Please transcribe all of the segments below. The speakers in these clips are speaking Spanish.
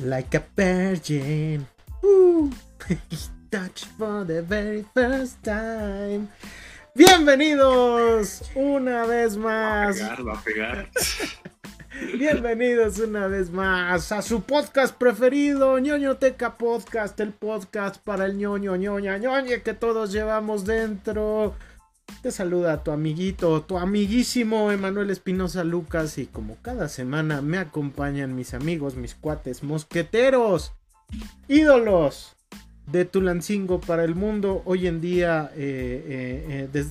like a virgin. Ooh, touch for the very first time. Bienvenidos una vez más. Va a pegar, va a pegar. Bienvenidos una vez más a su podcast preferido, ñoñoteca Podcast, el podcast para el ñoño, ñoña, ñoñe que todos llevamos dentro. Te saluda tu amiguito, tu amiguísimo Emanuel Espinosa Lucas y como cada semana me acompañan mis amigos, mis cuates, mosqueteros, ídolos de Tulancingo para el mundo. Hoy en día, eh, eh, eh,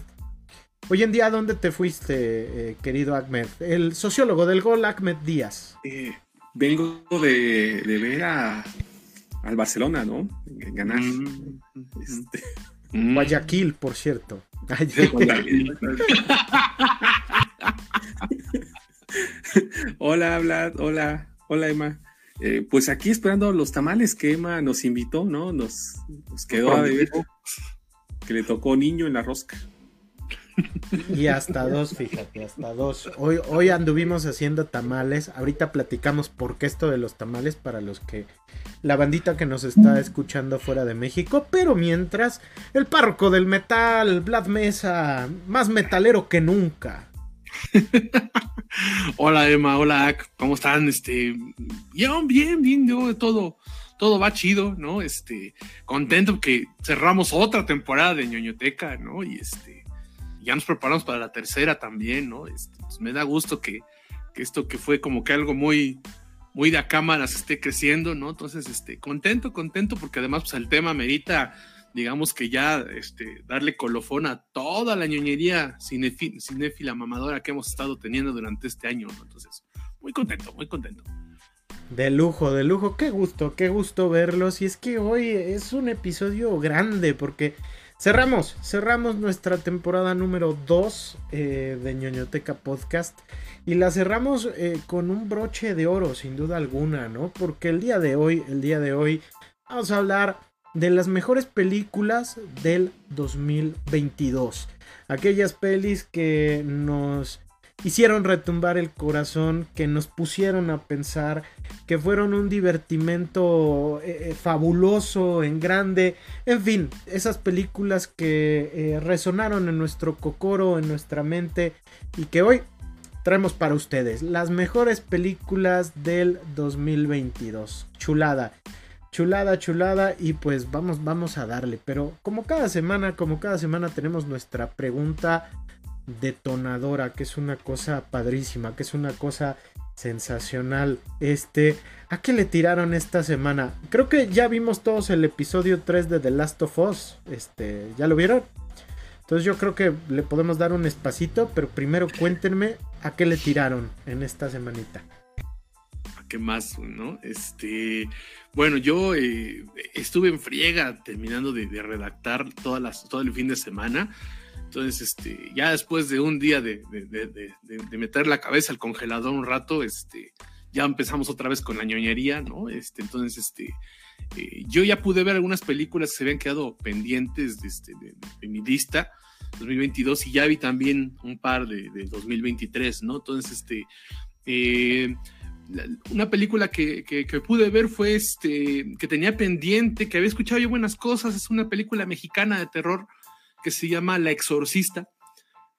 hoy en día, ¿dónde te fuiste, eh, querido Ahmed? El sociólogo del gol, Ahmed Díaz. Eh, vengo de, de ver a, al Barcelona, ¿no? Ganar. Mm. Este, Guayaquil, por cierto. Hola, Vlad, hola, hola, Emma. Eh, pues aquí esperando los tamales que Emma nos invitó, ¿no? Nos, nos quedó a deber que le tocó niño en la rosca. Y hasta dos, fíjate, hasta dos. Hoy, hoy anduvimos haciendo tamales. Ahorita platicamos por qué esto de los tamales para los que la bandita que nos está escuchando fuera de México. Pero mientras, el párroco del metal, Vlad Mesa, más metalero que nunca. Hola Emma, hola Ak, ¿cómo están? Este, yo bien, bien, yo todo, todo va chido, ¿no? Este, contento que cerramos otra temporada de ñoñoteca, ¿no? Y este, ya nos preparamos para la tercera también, ¿no? Este, pues me da gusto que, esto que fue como que algo muy, muy de a cámaras esté creciendo, ¿no? Entonces, este, contento, contento, porque además, pues el tema merita, digamos que ya, este, darle colofón a toda la ñoñería cinefi- cinéfila mamadora que hemos estado teniendo durante este año, ¿no? Entonces, muy contento, muy contento. De lujo, de lujo. Qué gusto, qué gusto verlos. Y es que hoy es un episodio grande porque cerramos, cerramos nuestra temporada número 2 eh, de ñoñoteca Podcast. Y la cerramos eh, con un broche de oro, sin duda alguna, ¿no? Porque el día de hoy, el día de hoy, vamos a hablar de las mejores películas del 2022. Aquellas pelis que nos hicieron retumbar el corazón, que nos pusieron a pensar, que fueron un divertimento eh, eh, fabuloso, en grande, en fin, esas películas que eh, resonaron en nuestro cocoro, en nuestra mente y que hoy traemos para ustedes las mejores películas del 2022. Chulada. Chulada, chulada y pues vamos, vamos a darle. Pero como cada semana, como cada semana tenemos nuestra pregunta detonadora, que es una cosa padrísima, que es una cosa sensacional. Este, ¿a qué le tiraron esta semana? Creo que ya vimos todos el episodio 3 de The Last of Us. Este, ¿ya lo vieron? Entonces yo creo que le podemos dar un espacito, pero primero cuéntenme a qué le tiraron en esta semanita. ¿Qué más, no? Este, bueno, yo eh, estuve en friega terminando de, de redactar todas las, todo el fin de semana. Entonces, este, ya después de un día de, de, de, meter la cabeza al congelador un rato, este, ya empezamos otra vez con la ñoñería, ¿no? Este, entonces, este, eh, yo ya pude ver algunas películas que se habían quedado pendientes de, este, mi lista 2022 y ya vi también un par de, de 2023, ¿no? Entonces, este, eh, una película que, que, que pude ver fue este, que tenía pendiente, que había escuchado yo buenas cosas, es una película mexicana de terror que se llama La Exorcista,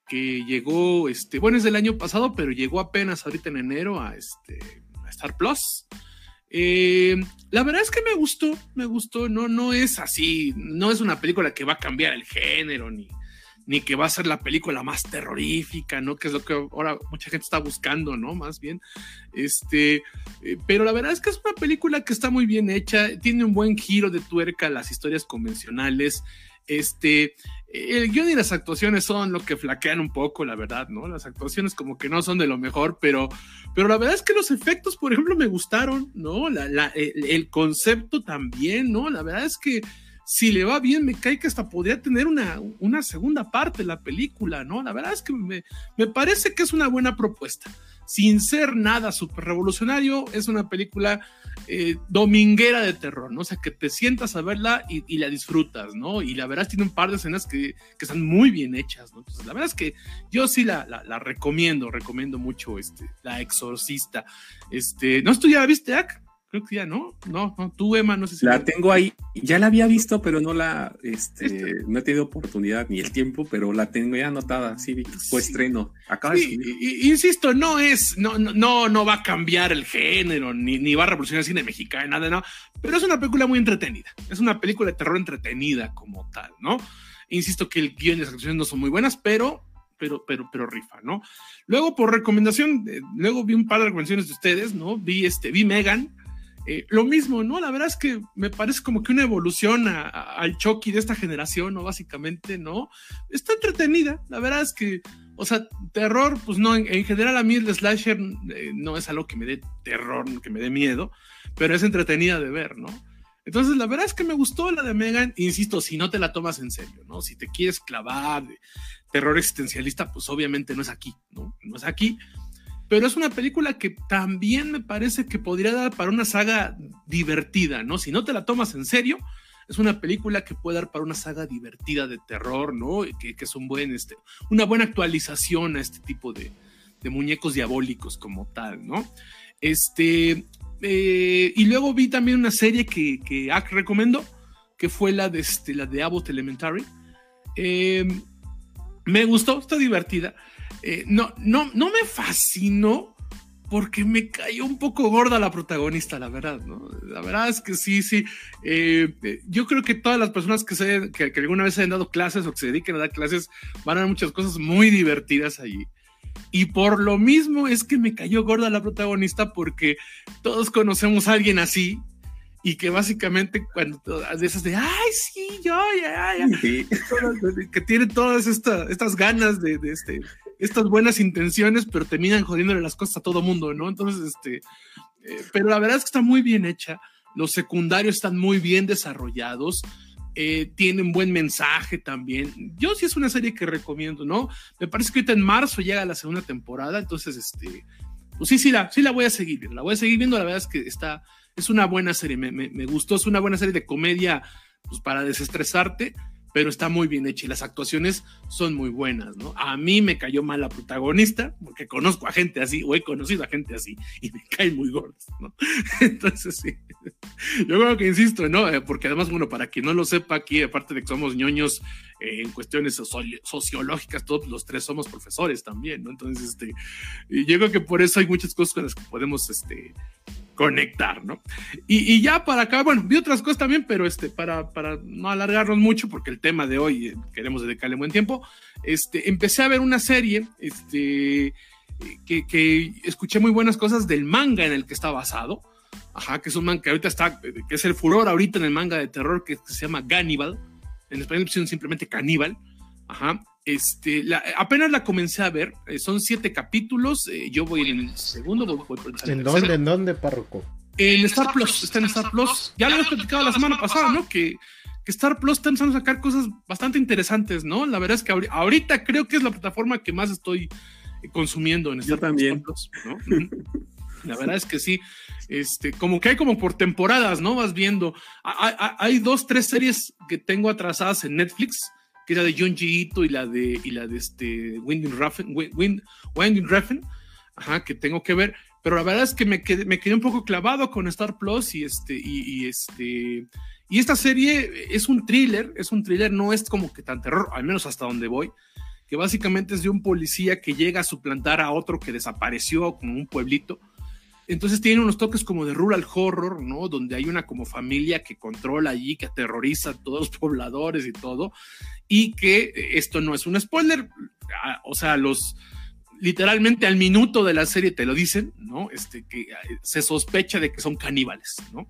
que llegó, este, bueno, es del año pasado, pero llegó apenas ahorita en enero a, este, Star Plus. Eh, la verdad es que me gustó, me gustó, no, no es así, no es una película que va a cambiar el género, ni, ni que va a ser la película más terrorífica, ¿no? Que es lo que ahora mucha gente está buscando, ¿no? Más bien. Este, eh, pero la verdad es que es una película que está muy bien hecha, tiene un buen giro de tuerca a las historias convencionales. Este, el guion y las actuaciones son lo que flaquean un poco, la verdad, ¿no? Las actuaciones como que no son de lo mejor, pero, pero la verdad es que los efectos, por ejemplo, me gustaron, ¿no? La, la, el, concepto también, ¿no? La verdad es que si le va bien, me cae que hasta podría tener una, una segunda parte de la película, ¿no? La verdad es que me, me parece que es una buena propuesta. Sin ser nada súper revolucionario, es una película eh, dominguera de terror, ¿no? O sea, que te sientas a verla y, la disfrutas, ¿no? Y la verdad tiene un par de escenas que, que están muy bien hechas, ¿no? Entonces, la verdad es que yo sí la, la, recomiendo, recomiendo mucho este, La Exorcista. Este, ¿no la viste, Ak? Creo que ya no, no, no, tú Emma, no sé si... La tengo ahí, ya la había visto, pero no la, este, no he tenido oportunidad ni el tiempo, pero la tengo ya anotada, sí, fue estreno, acaba sí, Insisto, no es, no, no, no va a cambiar el género, ni, ni va a revolucionar el cine mexicano, nada, no, pero es una película muy entretenida, es una película de terror entretenida como tal, ¿no? Insisto que el guion y las actuaciones no son muy buenas, pero pero, pero, pero rifa, ¿no? Luego, por recomendación, luego vi un par de recomendaciones de ustedes, ¿no? Vi este, vi Megan, eh, lo mismo, ¿no? La verdad es que me parece como que una evolución al Chucky de esta generación, ¿no? Básicamente, ¿no? Está entretenida, la verdad es que, o sea, terror, pues no, en, general a mí el slasher eh, no es algo que me dé terror, que me dé miedo, pero es entretenida de ver, ¿no? Entonces, la verdad es que me gustó la de Megan, insisto, si no te la tomas en serio, ¿no? Si te quieres clavar de terror existencialista, pues obviamente no es aquí, ¿no? No es aquí, pero es una película que también me parece que podría dar para una saga divertida, ¿no? Si no te la tomas en serio, es una película que puede dar para una saga divertida de terror, ¿no? Que, que es este, una buena actualización a este tipo de, muñecos diabólicos como tal, ¿no? Este, eh, y luego vi también una serie que, que recomendó, que fue la de, este, la de Abbott Elementary. Eh, me gustó, está divertida. Eh, no, no, no me fascinó porque me cayó un poco gorda la protagonista, la verdad, ¿no? La verdad es que sí, sí. Eh, eh, yo creo que todas las personas que, se, que, alguna vez hayan dado clases o que se dediquen a dar clases van a ver muchas cosas muy divertidas allí. Y por lo mismo es que me cayó gorda la protagonista porque todos conocemos a alguien así y que básicamente cuando de esas de ay sí yo ya ya, que tiene todas estas estas ganas de, de, este estas buenas intenciones, pero terminan jodiéndole las cosas a todo mundo, ¿no? Entonces, este, eh, pero la verdad es que está muy bien hecha, los secundarios están muy bien desarrollados, eh, tienen buen mensaje también. Yo sí es una serie que recomiendo, ¿no? Me parece que ahorita en marzo llega la segunda temporada, entonces, este, pues sí, sí la, sí la voy a seguir viendo, la voy a seguir viendo, la verdad es que está, es una buena serie, me, me, me gustó, es una buena serie de comedia, pues para desestresarte pero está muy bien hecha y las actuaciones son muy buenas, ¿no? A mí me cayó mal la protagonista, porque conozco a gente así, o he conocido a gente así, y me caen muy gordos, ¿no? Entonces, sí. Yo creo que insisto, ¿no? Eh, porque además, bueno, para quien no lo sepa, aquí, aparte de que somos ñoños eh, en cuestiones sociológicas, todos los tres somos profesores también, ¿no? Entonces, este, yo creo que por eso hay muchas cosas con las que podemos, este, conectar, ¿no? Y, ya para acá, bueno, vi otras cosas también, pero este, para, para no alargarnos mucho, porque el tema de hoy eh, queremos dedicarle buen tiempo, este, empecé a ver una serie, este, que, que, escuché muy buenas cosas del manga en el que está basado, ajá, que es un manga que ahorita está, que es el furor ahorita en el manga de terror que, se llama Gannibal, en español simplemente Caníbal, ajá, este, apenas la comencé a ver, eh, son siete capítulos, eh, yo voy en el segundo, voy, ¿En dónde, en dónde, párroco? En Star Plus, está en Star Plus. Ya lo hemos platicado la semana pasada, ¿no? Que, que Star Plus está empezando a sacar cosas bastante interesantes, ¿no? La verdad es que ahorita creo que es la plataforma que más estoy eh, consumiendo en Star, yo también. Plus, ¿no? La verdad es que sí, este, como que hay como por temporadas, ¿no? Vas viendo. Hay, dos, tres series que tengo atrasadas en Netflix que era de John Ito y la de, y la de este Winding Refn, Wind, Winding ajá, que tengo que ver, pero la verdad es que me quedé, me quedé un poco clavado con Star Plus y este, y, este, y esta serie es un thriller, es un thriller, no es como que tan terror, al menos hasta donde voy, que básicamente es de un policía que llega a suplantar a otro que desapareció como un pueblito entonces tiene unos toques como de rural horror, ¿no? Donde hay una como familia que controla allí, que aterroriza a todos los pobladores y todo. Y que eh, esto no es un spoiler, o sea, los literalmente al minuto de la serie te lo dicen, ¿no? Este, que eh, se sospecha de que son caníbales, ¿no?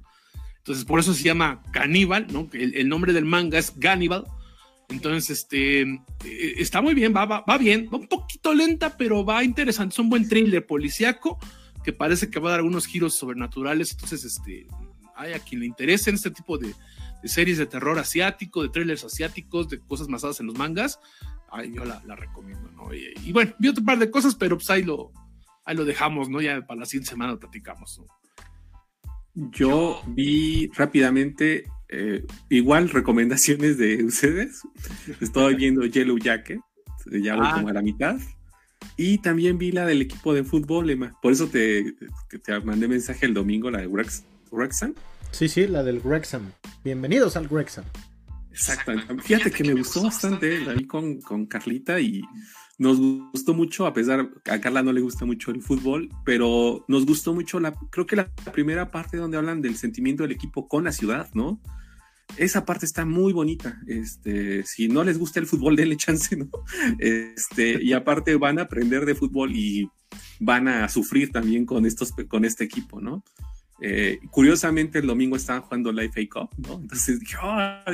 Entonces, por eso se llama caníbal, ¿no? El, el nombre del manga es Gannibal. Entonces, este, eh, está muy bien, va, va, va, bien, va un poquito lenta, pero va interesante. Es un buen thriller policíaco que parece que va a dar algunos giros sobrenaturales. Entonces, este, hay a quien le interese en este tipo de, series de terror asiático, de trailers asiáticos, de cosas basadas en los mangas, yo la, recomiendo, ¿no? Y, bueno, vi otro par de cosas, pero pues ahí lo, ahí lo dejamos, ¿no? Ya para la siguiente semana lo platicamos. Yo vi rápidamente, eh, igual recomendaciones de ustedes. Estoy viendo Yellow Jacket, ya voy ah. como a la mitad. Y también vi la del equipo de fútbol, Emma. Por eso te, te mandé mensaje el domingo, la de Wrexham. Sí, sí, la del Wrexham. Bienvenidos al Wrexham. Exacto. Fíjate que me gustó bastante, la vi con, con Carlita y nos gustó mucho, a pesar, a Carla no le gusta mucho el fútbol, pero nos gustó mucho la, creo que la primera parte donde hablan del sentimiento del equipo con la ciudad, ¿no? Esa parte está muy bonita. Este, si no les gusta el fútbol, denle chance, ¿no? Este, y aparte van a aprender de fútbol y van a sufrir también con estos, con este equipo, ¿no? Eh, curiosamente, el domingo estaban jugando la FA Cup, ¿no? Entonces dije,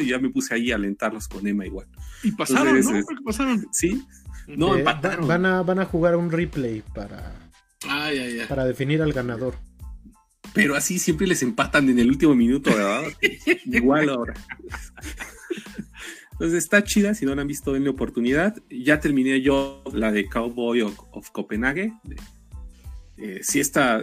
ya me puse ahí a alentarlos con Emma igual. Y pasaron, ¿no? pasaron. Sí, no, empataron. Van a, van a jugar un replay para, ay, para definir al ganador. Pero así siempre les empatan en el último minuto, ¿verdad? Igual ahora. Entonces está chida, si no la han visto, denle oportunidad. Ya terminé yo la de Cowboy of, Copenhague. Eh, si está,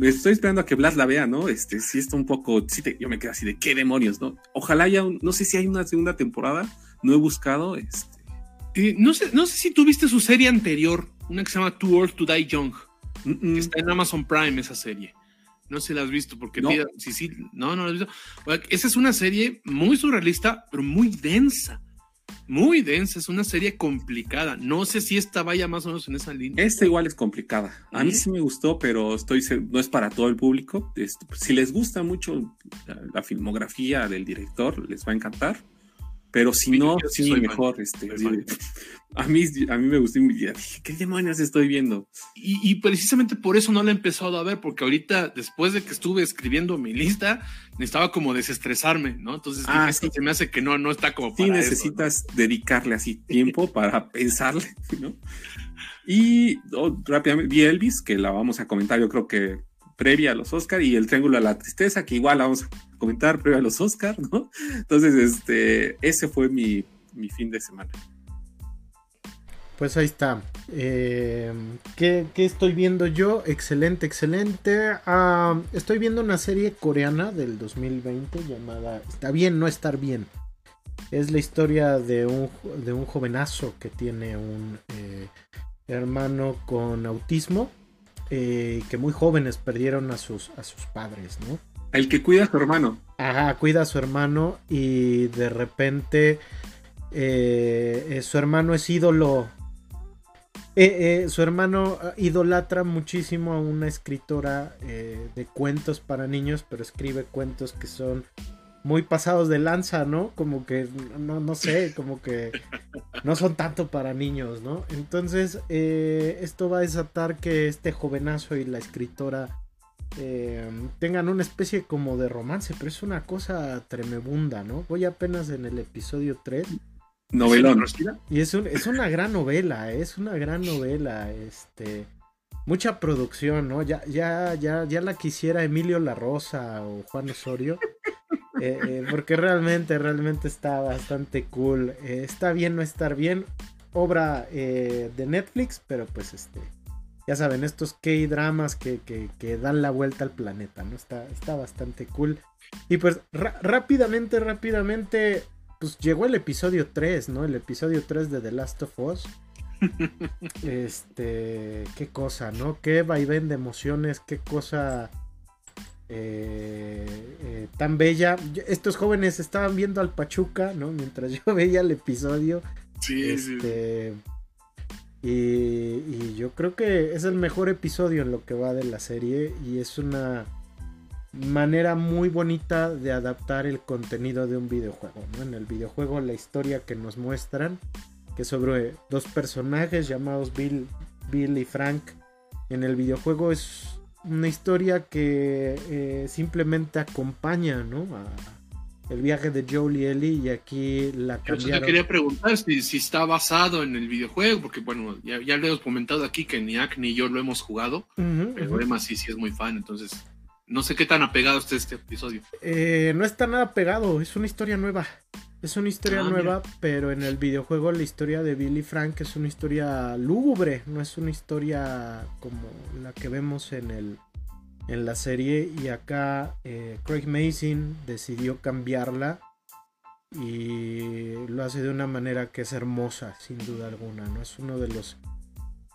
estoy esperando a que Blas la vea, ¿no? Este, si está un poco, sí yo me quedo así de qué demonios, ¿no? Ojalá haya, no sé si hay una segunda temporada, no he buscado, este, no, sé, no sé si tuviste su serie anterior, una que se llama Too Old to Die Young. Está en Amazon Prime esa serie. No sé si la has visto, porque no. sí, sí, no, no la has visto. esa es una serie muy surrealista, pero muy densa. Muy densa, es una serie complicada. No sé si esta vaya más o menos en esa línea. Esta igual es complicada. A mí sí me gustó, pero estoy no es para todo el público. Si les gusta mucho la filmografía del director, les va a encantar. Pero si no, sí, mejor. Este, a, mí, a mí me gustó y dije, ¿qué demonios estoy viendo? Y, precisamente por eso no la he empezado a ver, porque ahorita, después de que estuve escribiendo mi lista, necesitaba como desestresarme, ¿no? Entonces, ah, sí. se me hace que no, no está como para Sí, necesitas dedicarle así tiempo para pensarle, ¿no? Y oh, rápidamente vi Elvis, que la vamos a comentar, yo creo que previa a los Oscar y el Triángulo de la Tristeza, que igual vamos a comentar previa a los Oscar, ¿no? Entonces, este, ese fue mi, fin de semana. Pues ahí está. Eh, ¿qué, estoy viendo yo? Excelente, excelente. Ah, estoy viendo una serie coreana del 2020 llamada Está bien no estar bien. Es la historia de un, de un jovenazo que tiene un eh, hermano con autismo eh, que muy jóvenes perdieron a sus, a sus padres, ¿no? El que cuida a su hermano. Ajá, cuida a su hermano y de repente eh, eh, su hermano es ídolo. su hermano idolatra muchísimo a una escritora de cuentos para niños, pero escribe cuentos que son muy pasados de lanza, ¿no? Como que, no, no sé, como que no son tanto para niños, ¿no? Entonces, eh, esto va a desatar que este jovenazo y la escritora eh, tengan una especie como de romance, pero es una cosa tremebunda, ¿no? Voy apenas en el episodio 3. Novelón. Y es, es una gran novela, ¿eh? es una gran novela, este mucha producción, ¿no? Ya, ya, ya, ya la quisiera Emilio La Rosa o Juan Osorio. Eh, eh, porque realmente, realmente está bastante cool. Eh, está bien no estar bien. Obra de Netflix, pero pues este. Ya saben, estos K-dramas que, que, dan la vuelta al planeta, ¿no? Está, está bastante cool. Y pues rápidamente, rápidamente, pues llegó el episodio 3, ¿no? El episodio 3 de The Last of Us. este, qué cosa, ¿no? Qué vaivén de emociones, qué cosa eh, eh, tan bella. Estos jóvenes estaban viendo al Pachuca, ¿no? Mientras yo veía el episodio. Sí, este, Y, yo creo que es el mejor episodio en lo que va de la serie y es una manera muy bonita de adaptar el contenido de un videojuego. ¿no? En el videojuego la historia que nos muestran, que sobre dos personajes llamados Bill, Bill y Frank, en el videojuego es una historia que eh, simplemente acompaña, ¿no? el viaje de Joel y Ellie y aquí la cambiaron. Yo quería preguntar si, está basado en el videojuego, porque bueno, ya, ya le hemos comentado aquí que ni Ak ni yo lo hemos jugado, pero Emma sí, sí es muy fan, entonces no sé qué tan apegado está este episodio. Eh, no está nada pegado, es una historia nueva. Es una historia ah, nueva, pero en el videojuego la historia de Billy Frank es una historia lúgubre, no es una historia como la que vemos en el en la serie. Y acá eh, Craig Mason decidió cambiarla y lo hace de una manera que es hermosa sin duda alguna, no es uno de los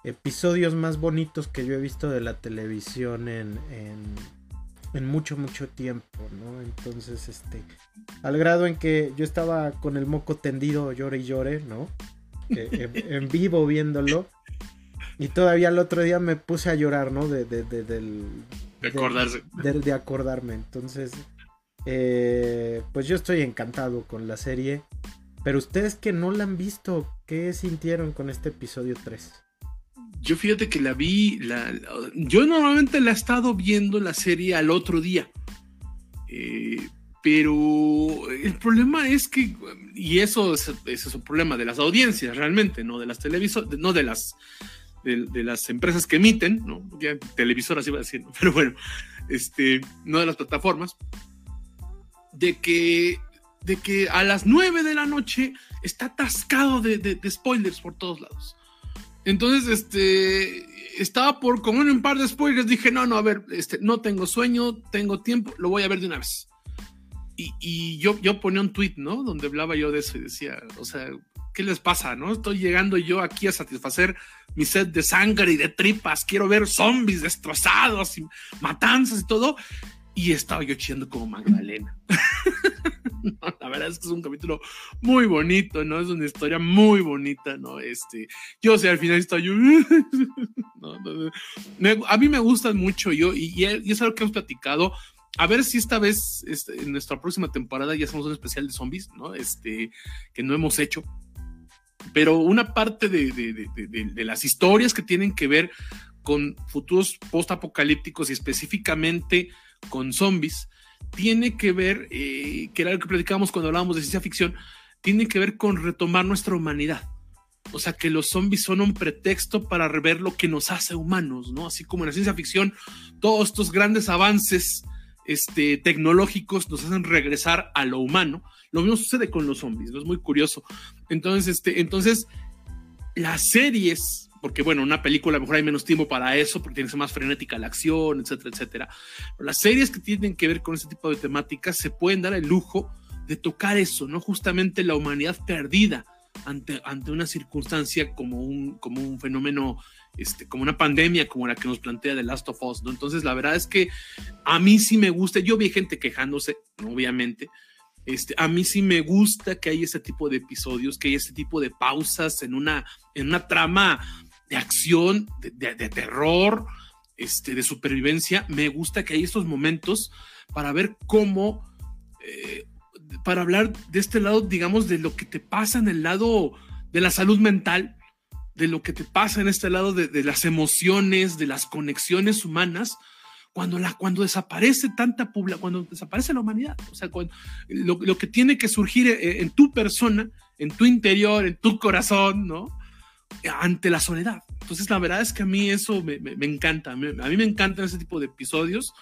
episodios más bonitos que yo he visto de la televisión en, en mucho, mucho tiempo, ¿no? Entonces, este, al grado en que yo estaba con el moco tendido, llore y llore, ¿no? Eh, en, vivo viéndolo. Y todavía el otro día me puse a llorar, ¿no? De, de, de, del, de acordarse. De, acordarme. Entonces, eh, pues yo estoy encantado con la serie. Pero ustedes que no la han visto, ¿qué sintieron con este episodio 3? Yo fíjate que la vi, la, yo normalmente la he estado viendo la serie al otro día. Eh, pero el problema es que, y eso es, ese es un problema de las audiencias realmente, no de las televisoras, no de las, de, las empresas que emiten, ¿no? televisoras iba a decir, pero bueno, este, no de las plataformas, de que, de que a las 9 de la noche está atascado de, de spoilers por todos lados. Entonces, este, estaba por comer un par de spoilers, dije, no, no, a ver, este, no tengo sueño, tengo tiempo, lo voy a ver de una vez. Y, yo, yo ponía un tweet, ¿no? Donde hablaba yo de eso y decía, o sea, ¿qué les pasa, no? Estoy llegando yo aquí a satisfacer mi sed de sangre y de tripas, quiero ver zombies destrozados y matanzas y todo. Y estaba yo chillando como Magdalena. la verdad es que es un capítulo muy bonito, ¿no? Es una historia muy bonita, ¿no? Este, yo sé, al final estoy yo. a mí me gustan mucho, yo, y, es algo que hemos platicado. A ver si esta vez, este, en nuestra próxima temporada, ya hacemos un especial de zombies, ¿no? Este, que no hemos hecho. Pero una parte de, de las historias que tienen que ver con futuros post-apocalípticos y específicamente con zombies, tiene que ver, eh, que era lo que platicábamos cuando hablábamos de ciencia ficción, tiene que ver con retomar nuestra humanidad. O sea, que los zombies son un pretexto para rever lo que nos hace humanos, ¿no? Así como en la ciencia ficción, todos estos grandes avances este, tecnológicos nos hacen regresar a lo humano. Lo mismo sucede con los zombies, ¿no? Es muy curioso. Entonces, este, entonces, las series porque bueno, una película a lo mejor hay menos tiempo para eso, porque tiene que ser más frenética la acción, etcétera, etcétera. Pero las series que tienen que ver con este tipo de temáticas se pueden dar el lujo de tocar eso, ¿no? Justamente la humanidad perdida ante, ante una circunstancia como un, como un fenómeno, este, como una pandemia como la que nos plantea The Last of Us, ¿no? Entonces, la verdad es que a mí sí me gusta, yo vi gente quejándose, obviamente, este, a mí sí me gusta que hay ese tipo de episodios, que hay ese tipo de pausas en una, en una trama de acción, de, terror, este, de supervivencia. Me gusta que hay estos momentos para ver cómo, eh, para hablar de este lado, digamos, de lo que te pasa en el lado de la salud mental, de lo que te pasa en este lado de, las emociones, de las conexiones humanas, cuando, la, cuando desaparece tanta población, cuando desaparece la humanidad. O sea, cuando, lo, lo, que tiene que surgir eh, en tu persona, en tu interior, en tu corazón, ¿no? Ante la soledad. Entonces, la verdad es que a mí eso me, encanta. A mí, me encantan ese tipo de episodios.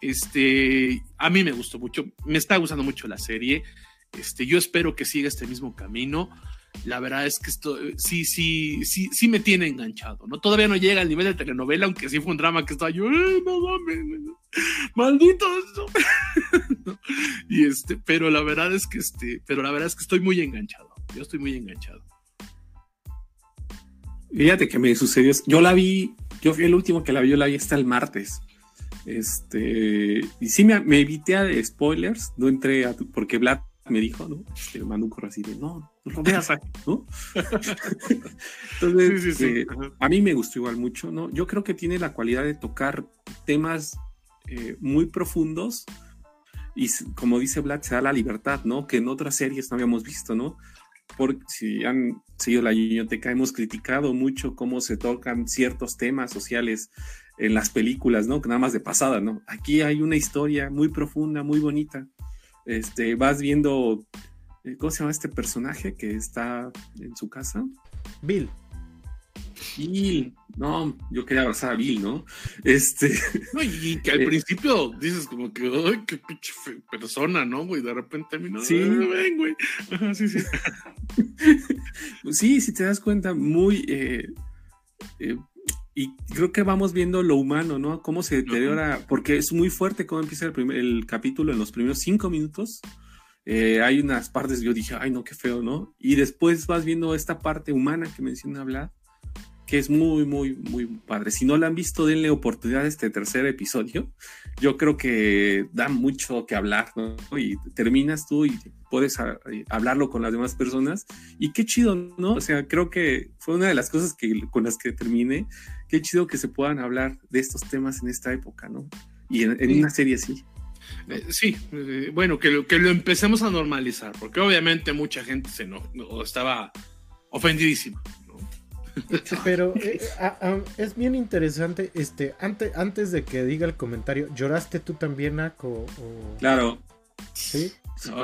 Este, a mí me gustó mucho, me está gustando mucho la serie. Este, yo espero que siga este mismo camino. La verdad es que esto sí, sí, sí, sí me tiene enganchado, ¿no? Todavía no llega al nivel de telenovela, aunque sí fue un drama que estaba yo, no mames, maldito Y este, pero la verdad es que este, pero la verdad es que estoy muy enganchado. Yo estoy muy enganchado. Fíjate que me sucedió. Yo la vi, yo fui el último que la vi, yo la vi hasta el martes. Este, y sí me, evité a spoilers, no entré a porque Vlad me dijo, ¿no? Me mandó un correo así de, no, no lo veas, ¿no? Entonces, eh, a mí me gustó igual mucho, ¿no? Yo creo que tiene la cualidad de tocar temas eh, muy profundos y como dice Vlad, se da la libertad, ¿no? Que en otras series no habíamos visto, ¿no? Porque si han seguido la biblioteca, hemos criticado mucho cómo se tocan ciertos temas sociales en las películas, ¿no? Nada más de pasada, ¿no? Aquí hay una historia muy profunda, muy bonita. Este, vas viendo, eh, ¿cómo se llama este personaje que está en su casa? Bill. Bill, no, yo quería abrazar a Bill, ¿no? Este. y que al eh, principio dices como que, ay, qué pinche persona, ¿no, güey? De repente a mí no, sí. ven, güey. sí, sí. sí, si te das cuenta, muy. Eh, eh, y creo que vamos viendo lo humano, ¿no? Cómo se deteriora, porque es muy fuerte cómo empieza el, primer, el capítulo en los primeros cinco minutos. hay unas partes, yo dije, ay, no, qué feo, ¿no? Y después vas viendo esta parte humana que menciona Vlad que es muy, muy, muy padre. Si no la han visto, denle oportunidad a este tercer episodio. Yo creo que da mucho que hablar, ¿no? Y terminas tú y puedes hablarlo con las demás personas. Y qué chido, ¿no? O sea, creo que fue una de las cosas que, con las que terminé. Qué chido que se puedan hablar de estos temas en esta época, ¿no? Y en, una serie así. Eh, sí, eh, bueno, que lo, que lo empecemos a normalizar, porque obviamente mucha gente se no, estaba ofendidísima. Pero eh, es bien interesante, este, antes, antes de que diga el comentario, ¿lloraste tú también, Naco? Claro. ¿Sí?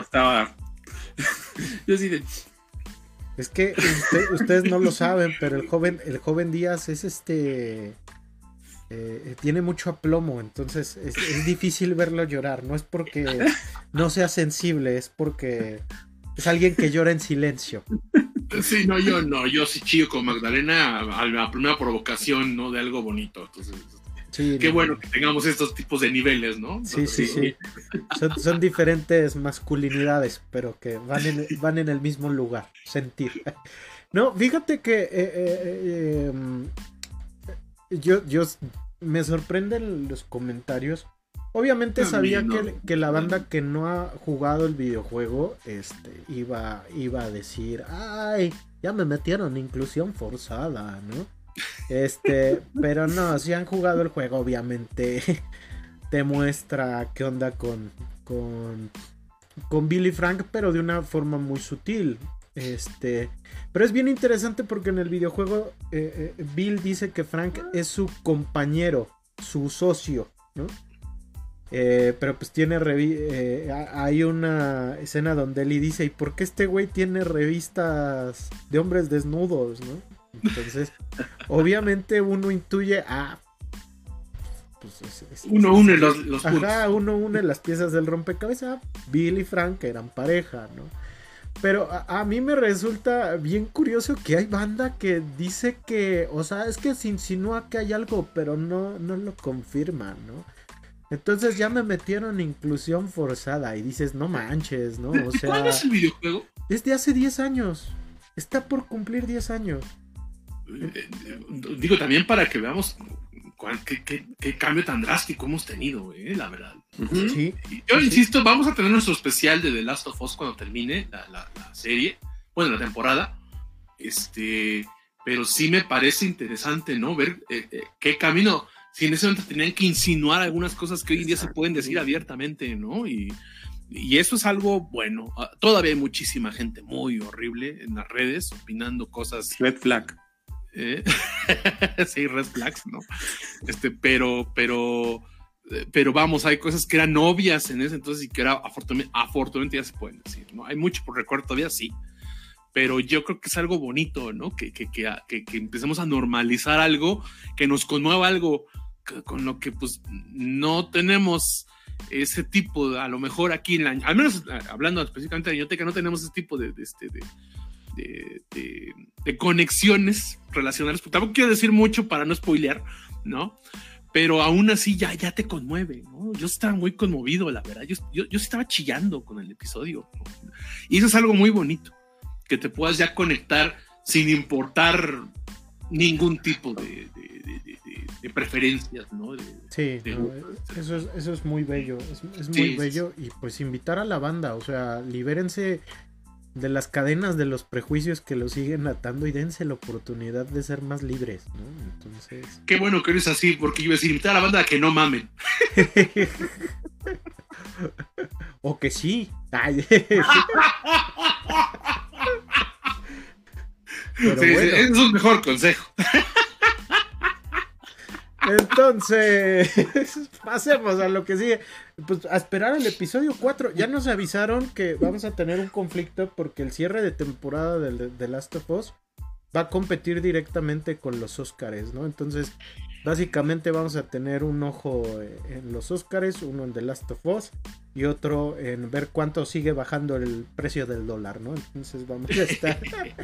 estaba... Yo sí de... Es que ustedes no lo saben, pero el joven, el joven Díaz es este eh, tiene mucho aplomo, entonces es, difícil verlo llorar. No es porque no sea sensible, es porque es alguien que llora en silencio. Sí, no, yo no, yo sí chillo con Magdalena a la primera provocación, ¿no? De algo bonito. Entonces, qué bueno que tengamos estos tipos de niveles, ¿no? Sí, sí, sí. Son, diferentes masculinidades, pero que van en, van en el mismo lugar, sentir. No, fíjate que eh, eh, em, yo, yo me sorprenden los comentarios. Obviamente sabía que, la banda que no ha jugado el videojuego este, iba, iba a decir, ay, ya me metieron inclusión forzada, ¿no? Este, pero no, si han jugado el juego, obviamente te muestra qué onda con, con, con Billy Frank, pero de una forma muy sutil. Este, pero es bien interesante porque en el videojuego eh, eh, Bill dice que Frank es su compañero, su socio, ¿no? Eh, pero pues tiene hay una escena donde él dice, ¿y por qué este güey tiene revistas de hombres desnudos, no? Entonces, obviamente uno intuye, ah, pues uno une los, los uno une las piezas del rompecabezas. Bill y Frank eran pareja, ¿no? Pero a, mí me resulta bien curioso que hay banda que dice que, o sea, es que se insinúa que hay algo, pero no, no lo confirma, ¿no? Entonces ya me metieron inclusión forzada y dices, no manches, ¿no? O sea, ¿Cuándo es el videojuego? Es de hace 10 años. Está por cumplir 10 años. Eh, eh, digo, también para que veamos qué, cambio tan drástico hemos tenido, eh, la verdad. Yo insisto, vamos a tener nuestro especial de The Last of Us cuando termine la, serie, bueno, la temporada. Este, pero sí me parece interesante, ¿no? Ver eh, eh, qué camino, si en ese momento tenían que insinuar algunas cosas que hoy en día se pueden decir abiertamente, ¿no? Y, y eso es algo bueno. Ah, todavía hay muchísima gente muy horrible en las redes opinando cosas. Red flag. ¿eh? sí, red flags, ¿no? Este, pero, pero, pero vamos, hay cosas que eran obvias en ese entonces y que era afortunadamente, ya se pueden decir, ¿no? Hay mucho por recuerdo todavía, sí, pero yo creo que es algo bonito, ¿no? Que, que, que, que, empecemos a normalizar algo, que nos conmueva algo con lo que pues no tenemos ese tipo, a lo mejor aquí en la, al menos hablando específicamente de que no tenemos ese tipo de, de, este, de, conexiones relacionales. Tampoco quiero decir mucho para no spoilear, ¿no? Pero aún así ya, ya te conmueve, ¿no? Yo estaba muy conmovido, la verdad. Yo, yo, yo estaba chillando con el episodio. Y eso es algo muy bonito, que te puedas ya conectar sin importar ningún tipo de, preferencias, ¿no? sí, eso, es, eso es muy bello, es, muy bello y pues invitar a la banda, o sea, libérense de las cadenas de los prejuicios que lo siguen atando y dense la oportunidad de ser más libres, ¿no? Entonces. Qué bueno que eres así, porque iba a decir invitar a la banda a que no mamen. o que sí. es un mejor consejo. Entonces, pasemos a lo que sigue. Pues a esperar el episodio 4. Ya nos avisaron que vamos a tener un conflicto porque el cierre de temporada de, Last of Us va a competir directamente con los Oscars, ¿no? Entonces, básicamente vamos a tener un ojo en los Oscars, uno en The Last of Us y otro en ver cuánto sigue bajando el precio del dólar, ¿no? Entonces vamos a estar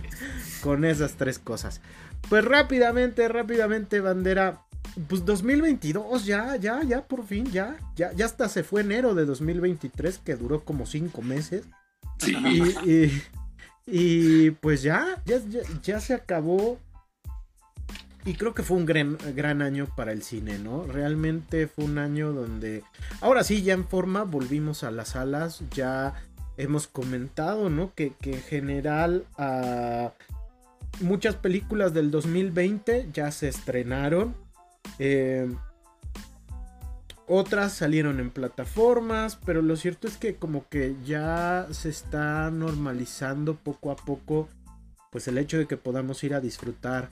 con esas tres cosas. Pues rápidamente, rápidamente, bandera pues 2022, ya, ya, ya, por fin, ya, ya, ya hasta se fue enero de 2023, que duró como cinco meses. Y, y, pues ya, ya, ya, se acabó y creo que fue un gran, gran año para el cine, ¿no? Realmente fue un año donde, ahora sí, ya en forma, volvimos a las salas, ya hemos comentado, ¿no? Que, en general ah, muchas películas del 2020 ya se estrenaron. Eh, otras salieron en plataformas, pero lo cierto es que como que ya se está normalizando poco a poco, pues el hecho de que podamos ir a disfrutar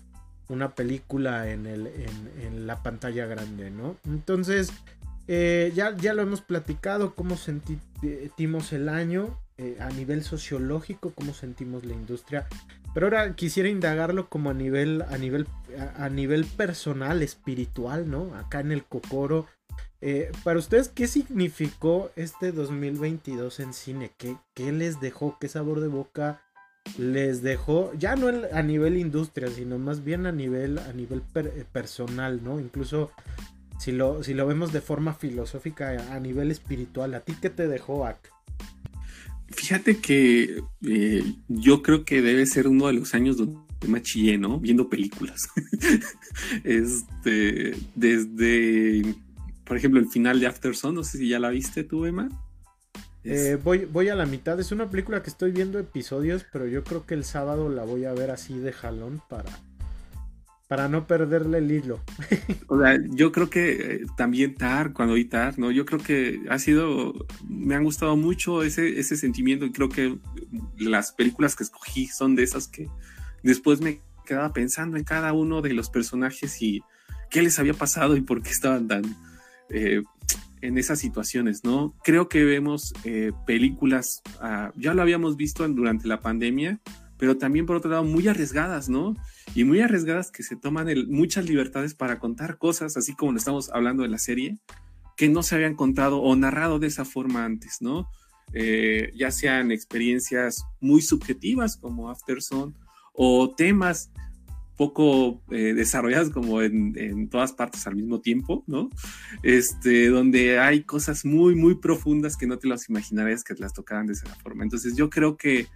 una película en, el, en, la pantalla grande, ¿no? Entonces, eh, ya, ya lo hemos platicado, cómo sentimos el año eh, a nivel sociológico, cómo sentimos la industria. Pero ahora quisiera indagarlo como a nivel, a nivel, a, nivel personal, espiritual, ¿no? Acá en el Cocoro. Eh, para ustedes, ¿qué significó este 2022 en cine? ¿Qué, ¿Qué, les dejó? ¿Qué sabor de boca les dejó? Ya no a nivel industria, sino más bien a nivel, a nivel personal, ¿no? Incluso si lo, si lo vemos de forma filosófica a nivel espiritual, ¿a ti qué te dejó, Ak? Fíjate que eh, yo creo que debe ser uno de los años donde me chillé, ¿no? Viendo películas. este, desde, por ejemplo, el final de After Sun, no sé si ya la viste tú, Emma. Eh, voy, voy a la mitad. Es una película que estoy viendo episodios, pero yo creo que el sábado la voy a ver así de jalón para, para no perderle el hilo. o sea, yo creo que eh, también Tar, cuando vi Tar, ¿no? Yo creo que ha sido, me han gustado mucho ese, ese sentimiento y creo que las películas que escogí son de esas que después me quedaba pensando en cada uno de los personajes y qué les había pasado y por qué estaban tan eh, en esas situaciones, ¿no? Creo que vemos eh, películas, ah, ya lo habíamos visto durante la pandemia, pero también por otro lado muy arriesgadas, ¿no? Y muy arriesgadas que se toman muchas libertades para contar cosas, así como lo estamos hablando de la serie, que no se habían contado o narrado de esa forma antes, ¿no? Eh, ya sean experiencias muy subjetivas como Afterson o temas poco eh, desarrollados como en, en, todas partes al mismo tiempo, ¿no? Este, donde hay cosas muy, muy profundas que no te las imaginarías que te las tocaran de esa forma. Entonces yo creo que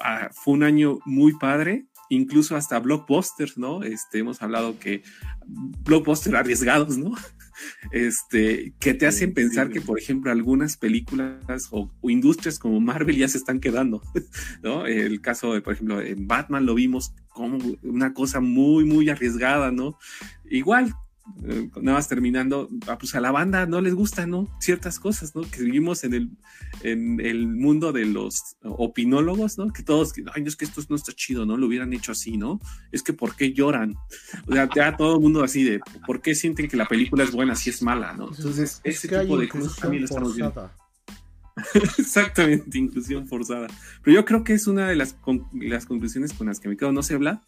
Ah, fue un año muy padre, incluso hasta blockbusters, ¿no? Este, hemos hablado que blockbusters arriesgados, ¿no? Este, que te hacen pensar que, por ejemplo, algunas películas o, industrias como Marvel ya se están quedando, ¿no? El caso de, por ejemplo, en Batman lo vimos como una cosa muy, muy arriesgada, ¿no? Igual, eh, nada más terminando, ah, pues a la banda no les gustan, ¿no? Ciertas cosas, ¿no? Que vivimos en el, en el mundo de los opinólogos, ¿no? Que todos, ay, es que esto no está chido, ¿no? Lo hubieran hecho así, ¿no? Es que ¿por qué lloran? O sea, ya todo el mundo así de, ¿por qué sienten que la película es buena si es mala, ¿no? Entonces, ese tipo de cosas también lo estamos viendo. Exactamente, inclusión forzada. Pero yo creo que es una de las, las conclusiones con las que me quedo. ¿No se habla?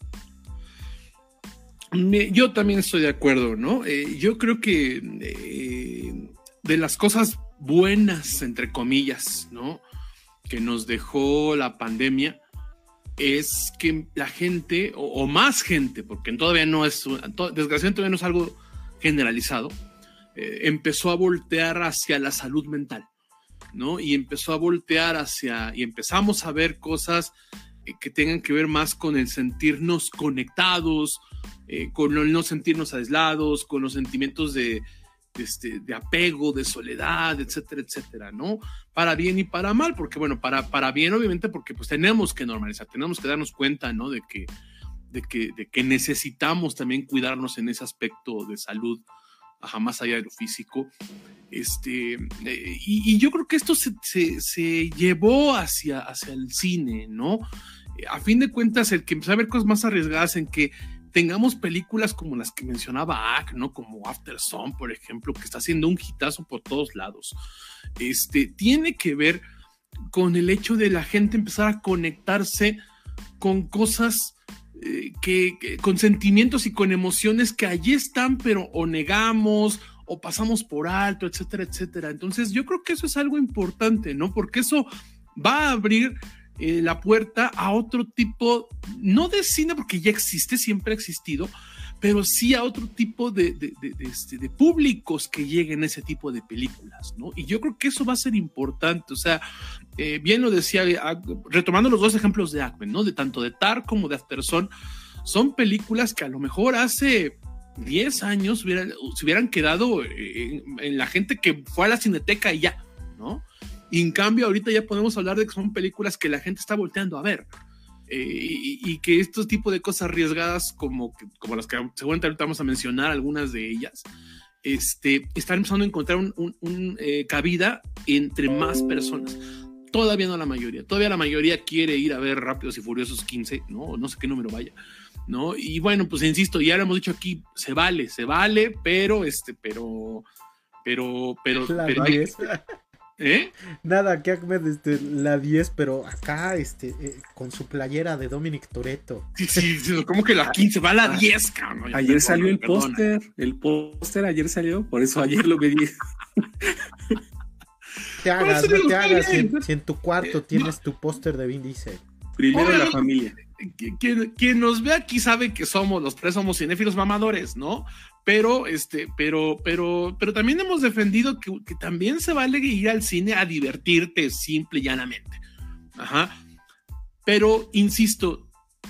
Yo también estoy de acuerdo, ¿no? Eh, yo creo que eh, de las cosas buenas, entre comillas, ¿no? Que nos dejó la pandemia es que la gente, o, más gente, porque todavía no es, desgraciadamente todavía no es algo generalizado, eh, empezó a voltear hacia la salud mental, ¿no? Y empezó a voltear hacia, y empezamos a ver cosas que tengan que ver más con el sentirnos conectados, eh, con el no sentirnos aislados, con los sentimientos de, este, de apego, de soledad, etcétera, etcétera, ¿no? Para bien y para mal, porque bueno, para, para bien obviamente porque pues tenemos que normalizar, tenemos que darnos cuenta, ¿no? De que, de que, de que necesitamos también cuidarnos en ese aspecto de salud, más allá de lo físico. Este, eh, y, yo creo que esto se, se, llevó hacia, hacia el cine, ¿no? A fin de cuentas, el que empezó a ver cosas más arriesgadas en que tengamos películas como las que mencionaba Ack, ¿no? Como After Sun, por ejemplo, que está haciendo un hitazo por todos lados. Este, tiene que ver con el hecho de la gente empezar a conectarse con cosas eh, que, con sentimientos y con emociones que allí están, pero o negamos o pasamos por alto, etcétera, etcétera. Entonces yo creo que eso es algo importante, ¿no? Porque eso va a abrir eh, la puerta a otro tipo, no de cine, porque ya existe, siempre ha existido, pero sí a otro tipo de, de, este, de, públicos que lleguen a ese tipo de películas, ¿no? Y yo creo que eso va a ser importante, o sea, eh, bien lo decía, ah, retomando los dos ejemplos de Ackman, ¿no? De tanto de Tar como de Afterson, son películas que a lo mejor hace 10 años hubieran, se hubieran quedado en, en, la gente que fue a la cineteca y ya, ¿no? Y en cambio, ahorita ya podemos hablar de que son películas que la gente está volteando a ver. Eh, y, y, que estos tipos de cosas arriesgadas, como, como las que seguramente ahorita vamos a mencionar, algunas de ellas, este, están empezando a encontrar un, un, un eh, cabida entre más personas. Todavía no la mayoría. Todavía la mayoría quiere ir a ver Rápidos y Furiosos 15, ¿no? No sé qué número vaya. ¿No? Y bueno, pues insisto, ya lo hemos dicho aquí, se vale, se vale, pero este, pero, pero, pero, pero, ¿Eh? Nada, que Ahmed, este, la 10, pero acá, este, eh, con su playera de Dominic Toretto. Sí, sí, sí, como que la 15 va a la 10, cabrón. Ayer salió el póster, el póster ayer salió, por eso ayer lo pedí. te hagas, no te hagas, si en, si en, tu cuarto tienes tu póster de Vin Diesel. Primero Obvio, la familia. Quien, quien, nos ve aquí sabe que somos, los tres somos cinéfilos mamadores, ¿no? Pero este, pero, pero, pero también hemos defendido que, también se vale ir al cine a divertirte simple y llanamente. Ajá. Pero, insisto,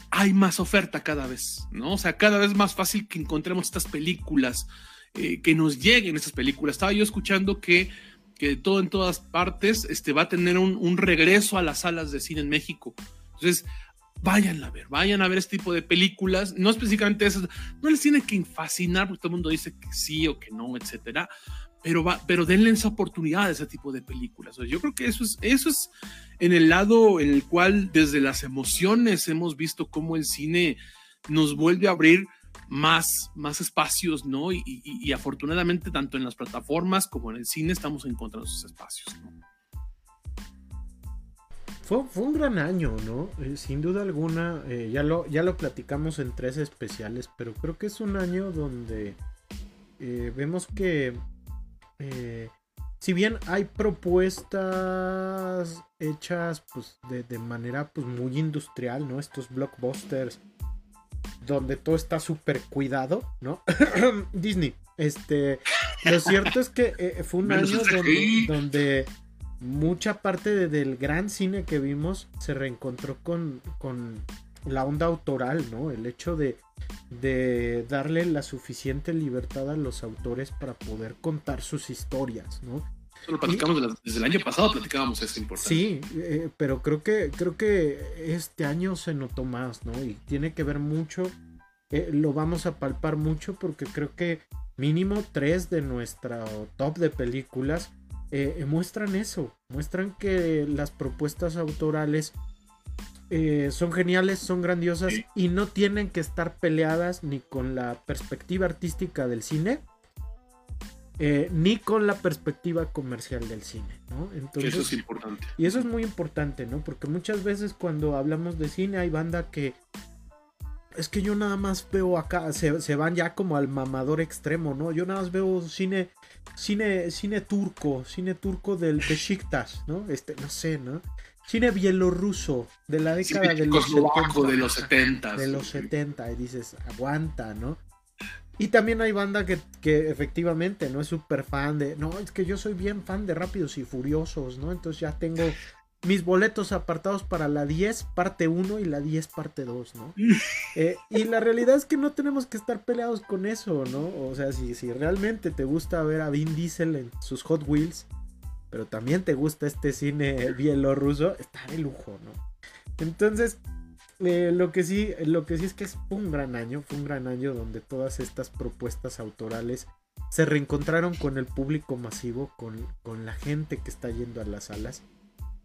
hay más oferta cada vez, ¿no? O sea, cada vez más fácil que encontremos estas películas, eh, que nos lleguen estas películas. Estaba yo escuchando que, que todo en todas partes este, va a tener un, un regreso a las salas de cine en México. Entonces, vayan a ver, vayan a ver este tipo de películas, no específicamente esas, no les tiene que fascinar porque todo el mundo dice que sí o que no, etcétera, pero, va, pero denle esa oportunidad a ese tipo de películas. O sea, yo creo que eso es, eso es en el lado en el cual desde las emociones hemos visto cómo el cine nos vuelve a abrir más, más espacios, ¿no? Y, y, y afortunadamente tanto en las plataformas como en el cine estamos encontrando esos espacios, ¿no? Fue, fue, un gran año, ¿no? Eh, sin duda alguna, eh, ya, lo, ya lo platicamos en tres especiales, pero creo que es un año donde eh, vemos que, si bien hay propuestas hechas pues, de, de, manera pues, muy industrial, ¿no? Estos blockbusters, donde todo está súper cuidado, ¿no? Disney. Este, lo cierto es que fue un año donde, donde mucha parte de, del gran cine que vimos se reencontró con, con la onda autoral, ¿no? El hecho de, de, darle la suficiente libertad a los autores para poder contar sus historias, ¿no? Eso lo platicamos y, desde el año pasado, platicábamos esto importante. Sí, eh, pero creo que, creo que este año se notó más, ¿no? Y tiene que ver mucho, eh, lo vamos a palpar mucho porque creo que mínimo tres de nuestra top de películas eh, muestran eso, muestran que las propuestas autorales eh, son geniales, son grandiosas sí. y no tienen que estar peleadas ni con la perspectiva artística del cine. Eh, ni con la perspectiva comercial del cine, ¿no? Entonces, eso es importante. Y eso es muy importante, ¿no? Porque muchas veces cuando hablamos de cine hay banda que es que yo nada más veo acá, se, se, van ya como al mamador extremo, ¿no? Yo nada más veo cine, cine, cine turco, cine turco del Besiktas, ¿no? Este, no sé, ¿no? Cine bielorruso de la década sí, de, los 70, de los 70. De los 70, y dices, aguanta, ¿no? Y también hay banda que, que efectivamente no es súper fan de, no, es que yo soy bien fan de Rápidos y Furiosos, ¿no? Entonces ya tengo mis boletos apartados para la 10 parte 1 y la 10 parte 2, ¿no? Eh, y la realidad es que no tenemos que estar peleados con eso, ¿no? O sea, si, si realmente te gusta ver a Vin Diesel en sus Hot Wheels, pero también te gusta este cine bielorruso, está de lujo, ¿no? Entonces, eh, lo, que sí, lo que sí es que es un gran año, fue un gran año donde todas estas propuestas autorales se reencontraron con el público masivo, con, con la gente que está yendo a las salas.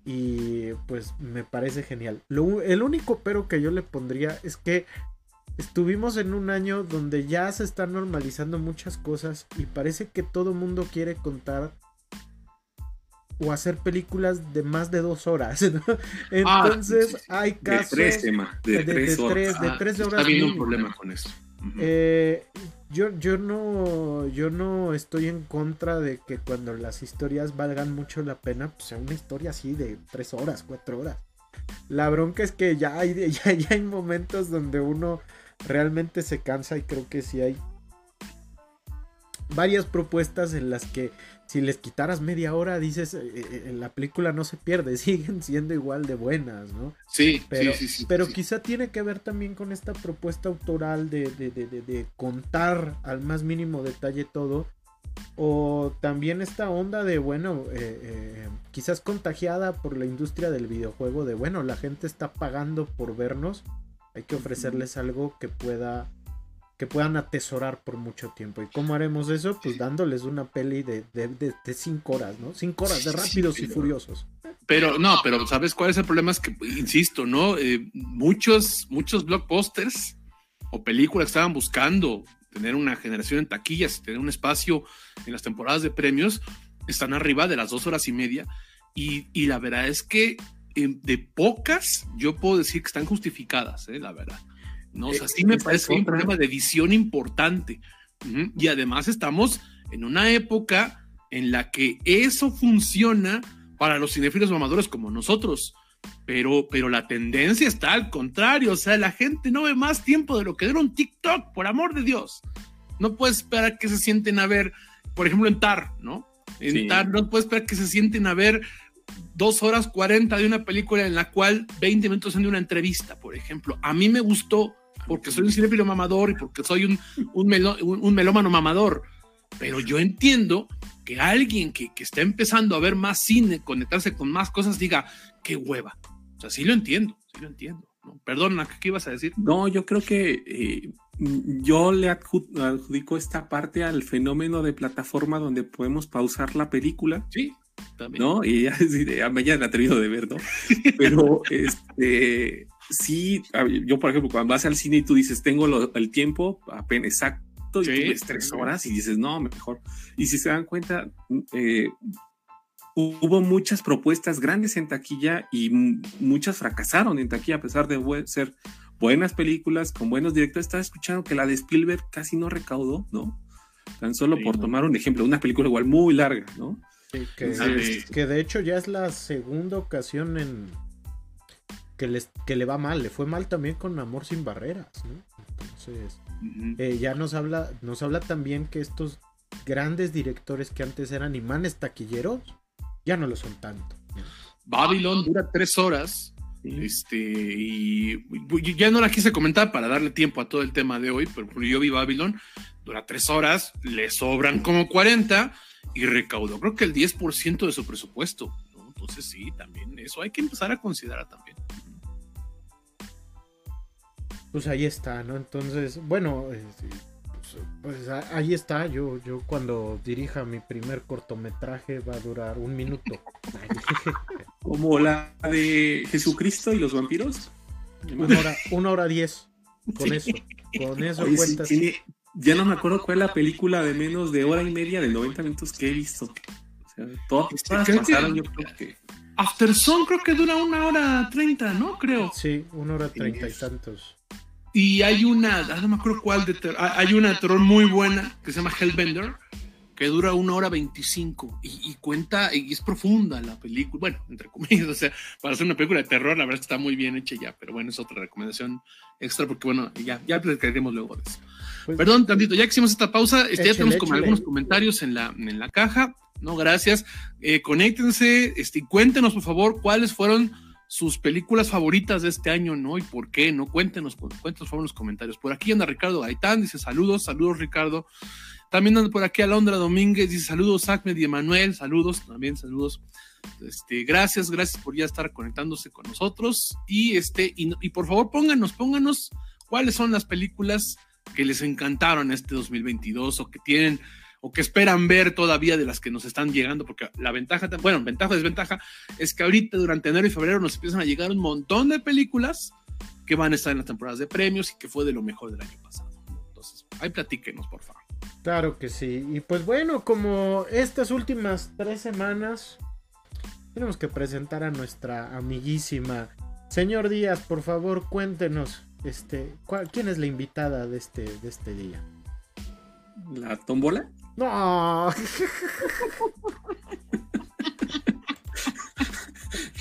Y pues me parece genial. Lo, el único pero que yo le pondría es que estuvimos en un año donde ya se están normalizando muchas cosas y parece que todo mundo quiere contar o hacer películas de más de dos horas. ¿no? Entonces ah, hay casos de tres, Emma, de, de, tres, de, tres, de tres horas. Está habiendo un problema con eso. Eh, yo, yo no yo no estoy en contra de que cuando las historias valgan mucho la pena, pues sea una historia así de tres horas, cuatro horas. La bronca es que ya hay, ya, ya hay momentos donde uno realmente se cansa y creo que sí hay varias propuestas en las que si les quitaras media hora, dices, eh, eh, la película no se pierde, siguen siendo igual de buenas, ¿no? Sí, pero, sí, sí, pero quizá tiene que ver también con esta propuesta autoral de, de, de, de, contar al más mínimo detalle todo. O también esta onda de, bueno, eh, quizás contagiada por la industria del videojuego, de, bueno, la gente está pagando por vernos, hay que ofrecerles algo que pueda que puedan atesorar por mucho tiempo. ¿Y cómo haremos eso? Pues dándoles una peli de, de, cinco horas, ¿no? Cinco horas de rápidos y furiosos. Pero no, pero ¿sabes cuál es el problema? Es que, insisto, ¿no? Eh, muchos, muchos blockbusters o películas estaban buscando tener una generación en taquillas, tener un espacio en las temporadas de premios, están arriba de las dos horas y media. Y, y la verdad es que eh, de pocas, yo puedo decir que están justificadas, ¿eh? la verdad. ¿No? O sea, sí me parece un problema de visión importante. Y además estamos en una época en la que eso funciona para los cinéfilos mamadores como nosotros. Pero, pero la tendencia está al contrario, o sea, la gente no ve más tiempo de lo que dura un TikTok, por amor de Dios. No puedes esperar que se sienten a ver, por ejemplo, en TAR, ¿no? En TAR no puedes esperar que se sienten a ver dos horas cuarenta de una película en la cual 20 minutos son de una entrevista, por ejemplo. A mí me gustó porque soy un cinéfilo mamador y porque soy un, un, melómano mamador. Pero yo entiendo que alguien que, que, está empezando a ver más cine, conectarse con más cosas, diga, qué hueva. O sea, sí lo entiendo, sí lo entiendo. ¿no? Perdona, ¿qué ibas a decir? No, yo creo que eh, yo le adjudico esta parte al fenómeno de plataforma donde podemos pausar la película. Sí. También. ¿No? Y ya, ya me han atrevido de ver, ¿no? Pero este sí, yo por ejemplo, cuando vas al cine y tú dices, tengo el tiempo apenas exacto, y tú ves tres horas y dices, no, mejor. Y si se dan cuenta, eh, hubo muchas propuestas grandes en taquilla y muchas fracasaron en taquilla a pesar de ser buenas películas con buenos directores. Estaba escuchando que la de Spielberg casi no recaudó, ¿no? Tan solo por tomar un ejemplo, una película igual muy larga, ¿no? que de hecho ya es la segunda ocasión en, que, les, que le va mal, le fue mal también con Amor sin Barreras, ¿no? Entonces, eh, ya nos habla, nos habla también que estos grandes directores que antes eran imanes taquilleros, ya no lo son tanto. Babylon dura tres horas. Este, y ya no la quise comentar para darle tiempo a todo el tema de hoy, pero yo vi Babylon, dura tres horas, le sobran como 40 y recaudó creo que el 10% de su presupuesto. Entonces sí, también eso hay que empezar a considerar también pues ahí está, ¿no? Entonces, bueno, eh, pues, pues ahí está. Yo, yo cuando dirija mi primer cortometraje va a durar un minuto. Como la de Jesucristo y los vampiros. Una hora, una hora diez. Con eso. Con eso cuentas. ya no me acuerdo cuál es la película de menos de hora y media de 90 minutos que he visto. O sea, todas, pasaron, yo creo que. After Song creo que dura una hora treinta, ¿no? Creo. Sí, una hora treinta y tantos. Y hay una, ah, no me acuerdo cuál de terror, ah, hay una de terror muy buena que se llama Hellbender, que dura una hora veinticinco y, cuenta, y es profunda la película, bueno, entre comillas, o sea, para hacer una película de terror, la verdad está muy bien hecha ya, pero bueno, es otra recomendación extra porque bueno, ya, ya platicaremos luego de eso. Pues, Perdón, tantito, ya que hicimos esta pausa, este, ya tenemos como algunos comentarios en la, en la caja, ¿no? Gracias. Eh, conéctense, este, cuéntenos por favor cuáles fueron sus películas favoritas de este año, ¿no? Y por qué, ¿no? Cuéntenos, cuéntenos por los comentarios. Por aquí anda Ricardo Gaitán, dice saludos, saludos Ricardo. También anda por aquí Alondra Domínguez, dice saludos Ahmed y Emanuel, saludos, también saludos. Este, gracias, gracias por ya estar conectándose con nosotros. Y este, y, y por favor pónganos, pónganos cuáles son las películas que les encantaron este 2022 o que tienen o que esperan ver todavía de las que nos están llegando, porque la ventaja, bueno, ventaja o desventaja, es que ahorita durante enero y febrero nos empiezan a llegar un montón de películas que van a estar en las temporadas de premios y que fue de lo mejor del año pasado. Entonces, ahí platíquenos, por favor. Claro que sí. Y pues bueno, como estas últimas tres semanas, tenemos que presentar a nuestra amiguísima. Señor Díaz, por favor, cuéntenos, este, ¿quién es la invitada de este, de este día? ¿La tómbola? No.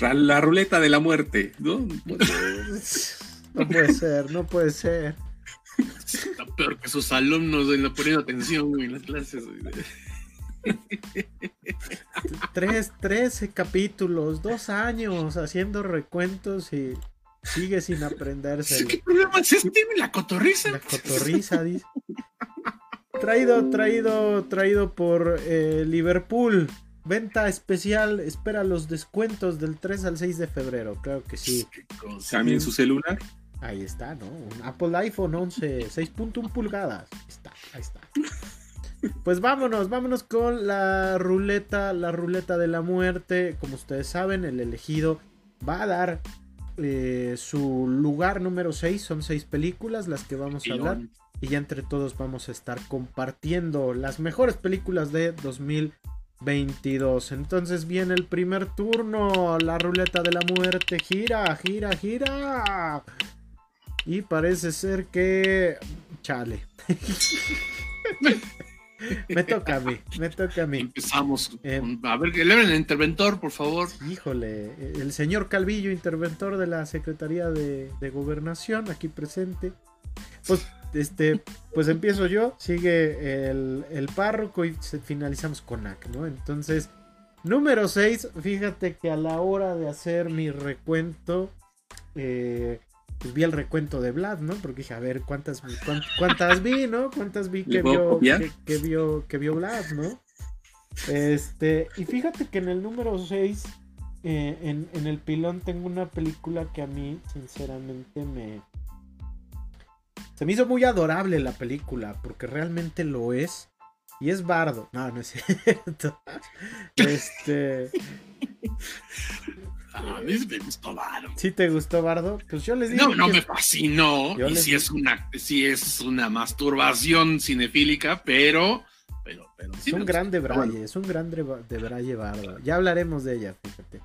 La ruleta de la muerte, ¿no? No puede ser, no puede ser. peor que sus alumnos, en la poniendo atención, en las clases. Tres, trece capítulos, dos años haciendo recuentos y sigue sin aprenderse. ¿Qué problema es este? La cotorriza. La cotorriza, dice. Traído, traído, traído por eh, Liverpool. Venta especial, espera los descuentos del 3 al 6 de febrero, claro que sí. También su celular. Ahí está, ¿no? Un Apple iPhone 11, 6.1 pulgadas. Ahí está, ahí está. Pues vámonos, vámonos con la ruleta, la ruleta de la muerte. Como ustedes saben, el elegido va a dar eh, su lugar número 6. Son seis películas las que vamos a hablar. Y ya entre todos vamos a estar compartiendo las mejores películas de 2022. Entonces viene el primer turno. La ruleta de la muerte. Gira, gira, gira. Y parece ser que... Chale. me toca a mí, me toca a mí. Empezamos. Eh, a ver, que el interventor, por favor. Híjole, el señor Calvillo, interventor de la Secretaría de, Gobernación, aquí presente. Pues, este, pues empiezo yo, sigue el, el párroco y finalizamos con AC, ¿no? Entonces, número 6, fíjate que a la hora de hacer mi recuento, eh, pues vi el recuento de Vlad, ¿no? Porque dije, a ver, ¿cuántas, cuántas, vi, ¿no? ¿Cuántas vi que vio, que, vio, que vio Vlad, ¿no? Este, y fíjate que en el número 6, eh, en, en, el pilón tengo una película que a mí, sinceramente, me... Se me hizo muy adorable la película, porque realmente lo es. Y es bardo. No, no es cierto. Este. A mí me gustó Bardo. ¿Sí te gustó Bardo? Pues yo les digo. No, no me fascinó. Y si es una, si es una masturbación cinefílica, pero. pero, pero es un grande Braille, es un grande de Braille Bardo. Ya hablaremos de ella, fíjate.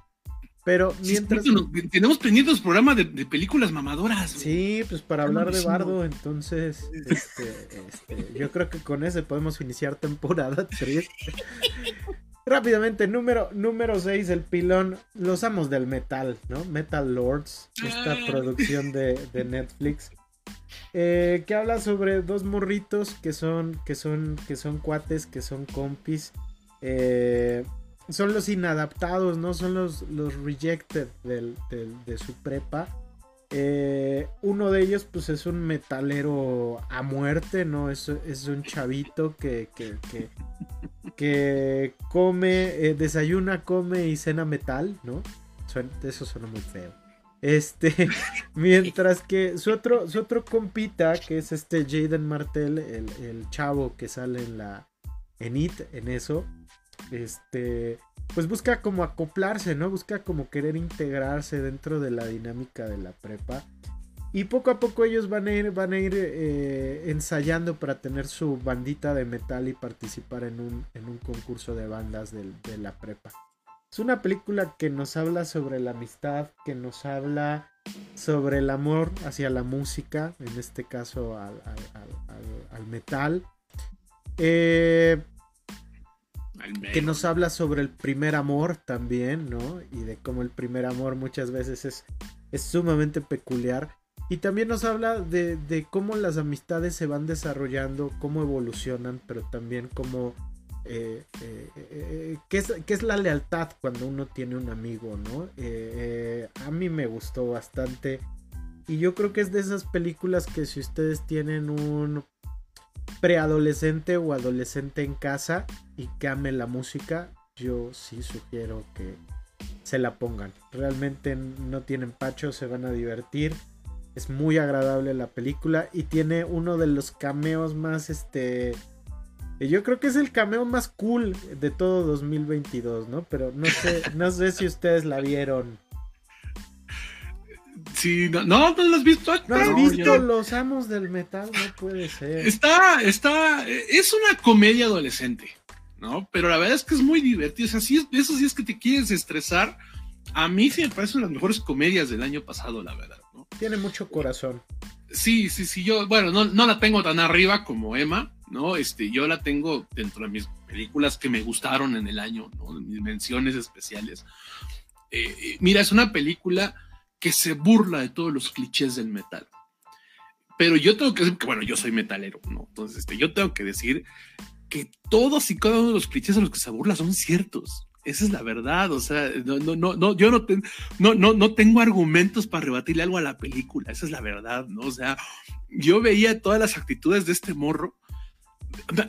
Pero mientras. tenemos pendientes programas de, de, películas mamadoras. Sí, pues para hablar de Bardo, entonces. Este, este, yo creo que con ese podemos iniciar temporada 3. Rápidamente, número, número 6, el pilón, los amos del metal, ¿no? Metal Lords, esta ah. producción de, Netflix. Eh, que habla sobre dos morritos que son, que son, que son cuates, que son compis. Eh, son los inadaptados, ¿no? Son los, los rejected de su prepa. Eh, uno de ellos, pues es un metalero a muerte, ¿no? Es, es un chavito que, que, que, come, eh, desayuna, come y cena metal, ¿no? eso suena muy feo. Este, mientras que su otro, su otro compita, que es este Jaden Martel, el, el chavo que sale en la en It, en eso, este, pues busca como acoplarse, ¿no? Busca como querer integrarse dentro de la dinámica de la prepa. Y poco a poco ellos van a ir, van a ir eh, ensayando para tener su bandita de metal y participar en un, en un concurso de bandas de, la prepa. Es una película que nos habla sobre la amistad, que nos habla sobre el amor hacia la música, en este caso al, al metal. Eh, que nos habla sobre el primer amor también, ¿no? Y de cómo el primer amor muchas veces es, es sumamente peculiar. Y también nos habla de, de, cómo las amistades se van desarrollando, cómo evolucionan, pero también cómo... Eh, eh, eh, qué, es, qué, es, la lealtad cuando uno tiene un amigo, ¿no? a mí me gustó bastante. Y yo creo que es de esas películas que si ustedes tienen un preadolescente o adolescente en casa y que ame la música, yo sí sugiero que se la pongan. Realmente no tienen pacho, se van a divertir. Es muy agradable la película y tiene uno de los cameos más este yo creo que es el cameo más cool de todo 2022, ¿no? Pero no sé, no sé si ustedes la vieron. Sí, no, no, no lo has visto. ¿No has visto Los Amos del Metal? No puede ser. Está, está, es una comedia adolescente, ¿no? Pero la verdad es que es muy divertido. O sea, sí, esos días que te quieres estresar, a mí sí me parecen las mejores comedias del año pasado, la verdad, ¿no? Tiene mucho corazón. Sí, sí, sí, yo, bueno, no, no la tengo tan arriba como Emma, ¿no? Este, yo la tengo dentro de mis películas que me gustaron en el año, ¿no? Mis menciones especiales. Eh, eh, mira, es una película que se burla de todos los clichés del metal. Pero yo tengo que decir que, bueno, yo soy metalero, ¿no? Entonces, este, yo tengo que decir que todos y cada uno de los clichés a los que se burla son ciertos. Esa es la verdad, o sea, no, no, no, no yo no, no, no, no tengo argumentos para rebatirle algo a la película, esa es la verdad, ¿no? O sea, yo veía todas las actitudes de este morro,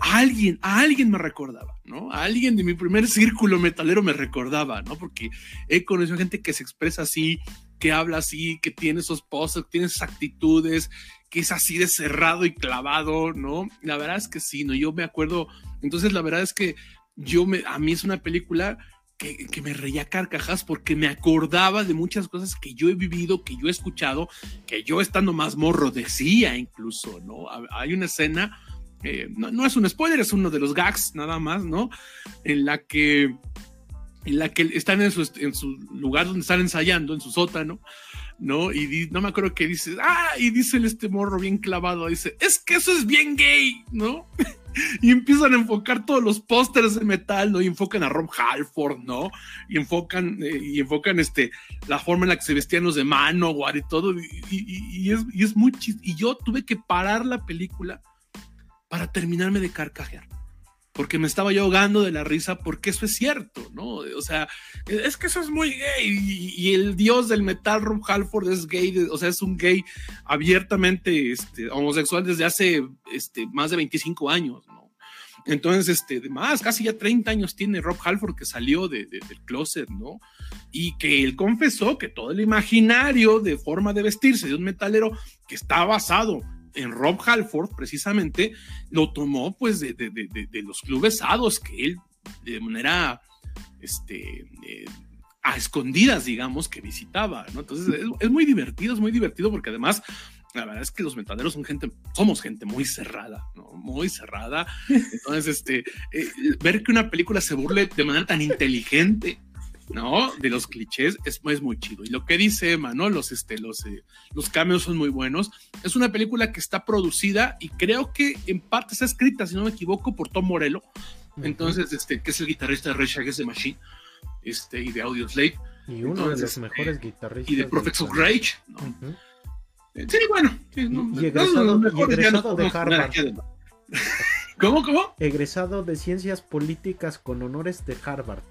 a alguien, a alguien me recordaba, ¿no? A alguien de mi primer círculo metalero me recordaba, ¿no? Porque he conocido gente que se expresa así, que habla así, que tiene esos poses, que tiene esas actitudes, que es así de cerrado y clavado, ¿no? La verdad es que sí, ¿no? Yo me acuerdo, entonces la verdad es que yo me, a mí es una película que, que, me reía carcajas porque me acordaba de muchas cosas que yo he vivido, que yo he escuchado, que yo estando más morro decía incluso, ¿no? Hay una escena, eh, no, no, es un spoiler, es uno de los gags nada más, ¿no? En la que, en la que están en su, lugar donde están ensayando, en su sótano, ¿no? Y no me acuerdo qué dice, ah, y dice este morro bien clavado, dice, es que eso es bien gay, ¿no? y empiezan a enfocar todos los pósters de metal, ¿no? Y enfocan a Rob Halford, ¿no? Y enfocan, eh, y enfocan este, la forma en la que se vestían los de Manowar y todo, y, es, y muy chist Y yo tuve que parar la película para terminarme de carcajear porque me estaba yo ahogando de la risa, porque eso es cierto, ¿no? O sea, es que eso es muy gay, y, el dios del metal, Rob Halford, es gay, o sea, es un gay abiertamente este, homosexual desde hace este, más de 25 años, ¿no? Entonces, este, más, casi ya 30 años tiene Rob Halford que salió de, de, del closet, ¿no? Y que él confesó que todo el imaginario de forma de vestirse de un metalero que está basado en Rob Halford, precisamente, lo tomó pues de, de, de, de los clubes sados que él de manera este, eh, a escondidas, digamos, que visitaba. Entonces es, muy divertido, es muy divertido porque además la verdad es que los metaleros son gente, somos gente muy cerrada, ¿no? Muy cerrada. Entonces, este, eh, ver que una película se burle de manera tan inteligente ¿no? De los clichés es, es, muy chido. Y lo que dice Emma, ¿no? Los, este, los, eh, los cameos son muy buenos. Es una película que está producida y creo que en parte está escrita, si no me equivoco, por Tom Morello. Entonces, este, que es el guitarrista de Rage Against the Machine este, y de Audio Slave. Y uno Entonces, de los mejores guitarristas. Y de Prophets of Rage, ¿no? Uh -huh. Sí, bueno. Sí, no, y egresado, no, y egresado de Harvard. ¿Cómo, cómo? Egresado de Ciencias Políticas con honores de Harvard.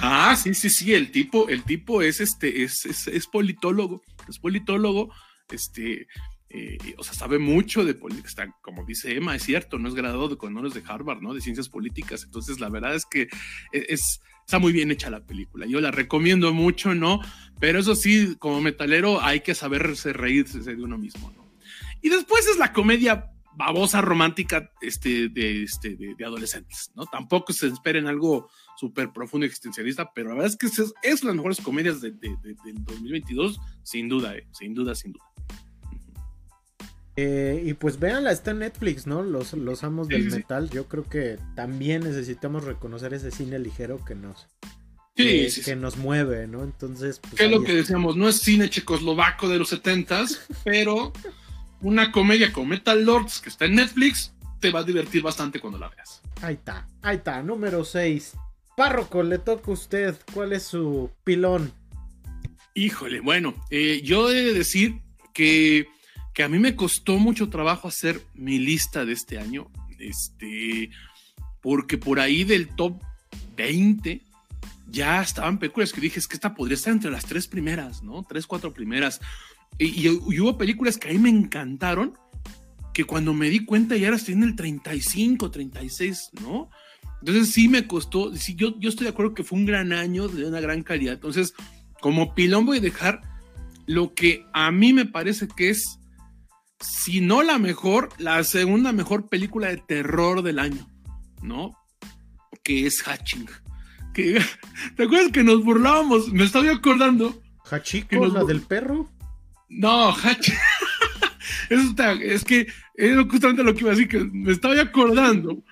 Ah, sí, sí, sí, el tipo, el tipo es este, es, es, es politólogo, es politólogo, este, eh, o sea, sabe mucho de política, como dice Emma, es cierto, no es graduado de honores de Harvard, ¿no? De ciencias políticas, entonces la verdad es que es, está muy bien hecha la película, yo la recomiendo mucho, ¿no? Pero eso sí, como metalero hay que saberse reírse de uno mismo, ¿no? Y después es la comedia babosa romántica este, de, este, de, adolescentes, ¿no? Tampoco se esperen algo súper profundo y existencialista, pero la verdad es que es, es las mejores comedias de, del 2022, sin duda, eh, sin duda, sin duda. Eh, y pues véanla, está en Netflix, ¿no? Los, los amos del sí, metal. Yo creo que también necesitamos reconocer ese cine ligero que nos, sí, que, que nos mueve, ¿no? Entonces. Pues, ¿Qué es lo que decíamos? No es cine checoslovaco de los 70s, pero una comedia con Metal Lords que está en Netflix te va a divertir bastante cuando la veas. Ahí está, ahí está, número 6. Párroco, le toca a usted. ¿Cuál es su pilón? Híjole, bueno, eh, yo he de decir que, que, a mí me costó mucho trabajo hacer mi lista de este año. Este, porque por ahí del top 20 ya estaban películas que dije, es que esta podría estar entre las tres primeras, ¿no? Tres, cuatro primeras. Y, hubo películas que a mí me encantaron, que cuando me di cuenta ya eras en el 35, 36, ¿no? Entonces sí me costó, sí, yo, yo estoy de acuerdo que fue un gran año de una gran calidad. Entonces, como pilón voy a dejar lo que a mí me parece que es, si no la mejor, la segunda mejor película de terror del año, ¿no? Que es Hatching. Que, ¿Te acuerdas que nos burlábamos? Me estaba acordando. ¿Hachico, la del perro? No, Hatching. es que es justamente lo que iba a decir, que me estaba acordando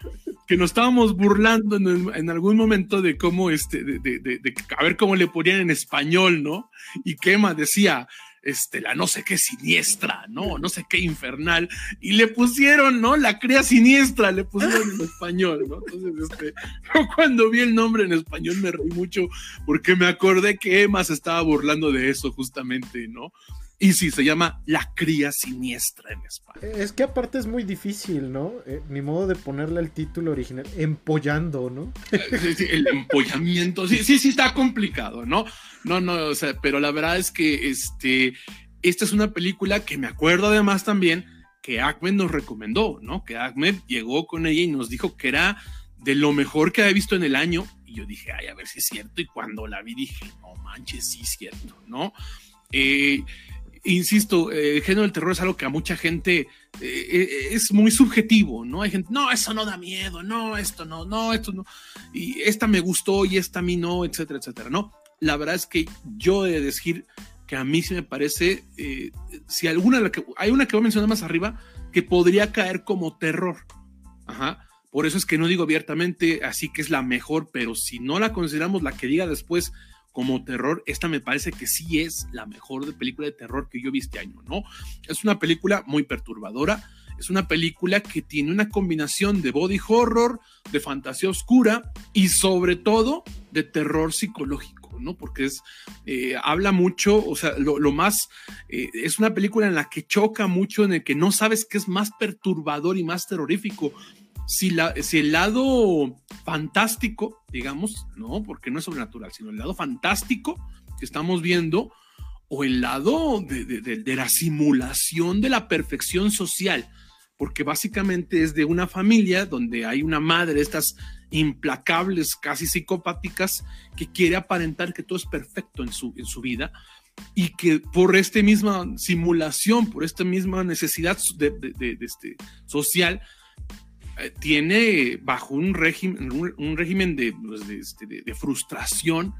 que nos estábamos burlando en, en, algún momento de cómo, este, de, de, a ver cómo le ponían en español, ¿no? Y Kema decía, este, la no sé qué siniestra, ¿no? No sé qué infernal. Y le pusieron, ¿no? La cría siniestra, le pusieron en español, ¿no? Entonces, este, yo cuando vi el nombre en español me reí mucho porque me acordé que Emma se estaba burlando de eso justamente, ¿no? Y sí, se llama La cría siniestra en España. Es que aparte es muy difícil, ¿no? Eh, ni modo de ponerle el título original, empollando, ¿no? el empollamiento, sí, sí, sí está complicado, ¿no? No, no, o sea, pero la verdad es que este, esta es una película que me acuerdo además también que Ahmed nos recomendó, ¿no? Que Ahmed llegó con ella y nos dijo que era de lo mejor que había visto en el año. Y yo dije, ay, a ver si es cierto. Y cuando la vi dije, no manches, sí es cierto, ¿no? Eh, insisto, eh, el género del terror es algo que a mucha gente eh, eh, es muy subjetivo, ¿no? Hay gente, no, eso no da miedo, no, esto no, no, esto no, y esta me gustó y esta a mí no, etcétera, etcétera, ¿no? La verdad es que yo he de decir que a mí sí me parece, si alguna, la que, hay una que voy a mencionar más arriba, que podría caer como terror, ajá. Por eso es que no digo abiertamente así que es la mejor, pero si no la consideramos la que diga después, como terror, esta me parece que sí es la mejor de película de terror que yo vi este año, ¿no? Es una película muy perturbadora, es una película que tiene una combinación de body horror, de fantasía oscura y sobre todo de terror psicológico, ¿no? Porque es, eh, habla mucho, o sea, lo, más, eh, es una película en la que choca mucho, en el que no sabes qué es más perturbador y más terrorífico, si, la, si el lado fantástico, digamos, no, porque no es sobrenatural, sino el lado fantástico que estamos viendo, o el lado de, la simulación de la perfección social, porque básicamente es de una familia donde hay una madre, estas implacables, casi psicopáticas, que quiere aparentar que todo es perfecto en su, en su vida y que por esta misma simulación, por esta misma necesidad de, este, social, tiene bajo un régimen, un, régimen pues, este, de, de, frustración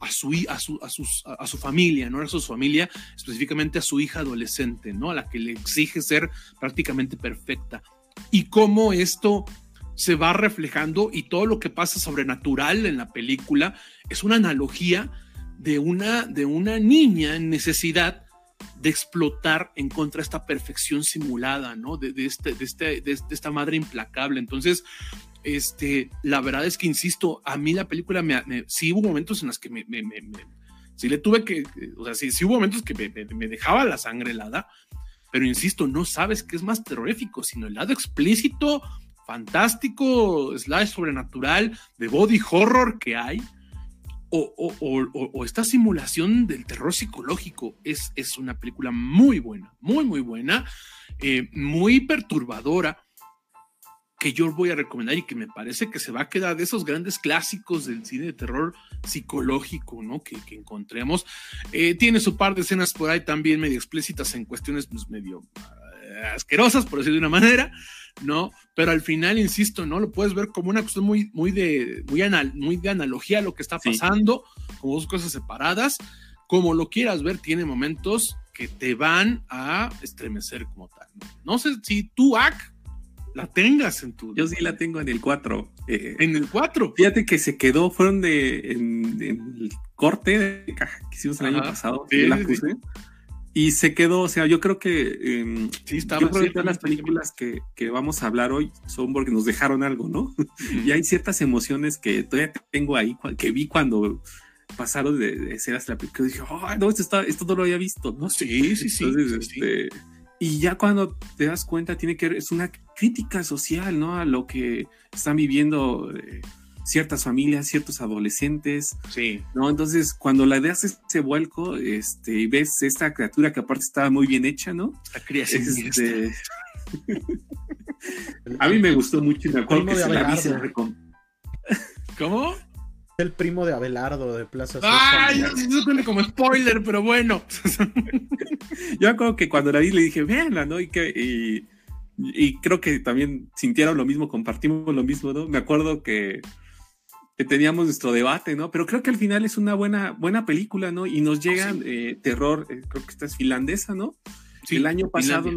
a su, a, su, a, sus, a, su familia, ¿no? A su familia, específicamente a su hija adolescente, ¿no? A la que le exige ser prácticamente perfecta. Y cómo esto se va reflejando y todo lo que pasa sobrenatural en la película es una analogía de una, de una niña en necesidad de explotar en contra de esta perfección simulada, ¿no? De, este, este, de, esta madre implacable. Entonces, este, la verdad es que, insisto, a mí la película me, sí hubo momentos en los que me, me, sí le tuve que, o sea, sí hubo momentos que me, dejaba la sangre helada, pero insisto, no sabes qué es más terrorífico, sino el lado explícito, fantástico, slash sobrenatural, de body horror que hay o, esta simulación del terror psicológico es, es una película muy buena, muy, muy buena, eh, muy perturbadora, que yo voy a recomendar y que me parece que se va a quedar de esos grandes clásicos del cine de terror psicológico, ¿no? Que, encontremos. Eh, tiene su par de escenas por ahí también medio explícitas en cuestiones pues, medio eh, asquerosas, por decir de una manera, ¿no? Pero al final, insisto, ¿no? Lo puedes ver como una cuestión muy, muy, de, muy, muy de analogía a lo que está pasando, como dos cosas separadas. Como lo quieras ver, tiene momentos que te van a estremecer como tal. No, sé si tú, Ak, la tengas en tu. Yo sí la tengo en el 4. Eh, en el 4. Fíjate que se quedó, fueron de en, el corte de caja que hicimos el año pasado. la puse. Y se quedó, o sea, yo creo que, eh, sí, yo creo que todas las películas que, que, vamos a hablar hoy son porque nos dejaron algo, ¿no? y hay ciertas emociones que todavía tengo ahí, que vi cuando pasaron de, de ser hasta la película. Dije, oh, no, esto, está, esto no lo había visto, ¿no? Sí, sí, sí. Entonces, Este, y ya cuando te das cuenta, tiene que es una crítica social, ¿no? A lo que están viviendo. Eh, ciertas familias, ciertos adolescentes. Sí. ¿no? Entonces, cuando la das ese vuelco, este, y ves esta criatura que aparte estaba muy bien hecha, ¿no? La criatura. Este... a mí me gustó mucho y me acuerdo que se la vi ¿Cómo? El primo de Abelardo de Plaza ¡Ay! Eso suena como spoiler, pero bueno. Yo me acuerdo que cuando la vi le dije, véanla, ¿no? Y que. Y, y creo que también sintieron lo mismo, compartimos lo mismo, ¿no? Me acuerdo que que teníamos nuestro debate, ¿no? Pero creo que al final es una buena, buena película, ¿no? Y nos llega eh, terror, eh, creo que esta es finlandesa, ¿no? Sí, el año pasado,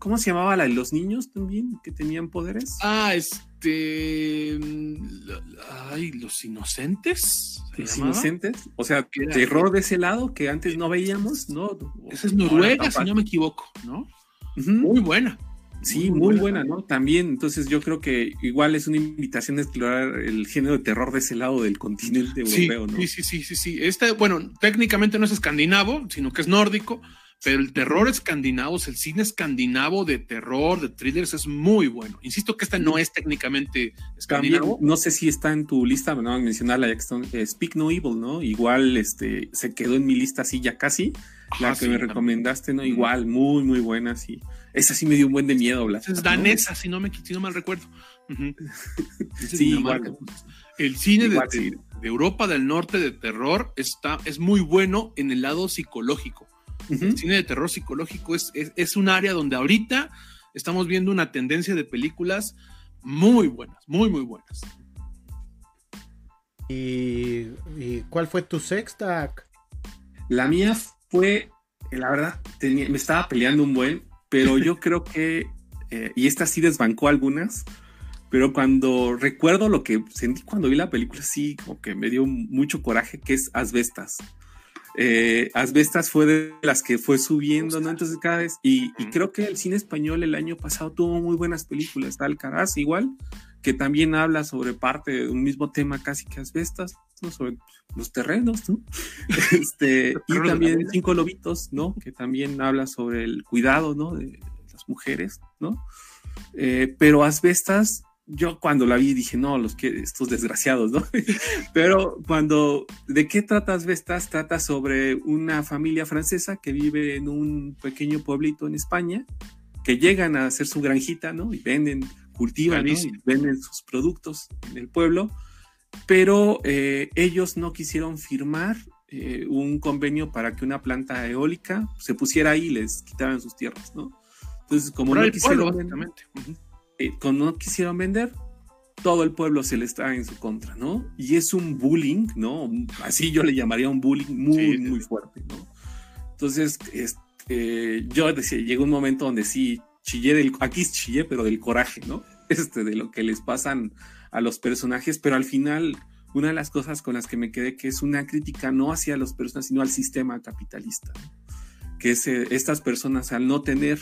¿cómo se llamaba la de los niños también que tenían poderes? Ah, este. Ay, los inocentes. Los inocentes. O sea, terror de ese lado que antes no veíamos, ¿no? Esa es Noruega, si no me equivoco, ¿no? Muy buena. Sí, muy, buena, ¿no? También, entonces yo creo que igual es una invitación a explorar el género de terror de ese lado del continente europeo, ¿no? Sí, sí, sí, sí, sí. Este, bueno, técnicamente no es escandinavo, sino que es nórdico, pero el terror escandinavo, el cine escandinavo de terror, de thrillers, es muy bueno. Insisto que esta no es técnicamente escandinavo. no sé si está en tu lista, no mencionarla ya que Speak No Evil, ¿no? Igual este, se quedó en mi lista así ya casi. la que me recomendaste, ¿no? Igual, muy, muy buena, sí. Esa sí me dio un buen de miedo, Blas. Es danesa, si, no me, si no mal recuerdo. sí, igual. El cine de, Europa del Norte de terror está, es muy bueno en el lado psicológico. El cine de terror psicológico es, es, un área donde ahorita estamos viendo una tendencia de películas muy buenas, muy, muy buenas. ¿Y, cuál fue tu sexta? La mía fue, la verdad, me estaba peleando un buen, pero yo creo que, eh, y esta sí desbancó algunas, pero cuando recuerdo lo que sentí cuando vi la película, sí, como que me dio mucho coraje, que es Asbestas. Eh, Asbestas fue de las que fue subiendo, ¿no? Entonces cada vez, y, creo que el cine español el año pasado tuvo muy buenas películas, está Alcaraz igual, que también habla sobre parte de un mismo tema casi que Asbestas, ¿no? Sobre los terrenos, ¿no? este, y también Cinco Lobitos, ¿no? Que también habla sobre el cuidado, ¿no? De las mujeres, ¿no? Eh, pero Asbestas yo cuando la vi dije, no, los que, estos desgraciados, ¿no? Pero cuando, ¿de qué tratas, Vestas? Trata sobre una familia francesa que vive en un pequeño pueblito en España, que llegan a hacer su granjita, ¿no? Y venden, cultivan, y venden sus productos en el pueblo, pero eh, ellos no quisieron firmar eh, un convenio para que una planta eólica se pusiera ahí y les quitaran sus tierras, ¿no? Entonces, como no quisieron... Eh, cuando no quisieron vender, todo el pueblo se le está en su contra, ¿no? Y es un bullying, ¿no? Así yo le llamaría un bullying muy, muy fuerte, ¿no? Entonces, este, yo decía, llegó un momento donde sí chillé del, aquí chillé, pero del coraje, ¿no? Este, de lo que les pasan a los personajes, pero al final, una de las cosas con las que me quedé que es una crítica no hacia los personas, sino al sistema capitalista, que es, eh, estas personas al no tener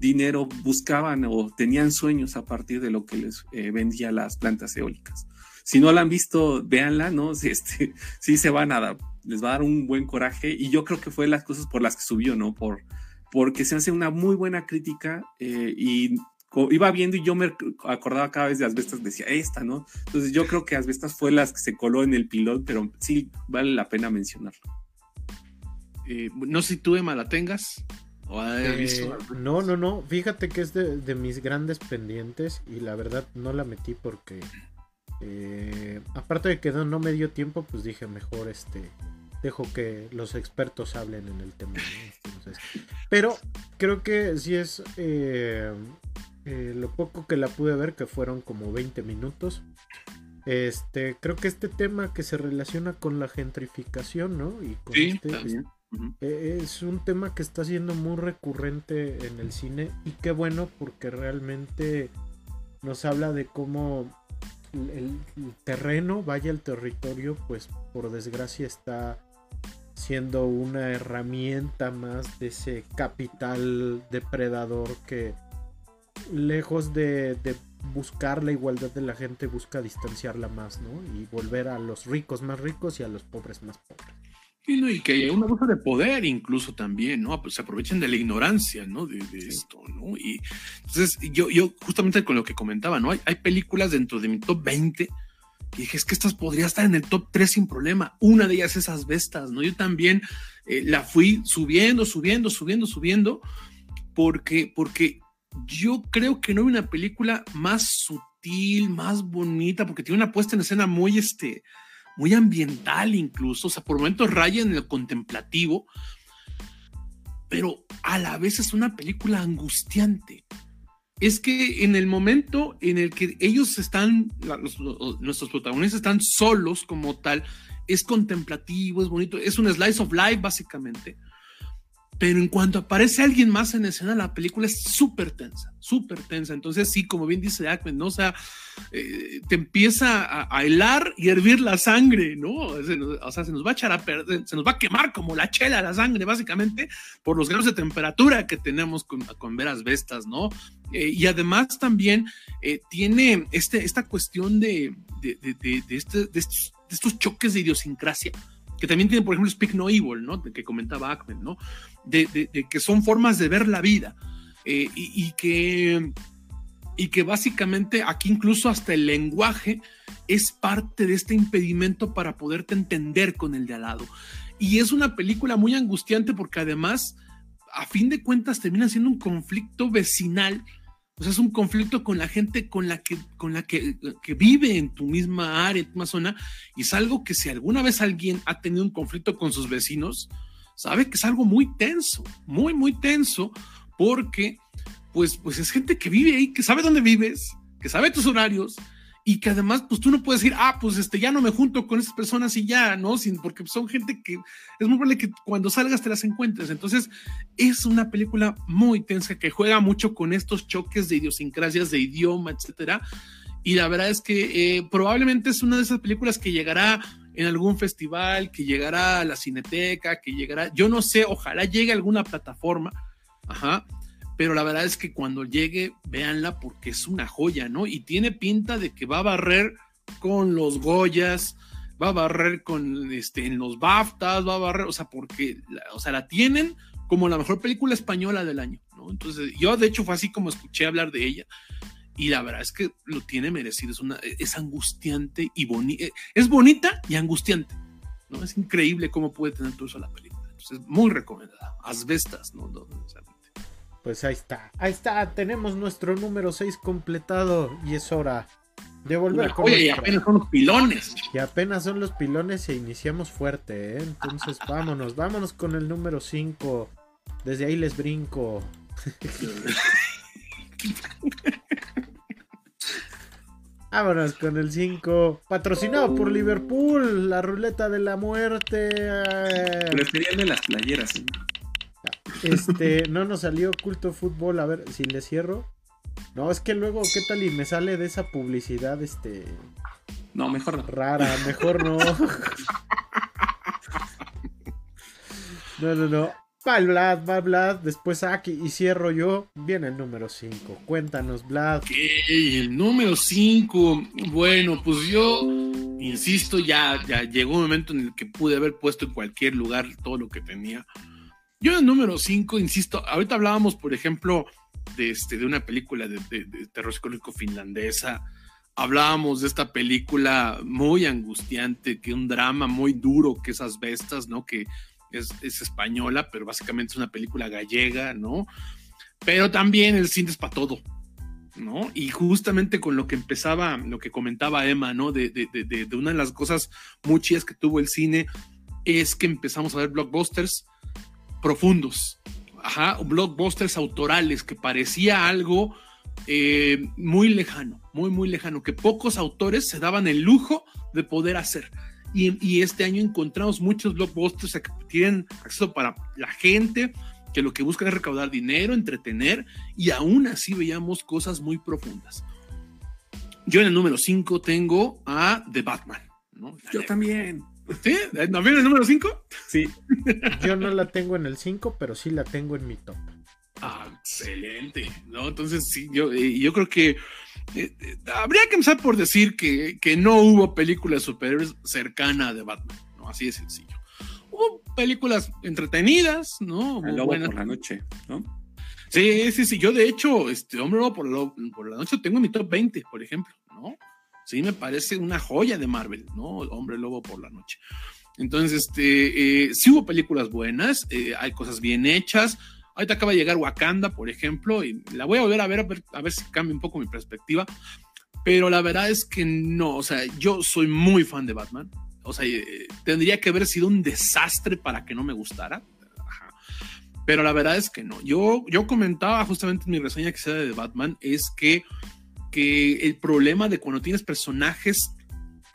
dinero buscaban o tenían sueños a partir de lo que les eh, vendía las plantas eólicas. Si no la han visto, véanla, ¿no? Este, sí se van a dar, les va a dar un buen coraje y yo creo que fue las cosas por las que subió, ¿no? Por, porque se hace una muy buena crítica eh, y iba viendo y yo me acordaba cada vez de Asbestas, decía esta, ¿no? Entonces yo creo que Asbestas fue las que se coló en el pilón, pero sí vale la pena mencionarlo. Eh, no sé si tú, Emma, la tengas. Eh, no, no, no. Fíjate que es de, mis grandes pendientes y la verdad no la metí porque eh, aparte de que no, me dio tiempo, pues dije mejor este dejo que los expertos hablen en el tema. pero creo que sí es eh, lo poco que la pude ver, que fueron como 20 minutos. Este, creo que este tema que se relaciona con la gentrificación, ¿no? Y con este, e-, es un tema que está siendo muy recurrente en el cine y qué bueno porque realmente nos habla de cómo el, terreno, vaya el territorio, pues por desgracia está siendo una herramienta más de ese capital depredador que lejos de, de, buscar la igualdad de la gente busca distanciarla más, ¿no? Y volver a los ricos más ricos y a los pobres más pobres. Y, que hay un abuso de poder incluso también, ¿no? Pues se aprovechan de la ignorancia, ¿no? De, esto, ¿no? Y entonces yo, yo justamente con lo que comentaba, ¿no? Hay, hay películas dentro de mi top 20 y dije, es que estas podrían estar en el top 3 sin problema. Una de ellas esas bestas, ¿no? Yo también eh, la fui subiendo, subiendo, subiendo, subiendo, porque, porque yo creo que no hay una película más sutil, más bonita, porque tiene una puesta en escena muy, este, muy ambiental incluso, o sea, por momentos raya en el contemplativo, pero a la vez es una película angustiante. Es que en el momento en el que ellos están, nuestros protagonistas están solos como tal, es contemplativo, es bonito, es un slice of life básicamente. Pero en cuanto aparece alguien más en escena, la película es súper tensa, súper tensa. Entonces, sí, como bien dice Ackman, ¿no? O sea, eh, te empieza a, helar y hervir la sangre, ¿no? o sea, se nos va a echar a perder, se nos va a quemar como la chela la sangre, básicamente, por los grados de temperatura que tenemos con, con veras bestas, ¿no? Eh, y además también eh, tiene este, esta cuestión de, de, de, este, de, estos, de estos choques de idiosincrasia que también tiene, por ejemplo, Speak No Evil, ¿no? Que comentaba Ackman, ¿no? De, que son formas de ver la vida eh, y, que, y que básicamente aquí incluso hasta el lenguaje es parte de este impedimento para poderte entender con el de al lado. Y es una película muy angustiante porque además, a fin de cuentas, termina siendo un conflicto vecinal o sea, es un conflicto con la gente con la que, con la que, vive en tu misma área, en tu misma zona, y es algo que si alguna vez alguien ha tenido un conflicto con sus vecinos, sabe que es algo muy tenso, muy, muy tenso, porque pues, pues es gente que vive ahí, que sabe dónde vives, que sabe tus horarios, y que además, pues tú no puedes decir, ah, pues este, ya no me junto con esas personas y ya, ¿no? Sin, porque son gente que es muy probable que cuando salgas te las encuentres. Entonces, es una película muy tensa que juega mucho con estos choques de idiosincrasias, de idioma, etcétera. Y la verdad es que eh, probablemente es una de esas películas que llegará en algún festival, que llegará a la cineteca, que llegará, yo no sé, ojalá llegue a alguna plataforma, ajá, pero la verdad es que cuando llegue, véanla porque es una joya, ¿no? Y tiene pinta de que va a barrer con los Goyas, va a barrer con, este, en los BAFTAs, va a barrer, o sea, porque, o sea, la tienen como la mejor película española del año, ¿no? Entonces, yo de hecho fue así como escuché hablar de ella. Y la verdad es que lo tiene merecido, es, angustiante y bonita, es bonita y angustiante, ¿no? Es increíble cómo puede tener todo eso la película. Entonces, muy recomendada. Asbestas, ¿no? no pues ahí está. Ahí está. Tenemos nuestro número 6 completado. Y es hora de volver con. Oye, y apenas son los pilones. Y apenas son los pilones e iniciamos fuerte, ¿eh? Entonces vámonos. Vámonos con el número 5. Desde ahí les brinco. Vámonos con el 5. Patrocinado por Liverpool. La ruleta de la muerte. Preferían de las playeras. ¿eh? Este, no nos salió culto fútbol. A ver si le cierro. No, es que luego, ¿qué tal? Y me sale de esa publicidad, este. No, mejor no. Rara, mejor no. no, no, no. Va el Vlad, va Vlad, después aquí y cierro yo. Viene el número 5. Cuéntanos, Vlad. el número 5. Bueno, pues yo insisto, ya, ya llegó un momento en el que pude haber puesto en cualquier lugar todo lo que tenía. Yo en el número 5, insisto, ahorita hablábamos, por ejemplo, de, este, de una película de, terror psicológico finlandesa. Hablábamos de esta película muy angustiante, que un drama muy duro, que esas bestas, ¿no? Que es, española, pero básicamente es una película gallega, ¿no? Pero también el cine es para todo, ¿no? Y justamente con lo que empezaba, lo que comentaba Emma, ¿no? De, de, una de las cosas muy chidas que tuvo el cine es que empezamos a ver blockbusters profundos, ajá, blockbusters autorales, que parecía algo eh, muy lejano, muy, muy lejano, que pocos autores se daban el lujo de poder hacer. Y, este año encontramos muchos blockbusters que tienen acceso para la gente, que lo que buscan es recaudar dinero, entretener, y aún así veíamos cosas muy profundas. Yo en el número 5 tengo a The Batman. ¿no? Yo también. ¿Sí? ¿También el número 5? Sí. Yo no la tengo en el 5, pero sí la tengo en mi top. Ah, excelente. ¿no? Entonces, sí, yo, eh, yo creo que eh, eh, habría que empezar por decir que, que no hubo películas superiores cercana de Batman, ¿no? Así de sencillo. Hubo películas entretenidas, ¿no? Hubo Lobo por la noche, ¿no? Sí, sí, sí. Yo, de hecho, este Hombre Lobo por, por la noche tengo mi top 20, por ejemplo, ¿no? Sí, me parece una joya de Marvel, ¿no? Hombre Lobo por la noche. Entonces, este, eh, sí hubo películas buenas, eh, hay cosas bien hechas. Ahorita acaba de llegar Wakanda, por ejemplo, y la voy a volver a ver, a ver, si cambia un poco mi perspectiva. Pero la verdad es que no, o sea, yo soy muy fan de Batman. O sea, eh, tendría que haber sido un desastre para que no me gustara. Pero la verdad es que no. Yo, yo comentaba justamente en mi reseña que sea de Batman, es que que el problema de cuando tienes personajes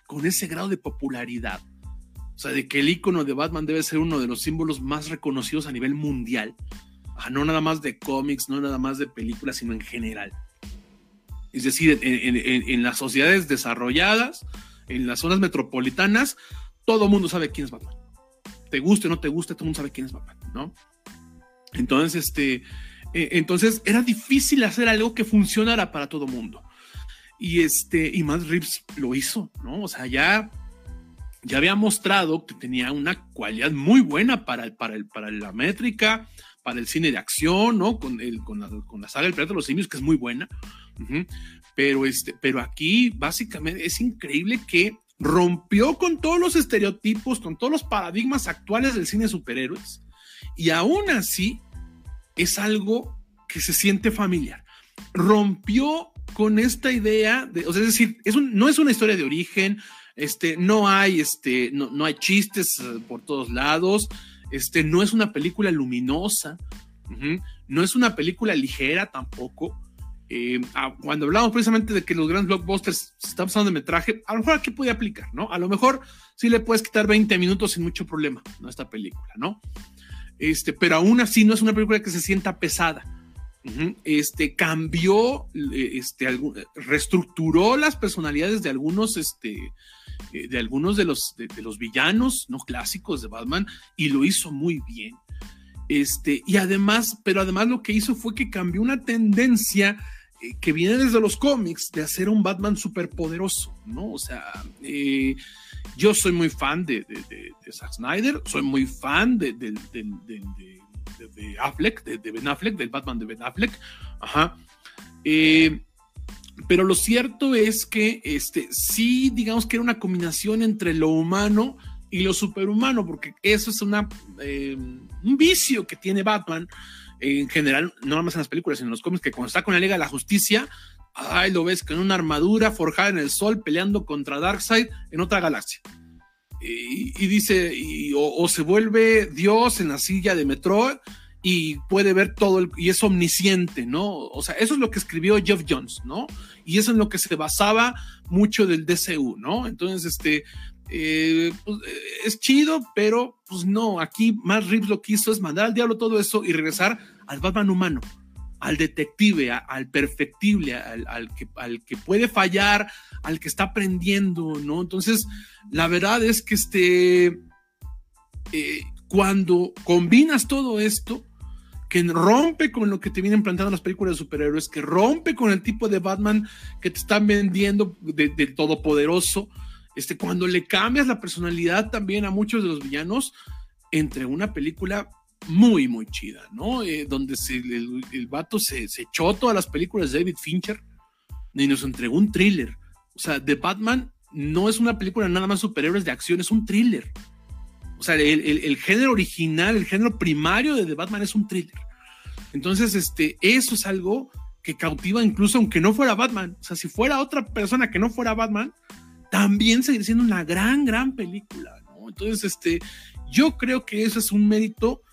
con ese grado de popularidad, o sea, de que el icono de Batman debe ser uno de los símbolos más reconocidos a nivel mundial, no nada más de cómics, no nada más de películas, sino en general. Es decir, en, las sociedades desarrolladas, en las zonas metropolitanas, todo el mundo sabe quién es Batman. Te guste o no te guste, todo el mundo sabe quién es Batman, ¿no? Entonces, este, eh, entonces era difícil hacer algo que funcionara para todo mundo. Y este, y Matt Reeves lo hizo, ¿no? O sea, ya ya había mostrado que tenía una cualidad muy buena para, para, el, para la métrica, para el cine de acción, ¿no? Con, el, con, la, con la saga El Planeta de los Simios, que es muy buena. pero, este, pero aquí, básicamente, es increíble que rompió con todos los estereotipos, con todos los paradigmas actuales del cine de superhéroes. Y aún así, es algo que se siente familiar. Rompió con esta idea de, o sea, es decir, no es una historia de origen, este, no hay, este, no, hay chistes eh, por todos lados, este, no es una película luminosa, no es una película ligera tampoco. Eh, ah, cuando hablamos precisamente de que los grandes blockbusters se están pasando de metraje, a lo mejor aquí puede aplicar, ¿no? A lo mejor sí le puedes quitar 20 minutos sin mucho problema, ¿no? Esta película, ¿no? Este, pero aún así no es una película que se sienta pesada. Este cambió, eh, este, reestructuró las personalidades de algunos, este, eh, de algunos de los, de, los villanos no clásicos de Batman y lo hizo muy bien. Este, y además, pero además lo que hizo fue que cambió una tendencia eh, que viene desde los cómics de hacer un Batman superpoderoso, ¿no? O sea, yo soy muy fan de, de, Zack Snyder, soy muy fan de, de Affleck, de, Ben Affleck, del Batman de Ben Affleck, ajá. Eh, pero lo cierto es que este, sí, digamos que era una combinación entre lo humano y lo superhumano, porque eso es una, eh, un vicio que tiene Batman en general, no nada más en las películas, sino en los cómics, que cuando está con la Liga de la Justicia, ay, lo ves con una armadura forjada en el sol peleando contra Darkseid en otra galaxia. Y, dice, o, se vuelve Dios en la silla de Metroid y puede ver todo el, y es omnisciente, ¿no? O sea, eso es lo que escribió Jeff Jones, ¿no? Y eso es en lo que se basaba mucho del DCU, ¿no? Entonces, este, eh, pues, eh, es chido, pero pues no, aquí más Reeves lo que hizo es mandar al diablo todo eso y regresar al Batman humano, al detective, al perfectible, al, que, al que puede fallar, al que está aprendiendo, ¿no? Entonces, la verdad es que este, eh, cuando combinas todo esto, que rompe con lo que te vienen plantando las películas de superhéroes, que rompe con el tipo de Batman que te están vendiendo del de todopoderoso, este, cuando le cambias la personalidad también a muchos de los villanos, entre una película muy, muy chida, ¿no? Eh, donde el, el, vato se, se, echó todas las películas de David Fincher y nos entregó un thriller. O sea, The Batman no es una película nada más superhéroes de acción, es un thriller. O sea, el, género original, el género primario de The Batman es un thriller. Entonces, este, eso es algo que cautiva incluso aunque no fuera Batman. O sea, si fuera otra persona que no fuera Batman, también seguiría siendo una gran, gran película. ¿no? Entonces, este, yo creo que eso es un mérito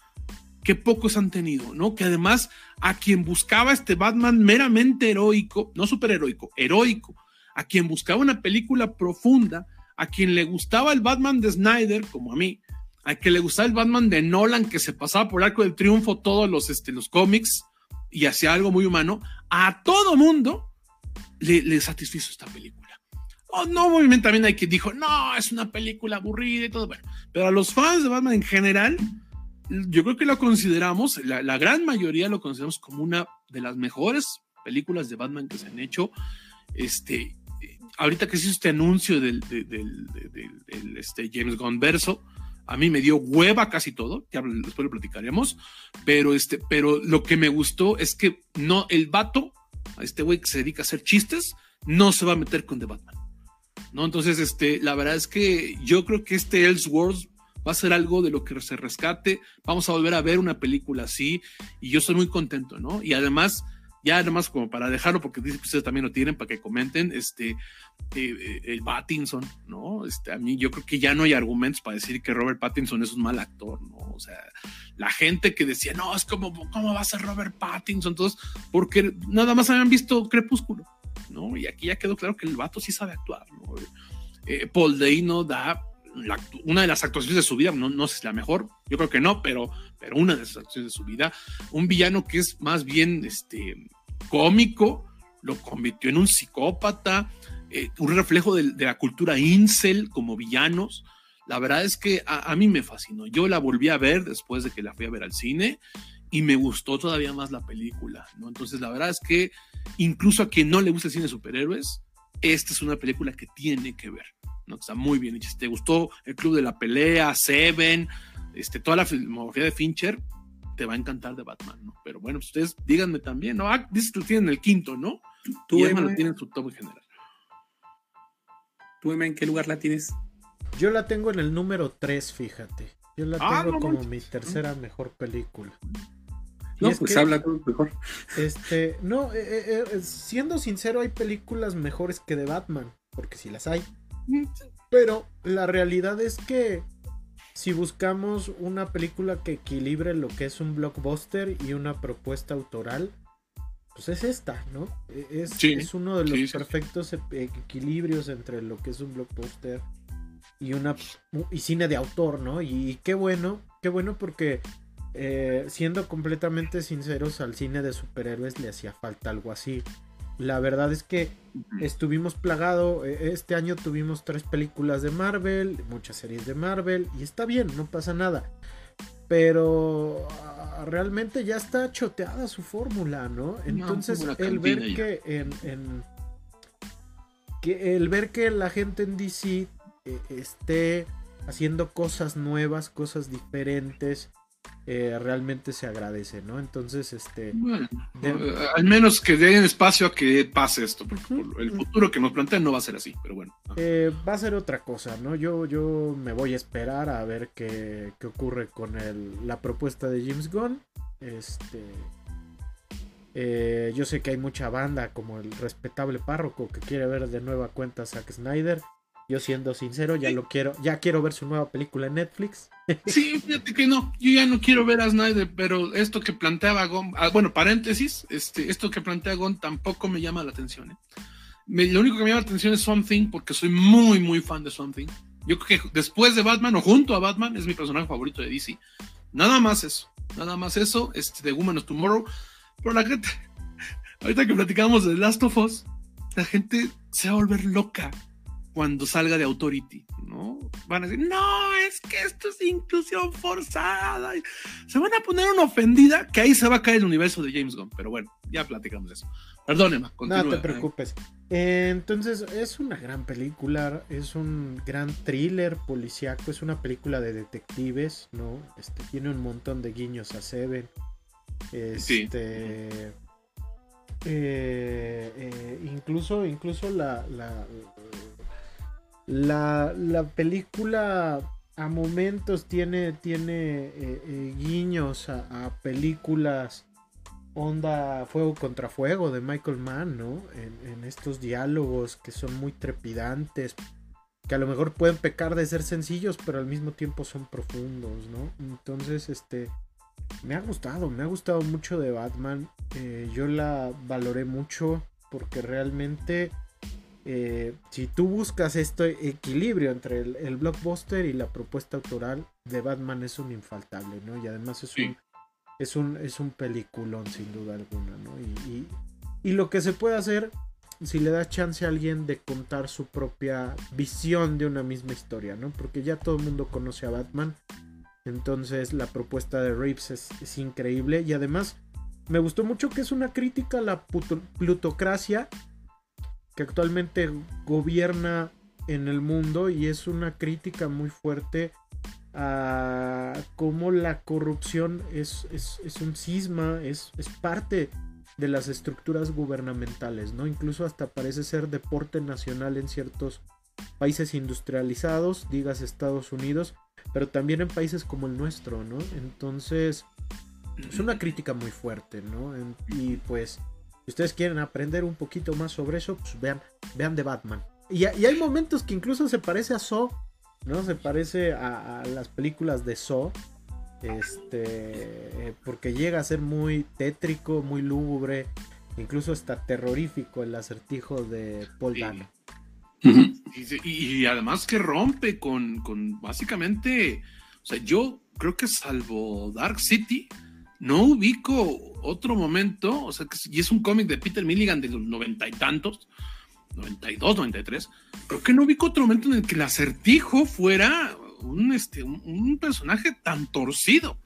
que pocos han tenido, ¿no? Que además a quien buscaba este Batman meramente heroico, no superheroico, heroico, a quien buscaba una película profunda, a quien le gustaba el Batman de Snyder, como a mí, a que le gustaba el Batman de Nolan, que se pasaba por arco del triunfo todos los, este, los cómics y hacía algo muy humano, a todo mundo le, satisfizo esta película. Oh, no, obviamente también hay quien dijo, no, es una película aburrida y todo, bueno, pero a los fans de Batman en general, yo creo que lo consideramos, la, gran mayoría lo consideramos como una de las mejores películas de Batman que se han hecho. Este, ahorita que se hizo este anuncio del, del este James Gunn verso, a mí me dio hueva casi todo, ya después lo platicaremos, pero, este, pero lo que me gustó es que no, el vato, este güey que se dedica a hacer chistes, no se va a meter con The Batman. ¿no? Entonces, este, la verdad es que yo creo que este Elseworlds va a ser algo de lo que se rescate. Vamos a volver a ver una película así y yo estoy muy contento, ¿no? Y además, ya además como para dejarlo, porque dice que ustedes también lo tienen para que comenten, este, eh, el Pattinson, ¿no? Este, a mí yo creo que ya no hay argumentos para decir que Robert Pattinson es un mal actor, ¿no? O sea, la gente que decía, no, es como, ¿cómo va a ser Robert Pattinson? Entonces, porque nada más habían visto Crepúsculo, ¿no? Y aquí ya quedó claro que el vato sí sabe actuar, ¿no? Eh, Paul Dano da una de las actuaciones de su vida, no, no sé si la mejor, yo creo que no, pero, pero una de las actuaciones de su vida, un villano que es más bien este, cómico, lo convirtió en un psicópata, eh, un reflejo de, la cultura incel como villanos. La verdad es que a, mí me fascinó. Yo la volví a ver después de que la fui a ver al cine y me gustó todavía más la película, ¿no? Entonces la verdad es que incluso a quien no le gusta el cine de superhéroes, esta es una película que tiene que ver. ¿No? Está muy bien hecha. Si te gustó el Club de la Pelea, Seven, este, toda la filmografía de Fincher, te va a encantar de Batman, ¿no? Pero bueno, pues ustedes díganme también, ¿no? Ah, dices que lo tienen el quinto, ¿no? Tú, Emma, lo tiene en su top en general. ¿Tú, Emma, en qué lugar la tienes? Yo la tengo en el número 3, fíjate. Yo la ah, tengo como mi tercera mejor película. No, pues habla tú mejor. Este, no, eh, eh, eh, siendo sincero, hay películas mejores que de Batman, porque sí las hay. Pero la realidad es que si buscamos una película que equilibre lo que es un blockbuster y una propuesta autoral, pues es esta, ¿no? E, es, uno de los perfectos equilibrios entre lo que es un blockbuster y una y cine de autor, ¿no? Y, qué bueno, qué bueno porque eh, siendo completamente sinceros al cine de superhéroes le hacía falta algo así. La verdad es que estuvimos plagado. E, este año tuvimos tres películas de Marvel, muchas series de Marvel, y está bien, no pasa nada. Pero ah, realmente ya está choteada su fórmula, ¿no? Entonces, el ver que en, que el ver que la gente en DC eh, esté haciendo cosas nuevas, cosas diferentes, eh, realmente se agradece, ¿no? Entonces, este... Eh, al menos que den espacio a que pase esto, porque el futuro que nos plantean no va a ser así, pero bueno. Eh, va a ser otra cosa, ¿no? Yo, yo me voy a esperar a ver qué, qué ocurre con el, la propuesta de James Gunn. Este... yo sé que hay mucha banda como el respetable párroco que quiere ver de nueva cuenta a Zack Snyder. Yo siendo sincero, ya lo quiero, ya quiero ver su nueva película en Netflix. Sí, fíjate que no, yo ya no quiero ver a Snyder, pero esto que planteaba Gon, ah, bueno, paréntesis, este, esto que plantea Gon tampoco me llama la atención. ¿eh? lo único que me llama la atención es Something, porque soy muy, muy fan de Something. Yo creo que después de Batman o junto a Batman es mi personaje favorito de DC. Nada más eso, nada más eso, este, de Woman of Tomorrow. Pero la gente, ahorita que platicamos de Last of Us, la gente se va a volver loca cuando salga de Authority, ¿no? Van a decir, no, es que esto es inclusión forzada. Se van a poner una ofendida que ahí se va a caer el universo de James Gunn. Pero bueno, ya platicamos de eso. Perdón, Emma, continúa. No te preocupes. entonces, es una gran película, es un gran thriller policíaco, es una película de detectives, ¿no? Este, tiene un montón de guiños a Seven. Este. Eh, eh, incluso, incluso la, la, película a momentos tiene, tiene eh, eh, guiños a, películas onda Fuego contra Fuego de Michael Mann, ¿no? En, estos diálogos que son muy trepidantes, que a lo mejor pueden pecar de ser sencillos, pero al mismo tiempo son profundos, ¿no? Entonces, este, me ha gustado, me ha gustado mucho de Batman. Eh, yo la valoré mucho porque realmente eh, si tú buscas este equilibrio entre el, blockbuster y la propuesta autoral de Batman es un infaltable, ¿no? Y además es un es un es un peliculón sin duda alguna, ¿no? Y, y, lo que se puede hacer si le das chance a alguien de contar su propia visión de una misma historia, ¿no? Porque ya todo el mundo conoce a Batman. Entonces la propuesta de Reeves es, es increíble y además me gustó mucho que es una crítica a la plutocracia que actualmente gobierna en el mundo y es una crítica muy fuerte a cómo la corrupción es, un cisma, es, es, parte de las estructuras gubernamentales, ¿no? Incluso hasta parece ser deporte nacional en ciertos países industrializados, digas Estados Unidos, pero también en países como el nuestro, ¿no? Entonces, es una crítica muy fuerte, ¿no? y pues si ustedes quieren aprender un poquito más sobre eso, pues vean, vean de Batman. Y, hay momentos que incluso se parece a Saw, ¿no? Se parece a, las películas de Saw. Este, eh, porque llega a ser muy tétrico, muy lúgubre, incluso hasta terrorífico el acertijo de Paul Dano. y, además que rompe con, con básicamente, o sea, yo creo que salvo Dark City, no ubico otro momento, o sea, y es un cómic de Peter Milligan de los noventa y tantos, 92, 93, creo que no ubico otro momento en el que el acertijo fuera un, este, un, personaje tan torcido.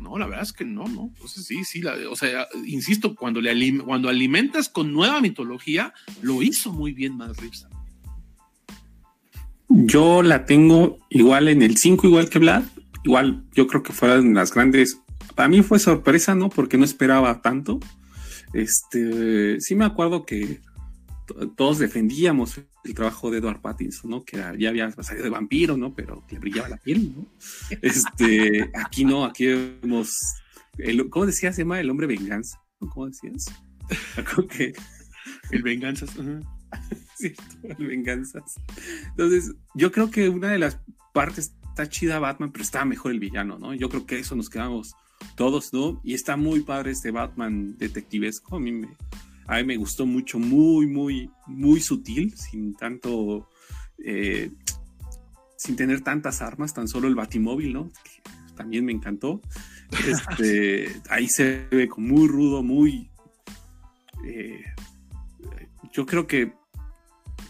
No, la verdad es que no, no. Entonces sí, sí, o sea, insisto, cuando, le cuando alimentas con nueva mitología, lo hizo muy bien Matt Reeves. Yo la tengo igual en el 5, igual que Vlad. Igual yo creo que fueron las grandes. Para mí fue sorpresa, ¿no? Porque no esperaba tanto. Este, sí me acuerdo que todos defendíamos el trabajo de Edward Pattinson, ¿no? Que ya había salido de vampiro, ¿no? Pero le brillaba la piel, ¿no? Este, aquí no, aquí vemos, el, ¿cómo decías, Emma? El hombre venganza, ¿cómo decías? que... El venganzas. el venganzas. Entonces, yo creo que una de las partes está chida Batman, pero está mejor el villano, ¿no? Yo creo que eso nos quedamos todos, ¿no? Y está muy padre este Batman detectivesco. A mí me, a mí me gustó mucho, muy, muy, muy sutil, sin tanto, eh, sin tener tantas armas, tan solo el batimóvil, ¿no? también me encantó. Este, ahí se ve como muy rudo, muy... Eh, yo creo que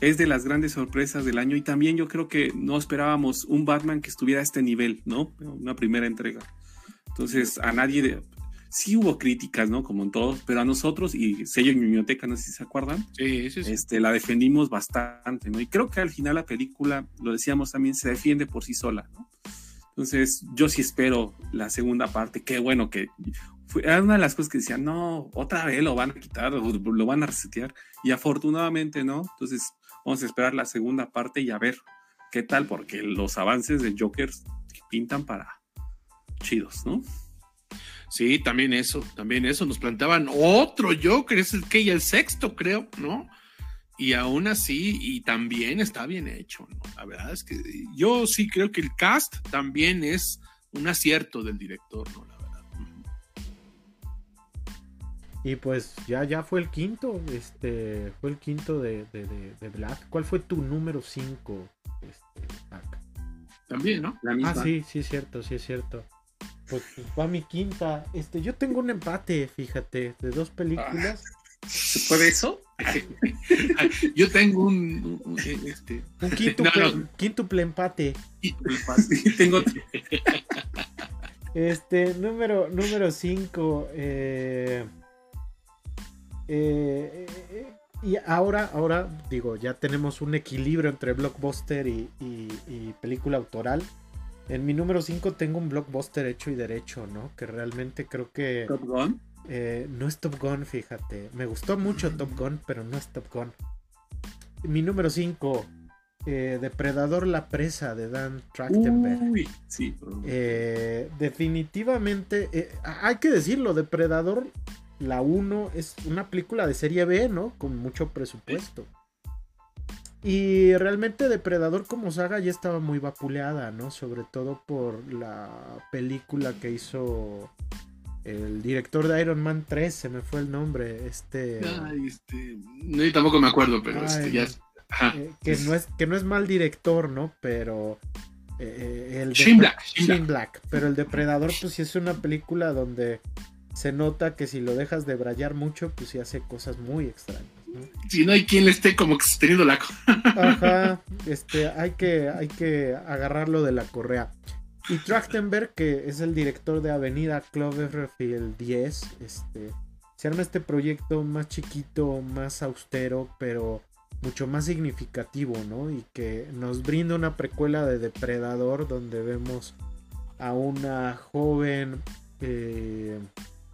es de las grandes sorpresas del año y también yo creo que no esperábamos un Batman que estuviera a este nivel, ¿no? Una primera entrega. Entonces, a nadie, sí hubo críticas, ¿no? Como en todos, pero a nosotros y sello en biblioteca, no sé si se acuerdan, sí, sí, sí. Este, la defendimos bastante, ¿no? Y creo que al final la película, lo decíamos también, se defiende por sí sola, ¿no? Entonces, yo sí espero la segunda parte, qué bueno que fue, era una de las cosas que decían, no, otra vez lo van a quitar, lo van a resetear, y afortunadamente, ¿no? Entonces, vamos a esperar la segunda parte y a ver qué tal, porque los avances de Joker pintan para chidos, ¿no? Sí, también eso, también eso. Nos planteaban otro Joker, es el que ya el sexto, creo, ¿no? Y aún así, y también está bien hecho, ¿no? La verdad es que yo sí creo que el cast también es un acierto del director, ¿no? La verdad. Y pues ya, ya fue el quinto, este, fue el quinto de, de, Black. ¿Cuál fue tu número 5? Este, También, ¿no? Ah, sí, sí es cierto, sí es cierto. Pues va mi quinta. Este, yo tengo un empate, fíjate, de dos películas. ¿Se puede eso? yo tengo un, un, este... un quíntuple, empate. tengo Este, número número 5. Eh, eh, eh, y ahora, ahora, digo, ya tenemos un equilibrio entre blockbuster y película autoral. En mi número 5 tengo un blockbuster hecho y derecho, ¿no? Que realmente creo que... ¿Top Gun? Eh, no es Top Gun, fíjate. Me gustó mucho Top Gun, pero no es Top Gun. Mi número 5, eh, Depredador la presa de Dan Trachtenberg. Uy, sí. Eh, definitivamente, hay que decirlo, Depredador, la 1 es una película de serie B, ¿no? Con mucho presupuesto. Y realmente Depredador como saga ya estaba muy vapuleada, ¿no? Sobre todo por la película que hizo el director de Iron Man 3, se me fue el nombre, este... Ay, este... No, yo tampoco me acuerdo, pero este, ya... Eh, que, no es, que no es mal director, ¿no? Pero... Eh, eh, el Shane Black. Shane Black. Pero el Depredador, pues sí es una película donde se nota que si lo dejas de brayar mucho, pues sí hace cosas muy extrañas. Si no hay quien le esté como teniendo la Ajá, este, hay que, hay que agarrarlo de la correa. Y Trachtenberg, que es el director de Avenida Cloverfield 10, este, se arma este proyecto más chiquito, más austero, pero mucho más significativo, ¿no? Y que nos brinda una precuela de Depredador donde vemos a una joven eh,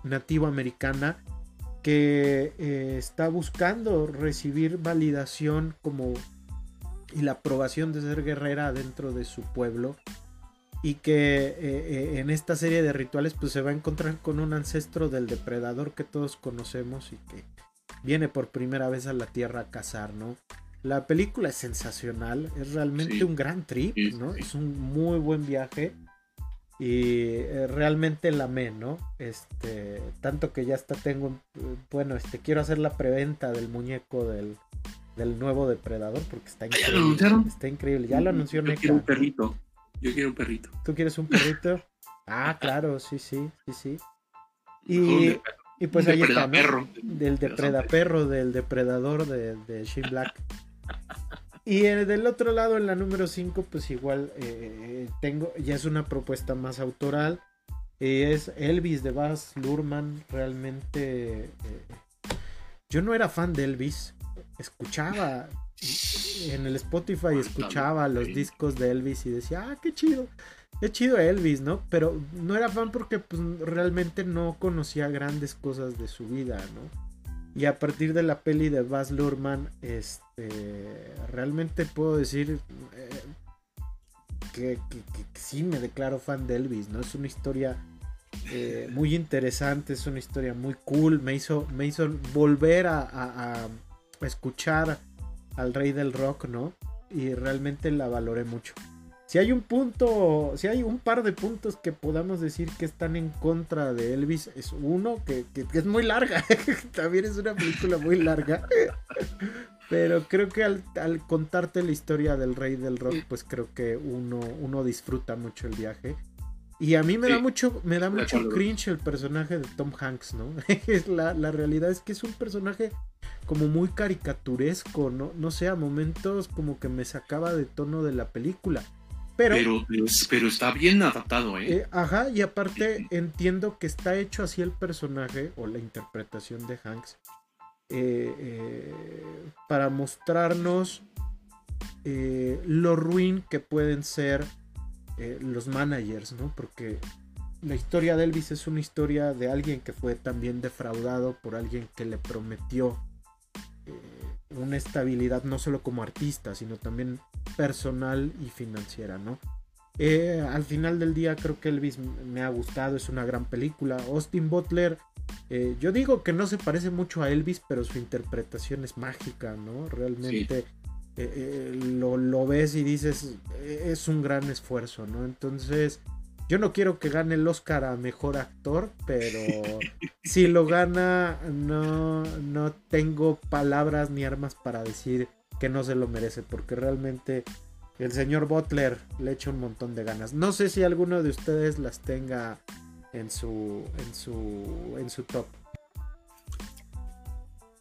nativa americana que eh, está buscando recibir validación como y la aprobación de ser guerrera dentro de su pueblo y que eh, eh, en esta serie de rituales pues se va a encontrar con un ancestro del depredador que todos conocemos y que viene por primera vez a la tierra a cazar, ¿no? La película es sensacional, es realmente un gran trip, ¿no? Es un muy buen viaje y eh, realmente la amé, ¿no? Este, tanto que ya hasta tengo, bueno, este, quiero hacer la preventa del muñeco del, del nuevo depredador porque está increíble. ¿Ya lo anunciaron? Está increíble, ya lo anunció Yo quiero un perrito. Yo quiero un perrito. ¿Tú quieres un perrito? Ah, claro, sí, sí, sí, sí. Y, y pues ahí está, ¿no? Del depredaperro, del depredador de, de Shane Black. Y del otro lado, en la número 5, pues igual eh, tengo, ya es una propuesta más autoral. es Elvis de Baz Luhrmann. Realmente, eh, yo no era fan de Elvis. Escuchaba en el Spotify escuchaba los discos de Elvis y decía, ah, qué chido. Qué chido Elvis, ¿no? Pero no era fan porque pues, realmente no conocía grandes cosas de su vida, ¿no? Y a partir de la peli de Baz Luhrmann, este, realmente puedo decir eh, que, sí me declaro fan de Elvis, ¿no? Es una historia eh, muy interesante, es una historia muy cool, me hizo, me hizo volver a escuchar al rey del rock, ¿no? Y realmente la valoré mucho. Si hay un punto, si hay un par de puntos que podamos decir que están en contra de Elvis, es uno que, es muy larga. También es una película muy larga. Pero creo que al, contarte la historia del rey del rock, pues creo que uno, uno disfruta mucho el viaje. Y a mí me da mucho, me da mucho cringe el personaje de Tom Hanks, ¿no? la, la realidad es que es un personaje como muy caricaturesco, ¿no? No sé, a momentos como que me sacaba de tono de la película. Pero, pero, está bien adaptado, ¿eh? ¿eh? Ajá, y aparte entiendo que está hecho así el personaje o la interpretación de Hanks eh, eh, para mostrarnos lo ruin que pueden ser los managers, ¿no? Porque la historia de Elvis es una historia de alguien que fue también defraudado por alguien que le prometió una estabilidad no solo como artista, sino también personal y financiera, ¿no? Eh, al final del día creo que Elvis me ha gustado, es una gran película. Austin Butler, eh, yo digo que no se parece mucho a Elvis, pero su interpretación es mágica, ¿no? Realmente eh, lo, lo, ves y dices, es un gran esfuerzo, ¿no? Entonces, yo no quiero que gane el Oscar a mejor actor, pero si lo gana, no, no tengo palabras ni armas para decir que no se lo merece, porque realmente el señor Butler le echa un montón de ganas. No sé si alguno de ustedes las tenga en su en su en su top.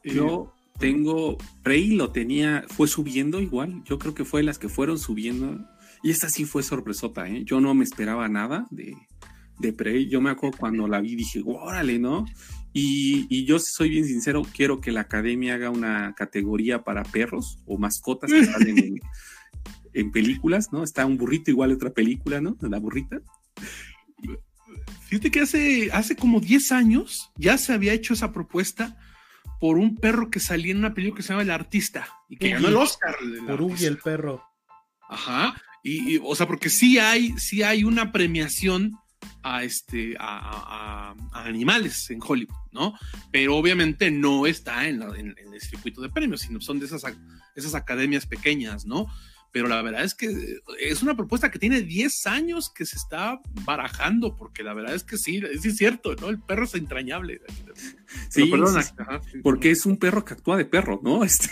Yo tengo Prey lo tenía fue subiendo igual, yo creo que fue las que fueron subiendo y esta sí fue sorpresota, ¿eh? Yo no me esperaba nada de, de Prey. Yo me acuerdo cuando la vi, dije, órale, ¿no? Y, y, yo soy bien sincero, quiero que la academia haga una categoría para perros o mascotas que salen en, en, películas, ¿no? Está un burrito igual otra película, ¿no? La burrita. Fíjate que hace, hace como 10 años ya se había hecho esa propuesta por un perro que salía en una película que se llama El Artista y que ganó el Oscar. Por Ugi el perro. Ajá. Y, o sea, porque sí hay, sí hay una premiación a, este, a, animales en Hollywood, ¿no? Pero obviamente no está en, en, el circuito de premios, sino son de esas, esas academias pequeñas, ¿no? Pero la verdad es que es una propuesta que tiene 10 años que se está barajando, porque la verdad es que sí, es cierto, ¿no? El perro es entrañable. Sí, porque es un perro que actúa de perro, ¿no? Este,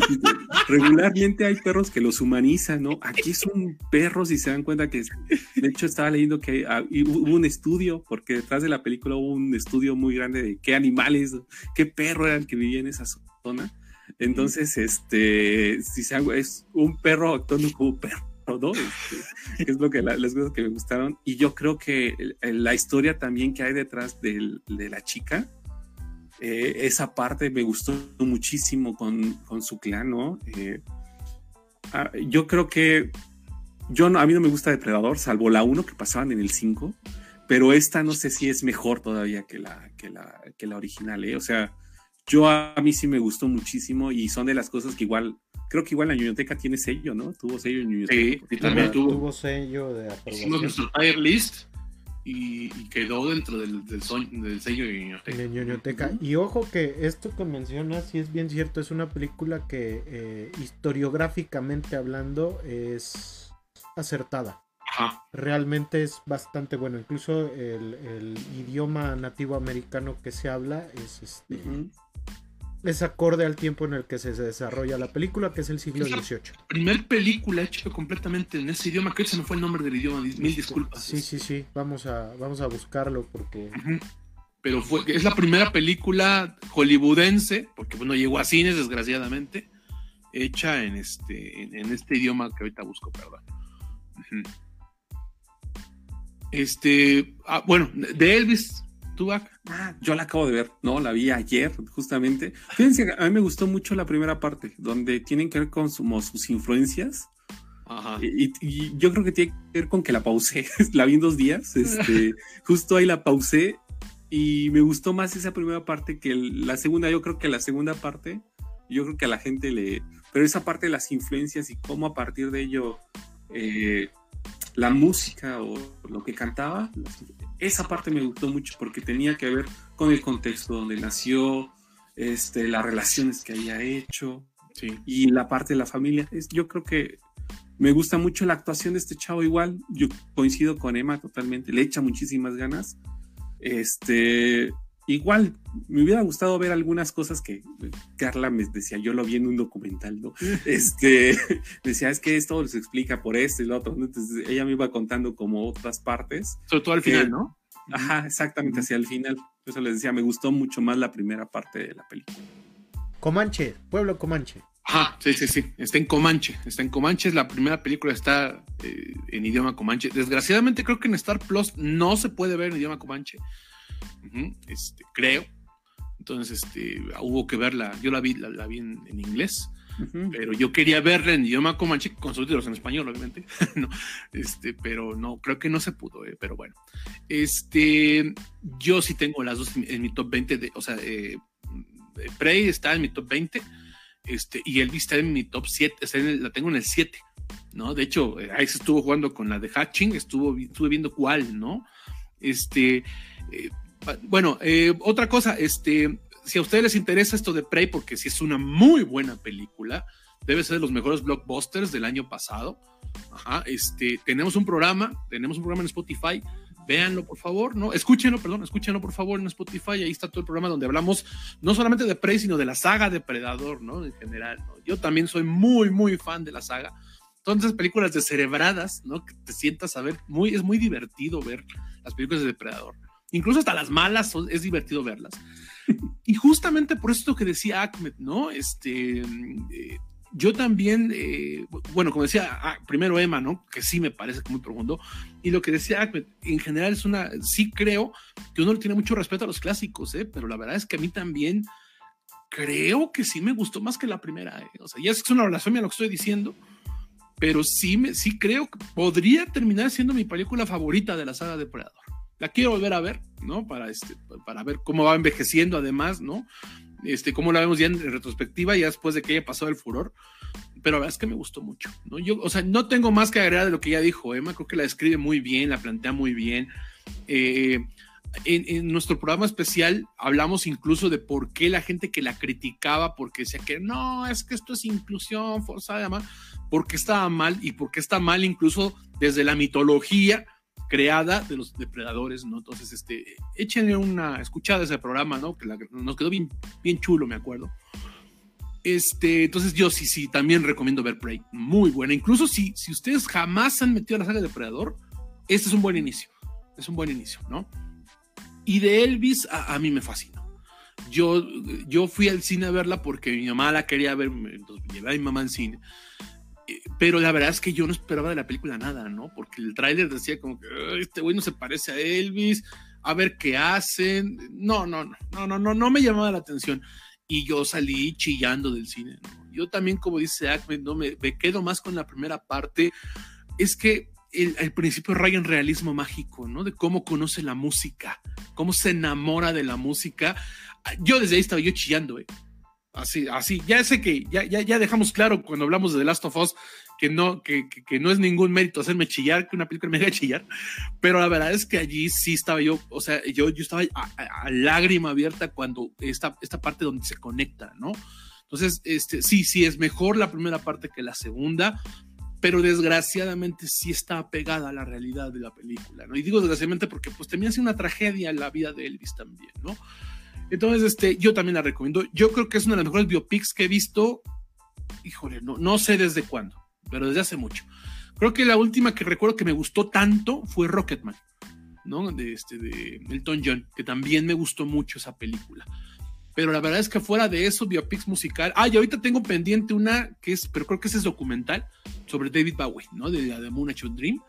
regularmente hay perros que los humanizan, ¿no? Aquí es un perro, si se dan cuenta que, de hecho estaba leyendo que ah, hubo un estudio, porque detrás de la película hubo un estudio muy grande de qué animales, qué perro era el que vivía en esa zona entonces, este, si se hago, es un perro actuando como perro, ¿no? Este, es lo que las cosas que me gustaron. Y yo creo que la historia también que hay detrás de la chica, eh, esa parte me gustó muchísimo con, con su clan, ¿no? Eh, ah, yo creo que yo no, a mí no me gusta Depredador, salvo la 1 que pasaban en el 5, pero esta no sé si es mejor todavía que la, que la, que la original, ¿eh? O sea, yo a mí sí me gustó muchísimo y son de las cosas que igual, creo que igual la biblioteca tiene sello, ¿no? Tuvo sello en biblioteca. Sí, también tuvo. sello de. Hicimos nuestro tier list y, quedó dentro del, del, sello de biblioteca. Y ojo que esto que mencionas, sí es bien cierto, es una película que eh, historiográficamente hablando es acertada. Realmente es bastante bueno. Incluso el, idioma nativo americano que se habla es este, es acorde al tiempo en el que se desarrolla la película, que es el siglo XVIII. Primer película hecha completamente en ese idioma, que ese no fue el nombre del idioma, mil disculpas. Sí, sí, sí, vamos a, vamos a buscarlo porque... Pero fue, es la primera película hollywoodense, porque bueno, llegó a cines desgraciadamente, hecha en este, en, este idioma que ahorita busco, perdón. Este, ah, bueno, de Elvis ¿Tú, ah, yo la acabo de ver, no, la vi ayer, justamente. Fíjense, a mí me gustó mucho la primera parte, donde tienen que ver con sus influencias. Ajá. Y, yo creo que tiene que ver con que la pausé, la vi en dos días, este, justo ahí la pausé y me gustó más esa primera parte que la segunda. Yo creo que la segunda parte, yo creo que a la gente le. Pero esa parte de las influencias y cómo a partir de ello eh, la música o lo que cantaba, esa parte me gustó mucho porque tenía que ver con el contexto donde nació, este, las relaciones que había hecho y la parte de la familia. Es, yo creo que me gusta mucho la actuación de este chavo igual. Yo coincido con Emma totalmente, le echa muchísimas ganas. Este, Igual, me hubiera gustado ver algunas cosas que Carla me decía, yo lo vi en un documental, ¿no? Este, decía, es que esto se explica por esto y lo otro. Entonces ella me iba contando como otras partes. Sobre todo al final, ¿no? Ajá, exactamente, hacia el final. Por eso les decía, me gustó mucho más la primera parte de la película. Comanche, pueblo Comanche. Ajá, sí, sí, sí. Está en Comanche. Está en Comanche. La primera película está eh, en idioma Comanche. Desgraciadamente, creo que en Star Plus no se puede ver en idioma Comanche este, creo. Entonces, este, hubo que verla. Yo la vi, la, vi en, inglés, pero yo quería verla en idioma comanche con subtítulos en español, obviamente. no, este, pero no, creo que no se pudo, eh, pero bueno. Este, yo sí tengo las dos en, mi top 20, de, o sea, eh, Prey está en mi top 20, este, y Elvis está en mi top 7, la tengo en el 7. ¿no? De hecho, eh, ahí se estuvo jugando con la de Hatching, estuvo, estuve viendo cuál, ¿no? Este, bueno, eh, otra cosa, este, si a ustedes les interesa esto de Prey, porque si es una muy buena película, debe ser de los mejores blockbusters del año pasado. Ajá, este, tenemos un programa, tenemos un programa en Spotify, véanlo por favor, ¿no? Escúchenlo, perdón, escúchenlo por favor en Spotify, ahí está todo el programa donde hablamos no solamente de Prey, sino de la saga de Predador, ¿no? En general. Yo también soy muy, muy fan de la saga. Esas películas descerebradas, ¿no? Que te sientas a ver, muy, es muy divertido ver las películas de Depredador. Incluso hasta las malas es divertido verlas. Y justamente por esto que decía Ahmed, ¿no? Este, eh, yo también, eh, bueno, como decía ah, primero Emma, ¿no? Que sí me parece muy profundo. Y lo que decía Ahmed, en general es una, sí creo que uno le tiene mucho respeto a los clásicos, ¿eh? Pero la verdad es que a mí también creo que sí me gustó más que la primera. ¿eh? O sea, ya es una blasfemia lo que estoy diciendo, pero sí, me, sí creo que podría terminar siendo mi película favorita de la saga de Predador la quiero volver a ver, ¿no? Para, este, para ver cómo va envejeciendo además, ¿no? Este, cómo la vemos ya en retrospectiva, ya después de que haya pasado el furor. Pero la verdad es que me gustó mucho, ¿no? Yo, o sea, no tengo más que agregar de lo que ya dijo Emma, creo que la describe muy bien, la plantea muy bien. Eh, en, nuestro programa especial hablamos incluso de por qué la gente que la criticaba, porque decía que no, es que esto es inclusión forzada, además, porque estaba mal y porque está mal incluso desde la mitología creada de los depredadores, ¿no? Entonces, este, échenle una escuchada a ese programa, ¿no? Que nos quedó bien, bien chulo, me acuerdo. Este, entonces yo sí, sí, también recomiendo ver Prey. Muy buena. Incluso si, si ustedes jamás han metido a la saga de Depredador, este es un buen inicio. Es un buen inicio, ¿no? Y de Elvis, a, mí me fascinó. Yo, yo fui al cine a verla porque mi mamá la quería ver, entonces llevé a mi mamá al cine pero la verdad es que yo no esperaba de la película nada, ¿no? Porque el tráiler decía como que este güey no se parece a Elvis, a ver qué hacen. No, no, no, no, no, no, me llamaba la atención. Y yo salí chillando del cine. ¿no? Yo también, como dice Ahmed, no me, quedo más con la primera parte. Es que el, el, principio raya en realismo mágico, ¿no? De cómo conoce la música, cómo se enamora de la música. Yo desde ahí estaba yo chillando, ¿eh? Así, así, ya sé que ya, ya, ya dejamos claro cuando hablamos de The Last of Us que no, que, que, no es ningún mérito hacerme chillar, que una película me haga chillar, pero la verdad es que allí sí estaba yo, o sea, yo, yo estaba a, lágrima abierta cuando esta, esta parte donde se conecta, ¿no? Entonces, este, sí, sí, es mejor la primera parte que la segunda, pero desgraciadamente sí está pegada a la realidad de la película, ¿no? Y digo desgraciadamente porque pues también hace una tragedia en la vida de Elvis también, ¿no? Entonces, este, yo también la recomiendo. Yo creo que es una de las mejores biopics que he visto. Híjole, no, no sé desde cuándo, pero desde hace mucho. Creo que la última que recuerdo que me gustó tanto fue Rocketman, ¿no? De, este, de Elton John, que también me gustó mucho esa película. Pero la verdad es que fuera de eso, biopics musical. Ah, y ahorita tengo pendiente una que es, pero creo que ese es documental sobre David Bowie, ¿no? De, de Moon Dream.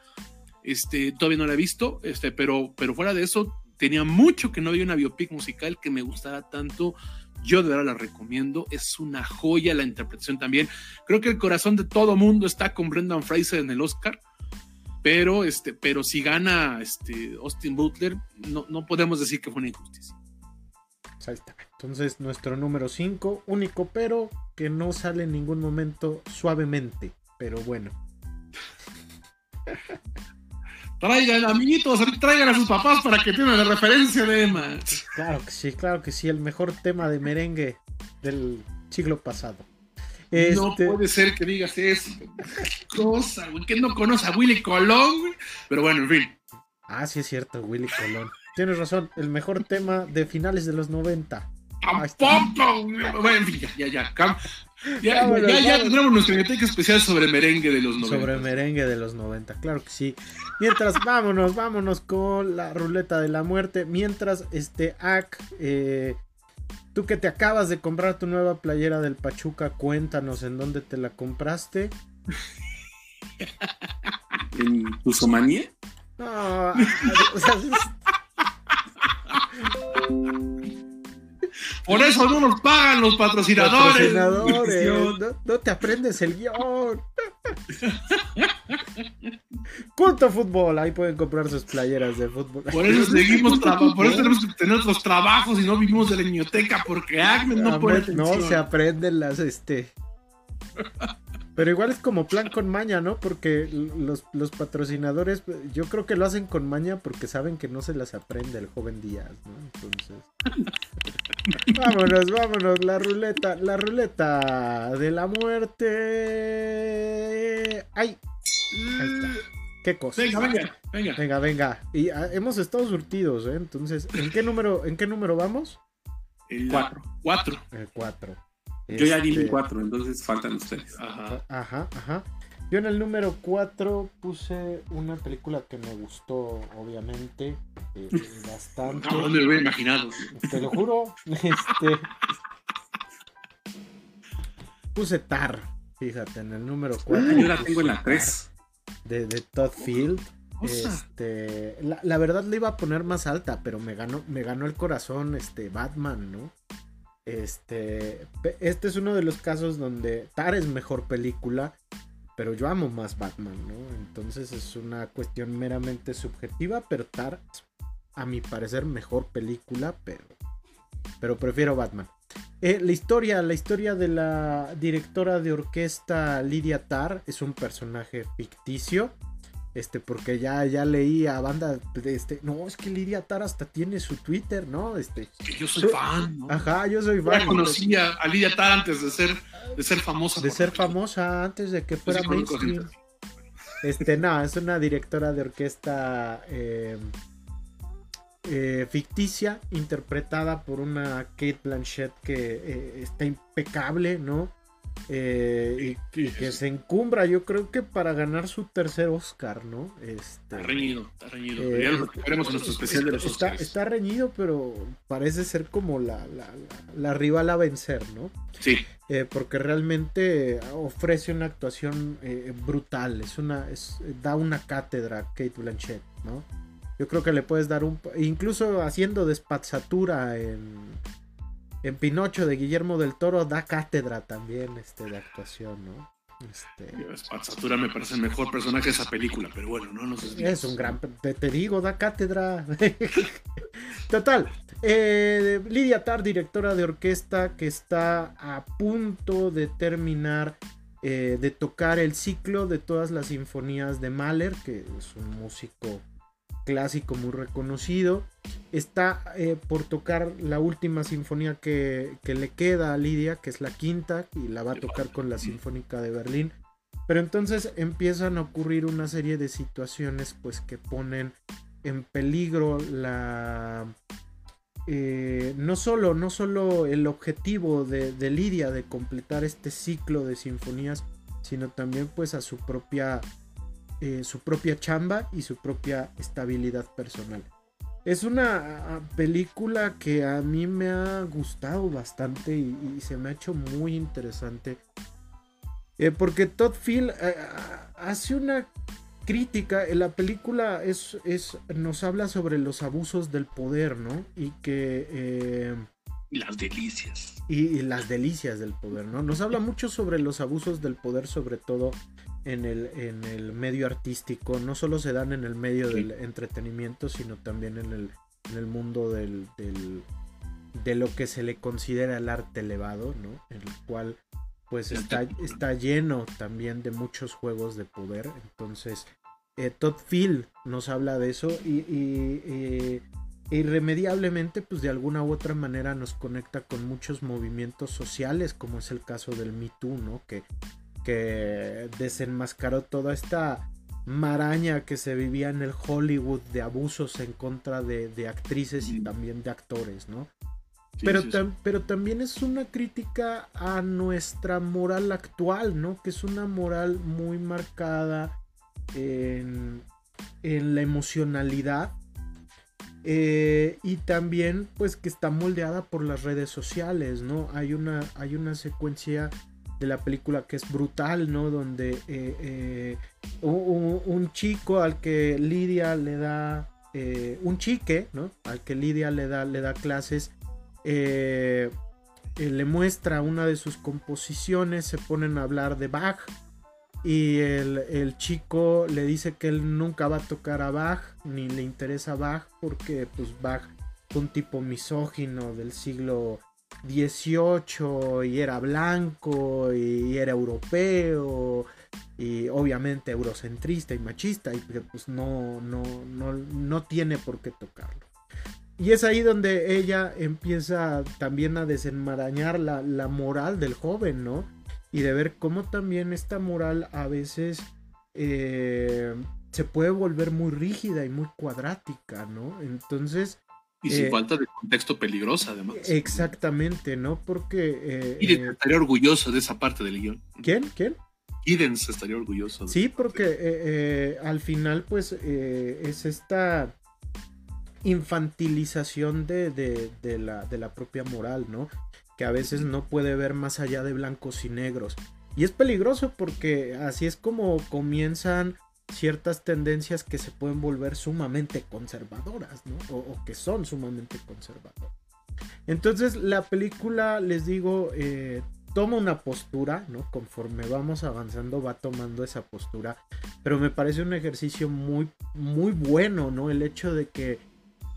Este, todavía no la he visto, este, pero, pero fuera de eso, tenía mucho que no había una biopic musical que me gustara tanto. Yo de verdad la recomiendo. Es una joya la interpretación también. Creo que el corazón de todo mundo está con Brendan Fraser en el Oscar. Pero, este, pero si gana este, Austin Butler, no, no podemos decir que fue una injusticia. Ahí está. Entonces, nuestro número 5, único, pero que no sale en ningún momento suavemente. Pero bueno. Traigan, amiguitos, traigan a sus papás para que tengan la referencia de Emma. Claro que sí, claro que sí, el mejor tema de merengue del siglo pasado. No este puede ser que digas eso. Cosa, güey, que no conoce a Willy Colón, Pero bueno, en fin. Ah, sí es cierto, Willy Colón. Tienes razón, el mejor tema de finales de los 90. Tampoco, bueno, en fin, ya, ya, ya. Ya, ya, tendremos nuestra biblioteca especial sobre merengue de los 90. Sobre merengue de los 90, claro que sí. Mientras, vámonos, vámonos con la ruleta de la muerte. Mientras, este, Ak, eh, tú que te acabas de comprar tu nueva playera del Pachuca, cuéntanos en dónde te la compraste. ¿En Usomanía? No, o sea, por eso no nos pagan los patrocinadores. No, te aprendes el guion. Culto Fútbol, ahí pueden comprar sus playeras de fútbol. Por eso seguimos por eso tenemos que tener otros trabajos y no vivimos de la biblioteca, porque Agnes no puede. No se aprenden las este. Pero igual es como plan con maña, ¿no? Porque los, patrocinadores, yo creo que lo hacen con maña porque saben que no se las aprende el joven Díaz, ¿no? Entonces. Vámonos, vámonos, la ruleta, la ruleta de la muerte. ¡Ay! Ahí está. ¿Qué cosa? Venga, venga, venga. Venga, venga. Y ah, hemos estado surtidos, ¿eh? Entonces, ¿en qué número, en qué número vamos? El 4. 4. El 4. Yo ya di mi 4, este, entonces faltan ustedes. Ajá. Ajá, ajá. Yo en el número 4 puse una película que me gustó, obviamente, eh, bastante. No, me lo había imaginado. Te lo juro. Este. Puse Tar, fíjate, en el número 4. Yo la tengo en la 3. De, de Todd Field. Este, la, la, verdad le iba a poner más alta, pero me ganó, me ganó el corazón este Batman, ¿no? Este, este es uno de los casos donde Tar es mejor película, pero yo amo más Batman, ¿no? Entonces es una cuestión meramente subjetiva, pero Tar, a mi parecer, mejor película, pero, pero prefiero Batman. Eh, la historia, la historia de la directora de orquesta Lydia Tar es un personaje ficticio este, porque ya, ya leí a banda, este, no, es que Lidia Tar hasta tiene su Twitter, ¿no? Este, yo soy fan, ¿no? Ajá, yo soy fan. Ya conocía a Lidia Tar antes de ser, de ser famosa. De ser famosa antes de que fuera mainstream. Este, no, es una directora de orquesta eh, eh, ficticia, interpretada por una Kate Blanchett que eh, está impecable, ¿no? Eh, y, que se encumbra, yo creo que para ganar su tercer Oscar, ¿no? Este, está reñido, está reñido. Eh, en nuestro especial de los está, Está reñido, pero parece ser como la, la, rival a vencer, ¿no? Sí. Eh, porque realmente ofrece una actuación brutal, es una, es, da una cátedra Kate Blanchett, ¿no? Yo creo que le puedes dar un... Incluso haciendo despatzatura en en Pinocho de Guillermo del Toro da cátedra también este, de actuación, ¿no? Este... me parece el mejor personaje de esa película, pero bueno, no nos Es un gran. Te, digo, da cátedra. Total. Eh, Lidia Tar, directora de orquesta, que está a punto de terminar eh, de tocar el ciclo de todas las sinfonías de Mahler, que es un músico clásico muy reconocido. Está eh, por tocar la última sinfonía que, le queda a Lidia, que es la quinta, y la va a tocar con la Sinfónica de Berlín. Pero entonces empiezan a ocurrir una serie de situaciones pues que ponen en peligro la... Eh, no, solo, no solo el objetivo de, de Lidia de completar este ciclo de sinfonías, sino también pues a su propia eh, su propia chamba y su propia estabilidad personal. Es una película que a mí me ha gustado bastante y, se me ha hecho muy interesante. Eh, porque Todd Field eh, hace una crítica, la película es, es, nos habla sobre los abusos del poder, ¿no? Y que... Y las delicias. Y, las delicias del poder, ¿no? Nos habla mucho sobre los abusos del poder, sobre todo en el, en el medio artístico. No solo se dan en el medio del entretenimiento, sino también en el, en el mundo del, del, de lo que se le considera el arte elevado, ¿no? En el cual pues está, está lleno también de muchos juegos de poder. Entonces, eh, Todd Phil nos habla de eso y, y, irremediablemente, pues de alguna u otra manera nos conecta con muchos movimientos sociales, como es el caso del Me Too, ¿no? Que, que desenmascaró toda esta maraña que se vivía en el Hollywood de abusos en contra de, de actrices y también de actores, ¿no? pero, pero también es una crítica a nuestra moral actual, ¿no? Que es una moral muy marcada en, la emocionalidad. Eh, y también pues que está moldeada por las redes sociales, ¿no? Hay una, hay una secuencia de la película que es brutal, ¿no? Donde eh, eh, un, chico al que Lidia le da, un chique, ¿no? Al que Lidia le da, le da clases, eh, eh, le muestra una de sus composiciones, se ponen a hablar de Bach y el, chico le dice que él nunca va a tocar a Bach, ni le interesa Bach, porque pues Bach fue un tipo misógino del siglo XVIII y era blanco y era europeo y obviamente eurocentrista y machista y pues no, no, no, no tiene por qué tocarlo. Y es ahí donde ella empieza también a desenmarañar la, moral del joven, ¿no? Y de ver cómo también esta moral a veces eh, se puede volver muy rígida y muy cuadrática, ¿no? Entonces... Y sin eh, falta de contexto peligrosa, además. Exactamente, ¿no? Porque... Eh, estaría orgulloso de esa parte del guion. ¿Quién? ¿Quién? Idens estaría orgulloso. sí, porque al final, pues, es esta infantilización de, la, propia moral, ¿no? Que a veces no puede ver más allá de blancos y negros. Y es peligroso porque así es como comienzan ciertas tendencias que se pueden volver sumamente conservadoras, ¿no? O, que son sumamente conservadoras. Entonces la película, les digo, eh, toma una postura, ¿no? Conforme vamos avanzando va tomando esa postura, pero me parece un ejercicio muy, muy bueno, ¿no? El hecho de que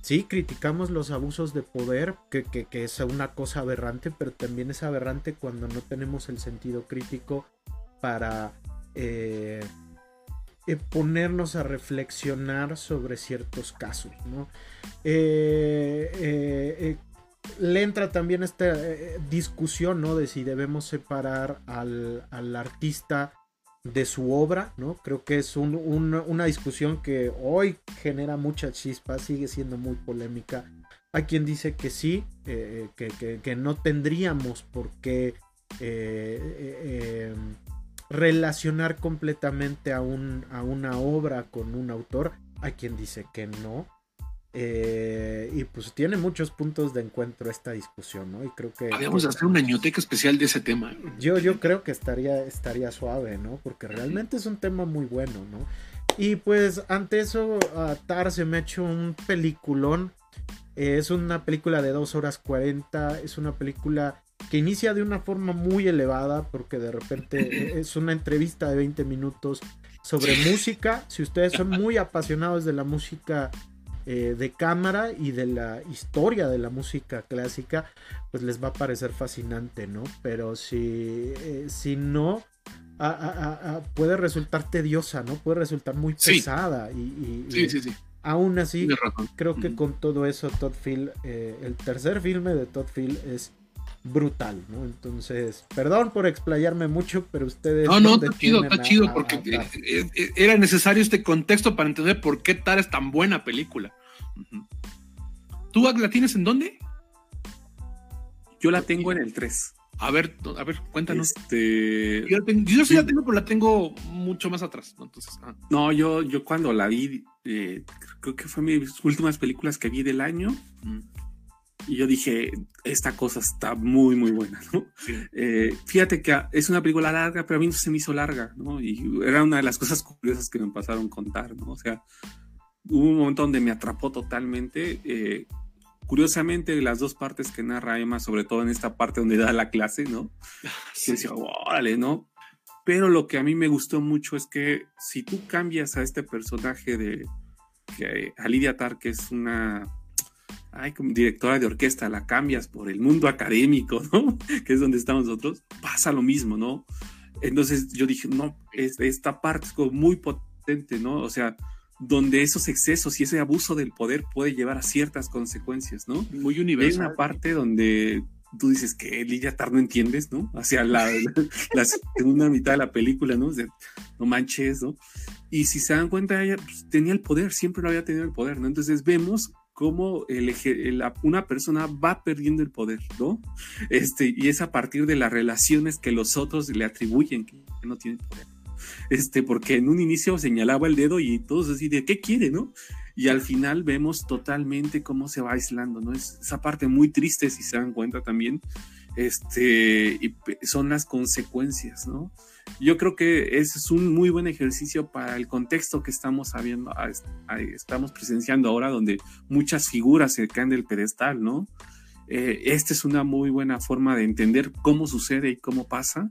sí, criticamos los abusos de poder, que, es una cosa aberrante, pero también es aberrante cuando no tenemos el sentido crítico para eh, eh, ponernos a reflexionar sobre ciertos casos. ¿no? Eh, le entra también esta discusión ¿no? de si debemos separar al, al artista de su obra, ¿no? Creo que es una discusión que hoy genera mucha chispa, sigue siendo muy polémica. Hay quien dice que sí, eh, que, no tendríamos por qué eh, eh, relacionar completamente a, un, a una obra con un autor. Hay quien dice que no. Eh, y pues tiene muchos puntos de encuentro esta discusión, ¿no? Y creo que. Podríamos hacer una ñoteca especial de ese tema. Yo, yo creo que estaría, estaría suave, ¿no? Porque realmente es un tema muy bueno, ¿no? Y pues ante eso, Tar se me ha hecho un peliculón. es una película de 2 horas 40. Es una película que inicia de una forma muy elevada porque de repente es una entrevista de 20 minutos sobre música. Si ustedes son muy apasionados de la música eh, de cámara y de la historia de la música clásica, pues les va a parecer fascinante, ¿no? Pero si, eh, si no, puede resultar tediosa, ¿no? Puede resultar muy pesada. Y, sí, sí, sí. Aún así, creo que con todo eso, Todd Phil, eh, el tercer filme de Todd Phil es brutal, ¿no? Entonces, perdón por explayarme mucho, pero ustedes... No, no, está chido, está chido, porque eh, eh, era necesario este contexto para entender por qué Tar es tan buena película. ¿Tú la tienes en dónde? Yo la tengo en el 3. A ver, a ver, cuéntanos. Este... Yo, sí la tengo, pero la tengo mucho más atrás. ¿no? Entonces, ah. no, yo, yo cuando la vi, eh, creo que fue mis últimas películas que vi del año. Y yo dije, esta cosa está muy, muy buena, ¿no? Eh, fíjate que es una película larga, pero a mí no se me hizo larga, ¿no? Y era una de las cosas curiosas que me pasaron a contar, ¿no? O sea, hubo un momento donde me atrapó totalmente. Eh, curiosamente, las dos partes que narra Emma, sobre todo en esta parte donde da la clase, ¿no? Sí. decía, órale, ¿no? Pero lo que a mí me gustó mucho es que si tú cambias a este personaje de que a Lidia Tar, que es una ay, como directora de orquesta, la cambias por el mundo académico, ¿no? que es donde estamos nosotros, pasa lo mismo, ¿no? Entonces yo dije, no, esta parte es como muy potente, ¿no? O sea, donde esos excesos y ese abuso del poder puede llevar a ciertas consecuencias, ¿no? Muy universal. Hay una parte donde tú dices que Lidia Tar no entiendes, ¿no? Hacia la, la, segunda mitad de la película, ¿no? no manches, ¿no? Y si se dan cuenta, ella pues, tenía el poder, siempre lo había tenido el poder, ¿no? Entonces vemos cómo el, una persona va perdiendo el poder, ¿no? Este, y es a partir de las relaciones que los otros le atribuyen que no tiene poder. Este, porque en un inicio señalaba el dedo y todos así de qué quiere, ¿no? Y al final vemos totalmente cómo se va aislando, ¿no? Es esa parte muy triste, si se dan cuenta también, este, y son las consecuencias, ¿no? Yo creo que ese es un muy buen ejercicio para el contexto que estamos sabiendo, estamos presenciando ahora, donde muchas figuras se caen del pedestal, ¿no? Eh, esta es una muy buena forma de entender cómo sucede y cómo pasa,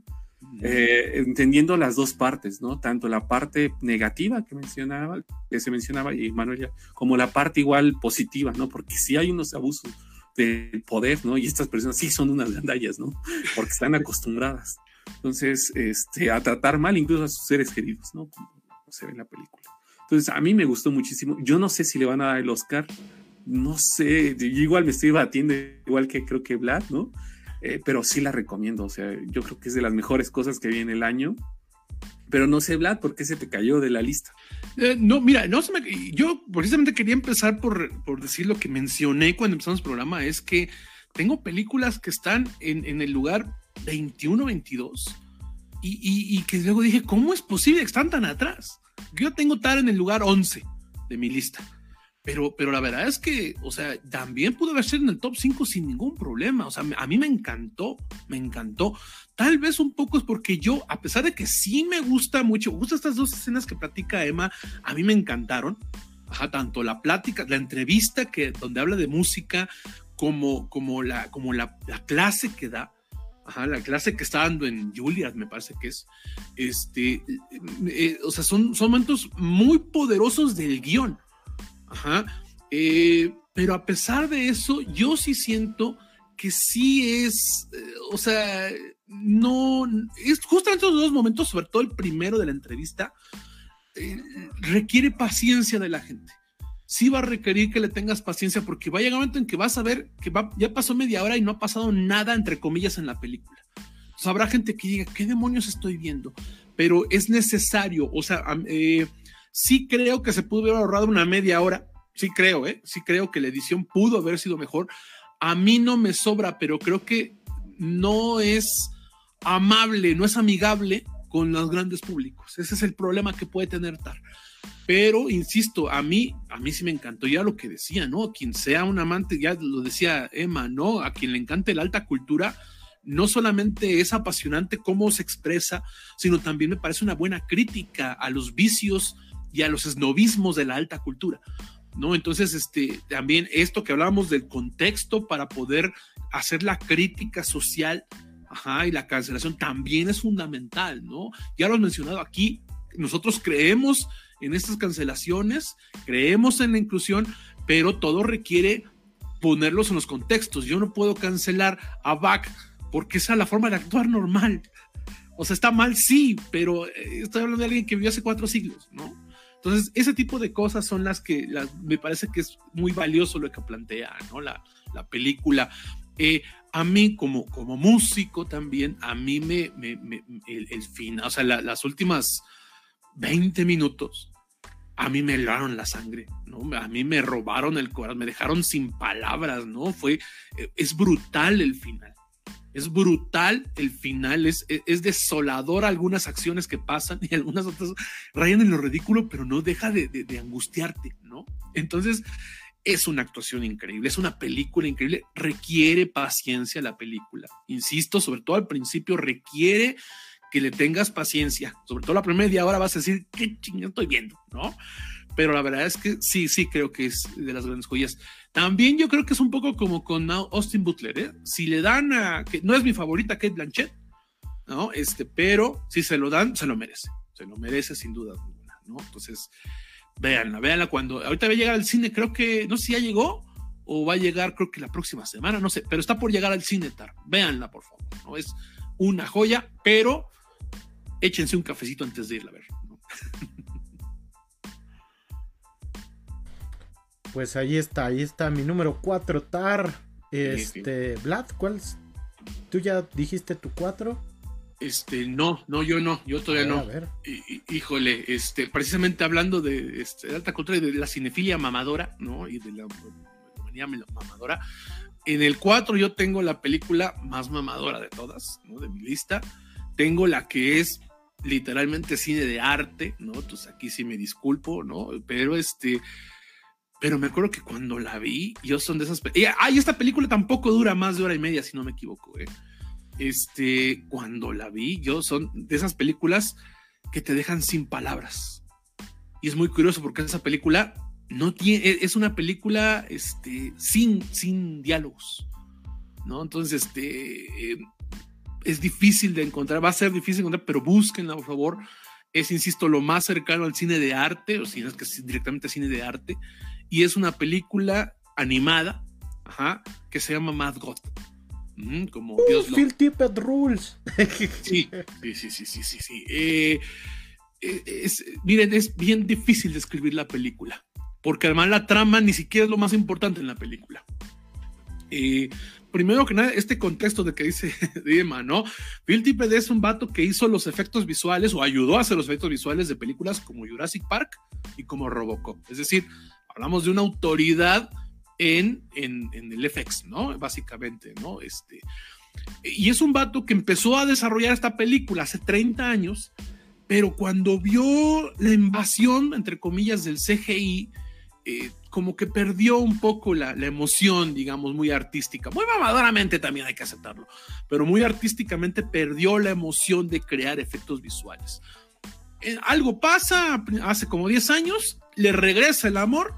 eh, entendiendo las dos partes, ¿no? Tanto la parte negativa que mencionaba, que se mencionaba y Manuel como la parte igual positiva, ¿no? Porque si hay unos abusos del poder, ¿no? Y estas personas sí son unas gandallas, ¿no? Porque están acostumbradas. Entonces, este, a tratar mal incluso a sus seres queridos, ¿no? Como se ve en la película. Entonces, a mí me gustó muchísimo. Yo no sé si le van a dar el Oscar. No sé, igual me estoy batiendo, igual que creo que Vlad, ¿no? Eh, pero sí la recomiendo. O sea, yo creo que es de las mejores cosas que viene el año. Pero no sé, Vlad, ¿por qué se te cayó de la lista? Eh, no, mira, no se me, yo precisamente quería empezar por, por, decir lo que mencioné cuando empezamos el programa, es que tengo películas que están en, en el lugar 21, 22, y, que luego dije, ¿cómo es posible que están tan atrás? Yo tengo tal en el lugar 11 de mi lista. Pero, pero la verdad es que, o sea, también pudo haber sido en el top 5 sin ningún problema. O sea, a mí me encantó, me encantó. Tal vez un poco es porque yo, a pesar de que sí me gusta mucho, me gustan estas dos escenas que platica Emma, a mí me encantaron. Ajá, tanto la plática, la entrevista que, donde habla de música, como, como, la, como la clase que da. Ajá, la clase que está dando en Juliet, me parece que es. Este, eh, eh, o sea, son, son momentos muy poderosos del guion. Ajá. Eh, pero a pesar de eso, yo sí siento que sí es, o sea, no, es justamente esos dos momentos, sobre todo el primero de la entrevista, requiere paciencia de la gente sí va a requerir que le tengas paciencia porque va a llegar un momento en que vas a ver que ya pasó media hora y no ha pasado nada, entre comillas, en la película. habrá gente que diga, ¿qué demonios estoy viendo? Pero es necesario, o sea, eh, sí creo que se pudo haber ahorrado una media hora, sí creo, ¿eh? Sí creo que la edición pudo haber sido mejor. A mí no me sobra, pero creo que no es amable, no es amigable con los grandes públicos. Ese es el problema que puede tener TAR. Pero, insisto, a mí, a mí sí me encantó ya lo que decía, ¿no? Quien sea un amante, ya lo decía Emma, ¿no? A quien le encante la alta cultura, no solamente es apasionante cómo se expresa, sino también me parece una buena crítica a los vicios y a los esnovismos de la alta cultura. ¿No? Entonces, este, también esto que hablábamos del contexto para poder hacer la crítica social Ajá, y la cancelación también es fundamental, ¿no? Ya lo he mencionado aquí, nosotros creemos en estas cancelaciones, creemos en la inclusión, pero todo requiere ponerlos en los contextos. Yo no puedo cancelar a Bach porque esa es la forma de actuar normal. O sea, está mal, sí, pero eh, estoy hablando de alguien que vivió hace cuatro siglos, ¿no? Entonces, ese tipo de cosas son las que me parece que es muy valioso lo que plantea, ¿no? La, la película. Eh, a mí, como, como músico también, a mí me, me, el, el, fin, o sea, las últimas 20 minutos, a mí me helaron la sangre, ¿no? A mí me robaron el corazón, me dejaron sin palabras, ¿no? Fue, eh, es brutal el final. Es brutal el final, es, es, desolador algunas acciones que pasan y algunas otras rayan en lo ridículo, pero no deja de, de, de angustiarte, ¿no? Entonces, es una actuación increíble, es una película increíble, requiere paciencia la película. Insisto, sobre todo al principio requiere que le tengas paciencia, sobre todo la primera media hora vas a decir, qué chingada estoy viendo, ¿no? Pero la verdad es que sí, sí creo que es de las grandes joyas. También yo creo que es un poco como con Austin Butler, ¿eh? Si le dan a, que no es mi favorita Kate Blanchett, ¿no? Este, pero si se lo dan, se lo merece, se lo merece sin duda alguna, ¿no? Entonces, véanla, véanla cuando, ahorita va a llegar al cine, creo que, no sé si ya llegó o va a llegar, creo que la próxima semana, no sé, pero está por llegar al cine, tar. Por favor, ¿no? Es una joya, pero échense un cafecito antes de irla a ver, ¿no? Pues ahí está, ahí está mi número 4, Tar. Este, Vlad, ¿cuál es? ¿Tú ya dijiste tu 4? Este, no, no, yo no, yo todavía no. A ver. híjole, este, precisamente hablando de, este, alta cultura y de la cinefilia mamadora, ¿no? Y de la manía mamadora. En el 4 yo tengo la película más mamadora de todas, ¿no? De mi lista. Tengo la que es literalmente cine de arte, ¿no? Entonces aquí sí me disculpo, ¿no? Pero este, pero me acuerdo que cuando la vi, yo son de esas... Ay, esta película tampoco dura más de hora y media, si no me equivoco, ¿eh? este, cuando la vi, yo son de esas películas que te dejan sin palabras. Y es muy curioso porque esa película no tiene, es una película este, sin, sin diálogos. ¿no? Entonces, este, es difícil de encontrar, va a ser difícil de encontrar, pero búsquenla, por favor. Es, insisto, lo más cercano al cine de arte, o si no es que es directamente cine de arte, y es una película animada, que se llama Mad God como uh, Dios Rules. sí, sí, sí, sí, sí, sí. Eh, eh, es, miren, es bien difícil describir la película, porque además la trama ni siquiera es lo más importante en la película. Eh, primero que nada, este contexto de que dice Dima, ¿no? Phil Tippett es un vato que hizo los efectos visuales o ayudó a hacer los efectos visuales de películas como Jurassic Park y como Robocop. Es decir, hablamos de una autoridad en, el FX, ¿no? Básicamente, ¿no? Este, y es un vato que empezó a desarrollar esta película hace 30 años, pero cuando vio la invasión, entre comillas, del CGI, eh, como que perdió un poco la, emoción, digamos, muy artística. Muy mamadoramente también hay que aceptarlo, pero muy artísticamente perdió la emoción de crear efectos visuales. Eh, algo pasa hace como 10 años, le regresa el amor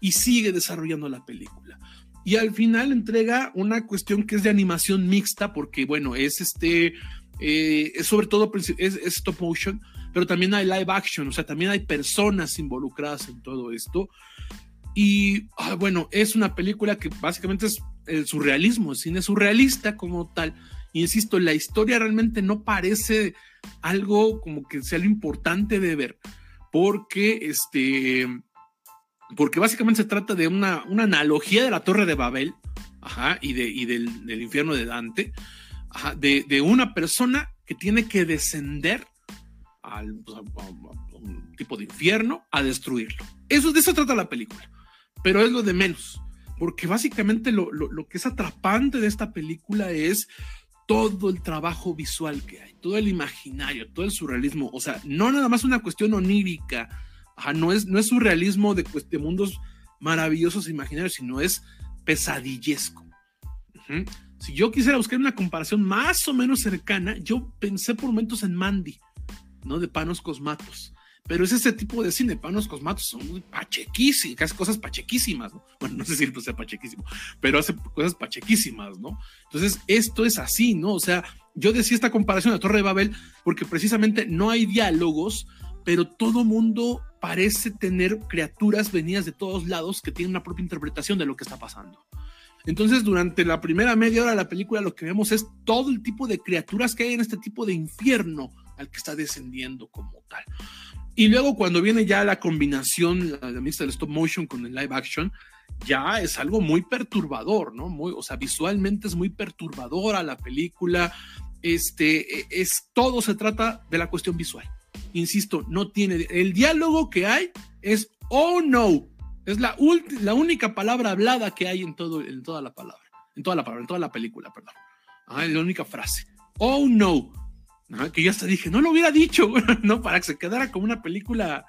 y sigue desarrollando la película. Y al final entrega una cuestión que es de animación mixta, porque bueno, es este, eh, es sobre todo es, stop motion, pero también hay live action, o sea, también hay personas involucradas en todo esto. Y ah, bueno, es una película que básicamente es el surrealismo, el cine surrealista como tal. insisto, la historia realmente no parece algo como que sea lo importante de ver, porque este porque básicamente se trata de una, analogía de la Torre de Babel y, de, del, infierno de Dante, de, una persona que tiene que descender al, pues, a, un tipo de infierno a destruirlo. Eso, de eso trata la película, pero es lo de menos, porque básicamente lo, lo que es atrapante de esta película es todo el trabajo visual que hay, todo el imaginario, todo el surrealismo, o sea, no nada más una cuestión onírica, no es, no es surrealismo de, pues, de mundos maravillosos e imaginarios, sino es pesadillesco. Si yo quisiera buscar una comparación más o menos cercana, yo pensé por momentos en Mandy, ¿no? De Panos Cosmatos. Pero es ese tipo de cine, Panos Cosmatos son muy pachequísimas, cosas pachequísimas, ¿no? Bueno, no sé si pues sea pachequísimo, pero hace cosas pachequísimas, ¿no? Entonces, esto es así, ¿no? O sea, yo decía esta comparación a Torre de Babel porque precisamente no hay diálogos, pero todo mundo parece tener criaturas venidas de todos lados que tienen una propia interpretación de lo que está pasando. Entonces, durante la primera media hora de la película, lo que vemos es todo el tipo de criaturas que hay en este tipo de infierno al que está descendiendo como tal. Y luego, cuando viene ya la combinación, la mixta del stop motion con el live action, ya es algo muy perturbador, ¿no? Muy, o sea, visualmente es muy perturbadora la película. Este, e, es todo se trata de la cuestión visual insisto, no tiene. El diálogo que hay es oh no. Es la, la única palabra hablada que hay en, todo, en toda la palabra. En toda la palabra, en toda la película, perdón. Ah, es la única frase. Oh no. Que yo hasta dije, no lo hubiera dicho, ¿no? Para que se quedara como una película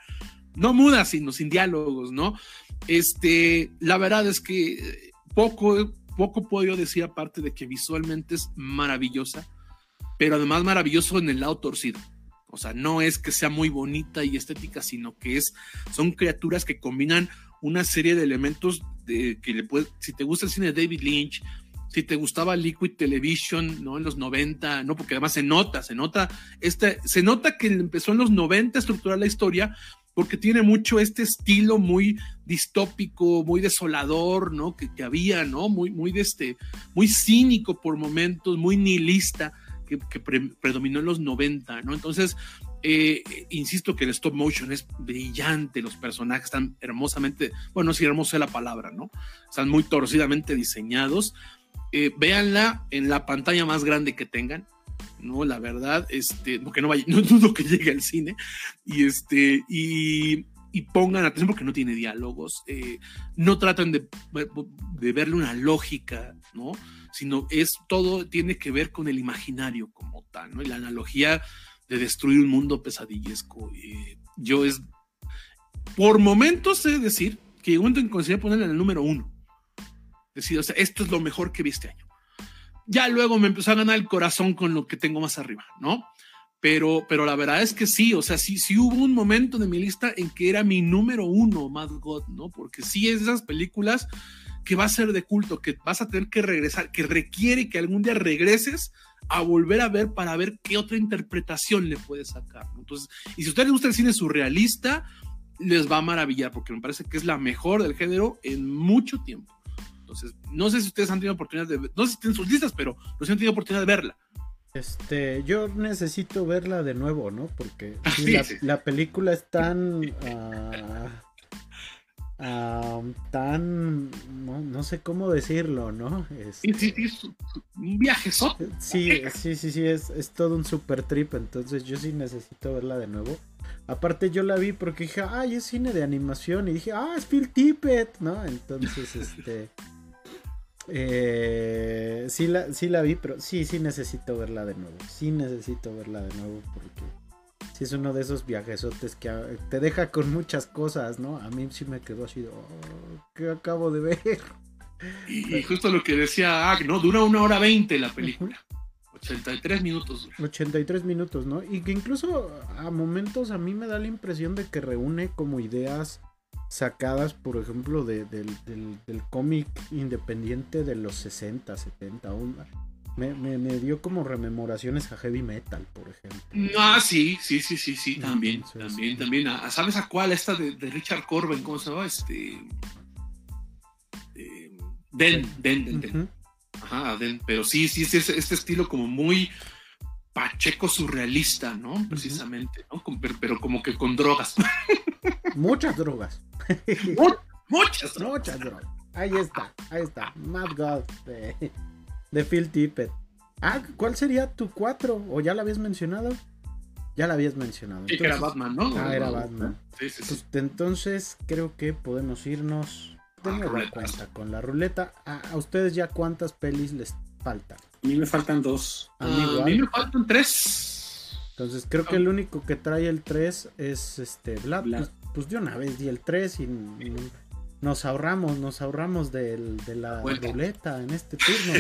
no muda, sino sin diálogos, ¿no? Este, la verdad es que poco, poco puedo yo decir aparte de que visualmente es maravillosa, pero además maravilloso en el lado torcido. O sea, no es que sea muy bonita y estética, sino que es, son criaturas que combinan una serie de elementos de, que le puede, si te gusta el cine de David Lynch, si te gustaba Liquid Television, ¿no? En los 90, ¿no? Porque además se nota, se nota, este, se nota que empezó en los 90 a estructurar la historia, porque tiene mucho este estilo muy distópico, muy desolador, ¿no? Que, que había, ¿no? Muy, muy, este, muy cínico por momentos, muy nihilista, que, que predominó en los 90, ¿no? Entonces, eh, insisto que el stop motion es brillante, los personajes están hermosamente, bueno, si hermosa es la palabra, ¿no? Están muy torcidamente diseñados. Eh, véanla en la pantalla más grande que tengan, ¿no? La verdad, este, porque no vaya, no dudo que llegue al cine, y este, y, pongan atención porque no tiene diálogos, eh, no tratan de, de, verle una lógica, ¿no? Sino es todo, tiene que ver con el imaginario como tal, ¿no? Y la analogía de destruir un mundo pesadillesco. Eh, yo es, por momentos sé decir que un momento en consideré ponerle el número uno. Decir, o sea, esto es lo mejor que vi este año. Ya luego me empezó a ganar el corazón con lo que tengo más arriba, ¿no? Pero, pero la verdad es que sí, o sea, sí, sí hubo un momento de mi lista en que era mi número uno, Mad God, ¿no? Porque sí es esas películas que va a ser de culto, que vas a tener que regresar, que requiere que algún día regreses a volver a ver para ver qué otra interpretación le puede sacar. Entonces, y si a ustedes les gusta el cine surrealista, les va a maravillar, porque me parece que es la mejor del género en mucho tiempo. Entonces, no sé si ustedes han tenido oportunidad de no sé si tienen sus listas, pero no si han tenido oportunidad de verla. Este, yo necesito verla de nuevo, ¿no? Porque sí, la, sí. la, película es tan. Uh, uh, tan. No, no, sé cómo decirlo, ¿no? Este, sí, sí, sí, un viaje Sí, sí, sí, sí, es, es todo un super trip. Entonces, yo sí necesito verla de nuevo. Aparte, yo la vi porque dije, ay, es cine de animación. Y dije, ah, es Phil Tippett, ¿no? Entonces, este. Eh, sí, la, sí la vi, pero sí, sí necesito verla de nuevo. Sí necesito verla de nuevo porque sí es uno de esos viajesotes que te deja con muchas cosas, ¿no? A mí sí me quedó así, oh, ¿qué acabo de ver? Y, y, justo lo que decía Ag, ¿no? Dura una hora veinte la película. 83 minutos. 83 minutos, ¿no? Y que incluso a momentos a mí me da la impresión de que reúne como ideas sacadas, por ejemplo, de, del, del, del cómic independiente de los 60, 70. Un, me, me, me, dio como rememoraciones a heavy metal, por ejemplo. Ah, sí, sí, sí, sí, sí, también, también, también. ¿Sabes a cuál? Esta de, de Richard Corbin, ¿cómo se llama? Este. Eh, Den, Den, Den, Den. Uh -huh. Ajá, Den. Pero sí, sí, sí, este, este estilo como muy pacheco surrealista, ¿no? Precisamente, ¿no? Pero, pero como que con drogas. Muchas drogas. Muchas, muchas drogas. Ahí está, ahí está. Mad God de, de Phil Tippett. Ah, ¿cuál sería tu 4? ¿O ya la habías mencionado? Ya la habías mencionado. Entonces, era Batman, ¿no? Ah, era Batman. Sí, sí, sí. Pues, entonces creo que podemos irnos de nueva cuenta con la ruleta. ¿A, ¿A, ustedes ya cuántas pelis les faltan? A mí me faltan dos. A mí, uh, a mí me faltan tres. Entonces creo que el único que trae el 3 es este Vlad. Vlad. Pues, pues de una vez di el 3 y, y nos ahorramos, nos ahorramos de, de la bueno. ruleta en este turno.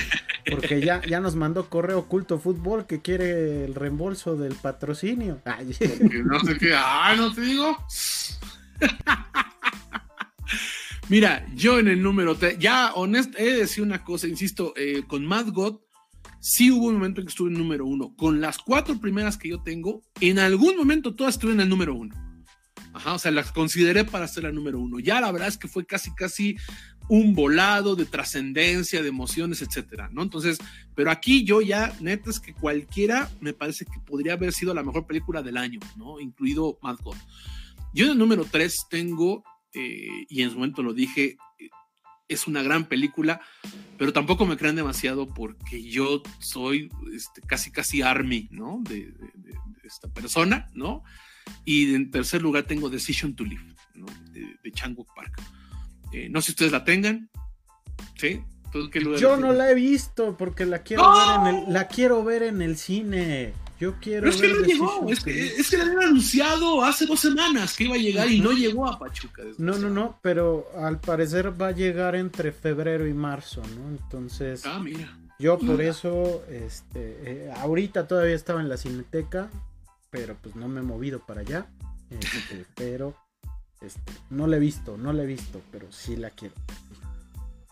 Porque ya, ya nos mandó correo oculto fútbol que quiere el reembolso del patrocinio. Ay. No sé qué, ah, no te digo. Mira, yo en el número 3, ya honesto, he de decir una cosa, insisto, eh, con Mad God, sí hubo un momento en que estuve en número 1. Con las cuatro primeras que yo tengo, en algún momento todas estuve en el número 1. Ajá, o sea, las consideré para ser la número uno. Ya la verdad es que fue casi, casi un volado de trascendencia, de emociones, etcétera, ¿no? Entonces, pero aquí yo ya, neta, es que cualquiera me parece que podría haber sido la mejor película del año, ¿no? Incluido Mad God. Yo en el número tres tengo, eh, y en su momento lo dije, es una gran película, pero tampoco me crean demasiado porque yo soy este, casi, casi army, ¿no? De, de, de, esta persona, ¿no? Y en tercer lugar tengo Decision to Live, ¿no? de, de Changwook Park. Eh, no sé si ustedes la tengan. ¿Sí? Yo no la he visto porque la quiero, ver en el, la quiero ver en el cine. Yo quiero. es que no llegó, es que, es le habían anunciado hace dos semanas que iba a llegar y no llegó a Pachuca. No, no, no, pero al parecer va a llegar entre febrero y marzo, ¿no? Entonces. Ah, mira. Yo por eso, este, eh, ahorita todavía estaba en la cineteca, pero pues no me he movido para allá. Este, pero este, no la he visto, no la he visto, pero sí la quiero.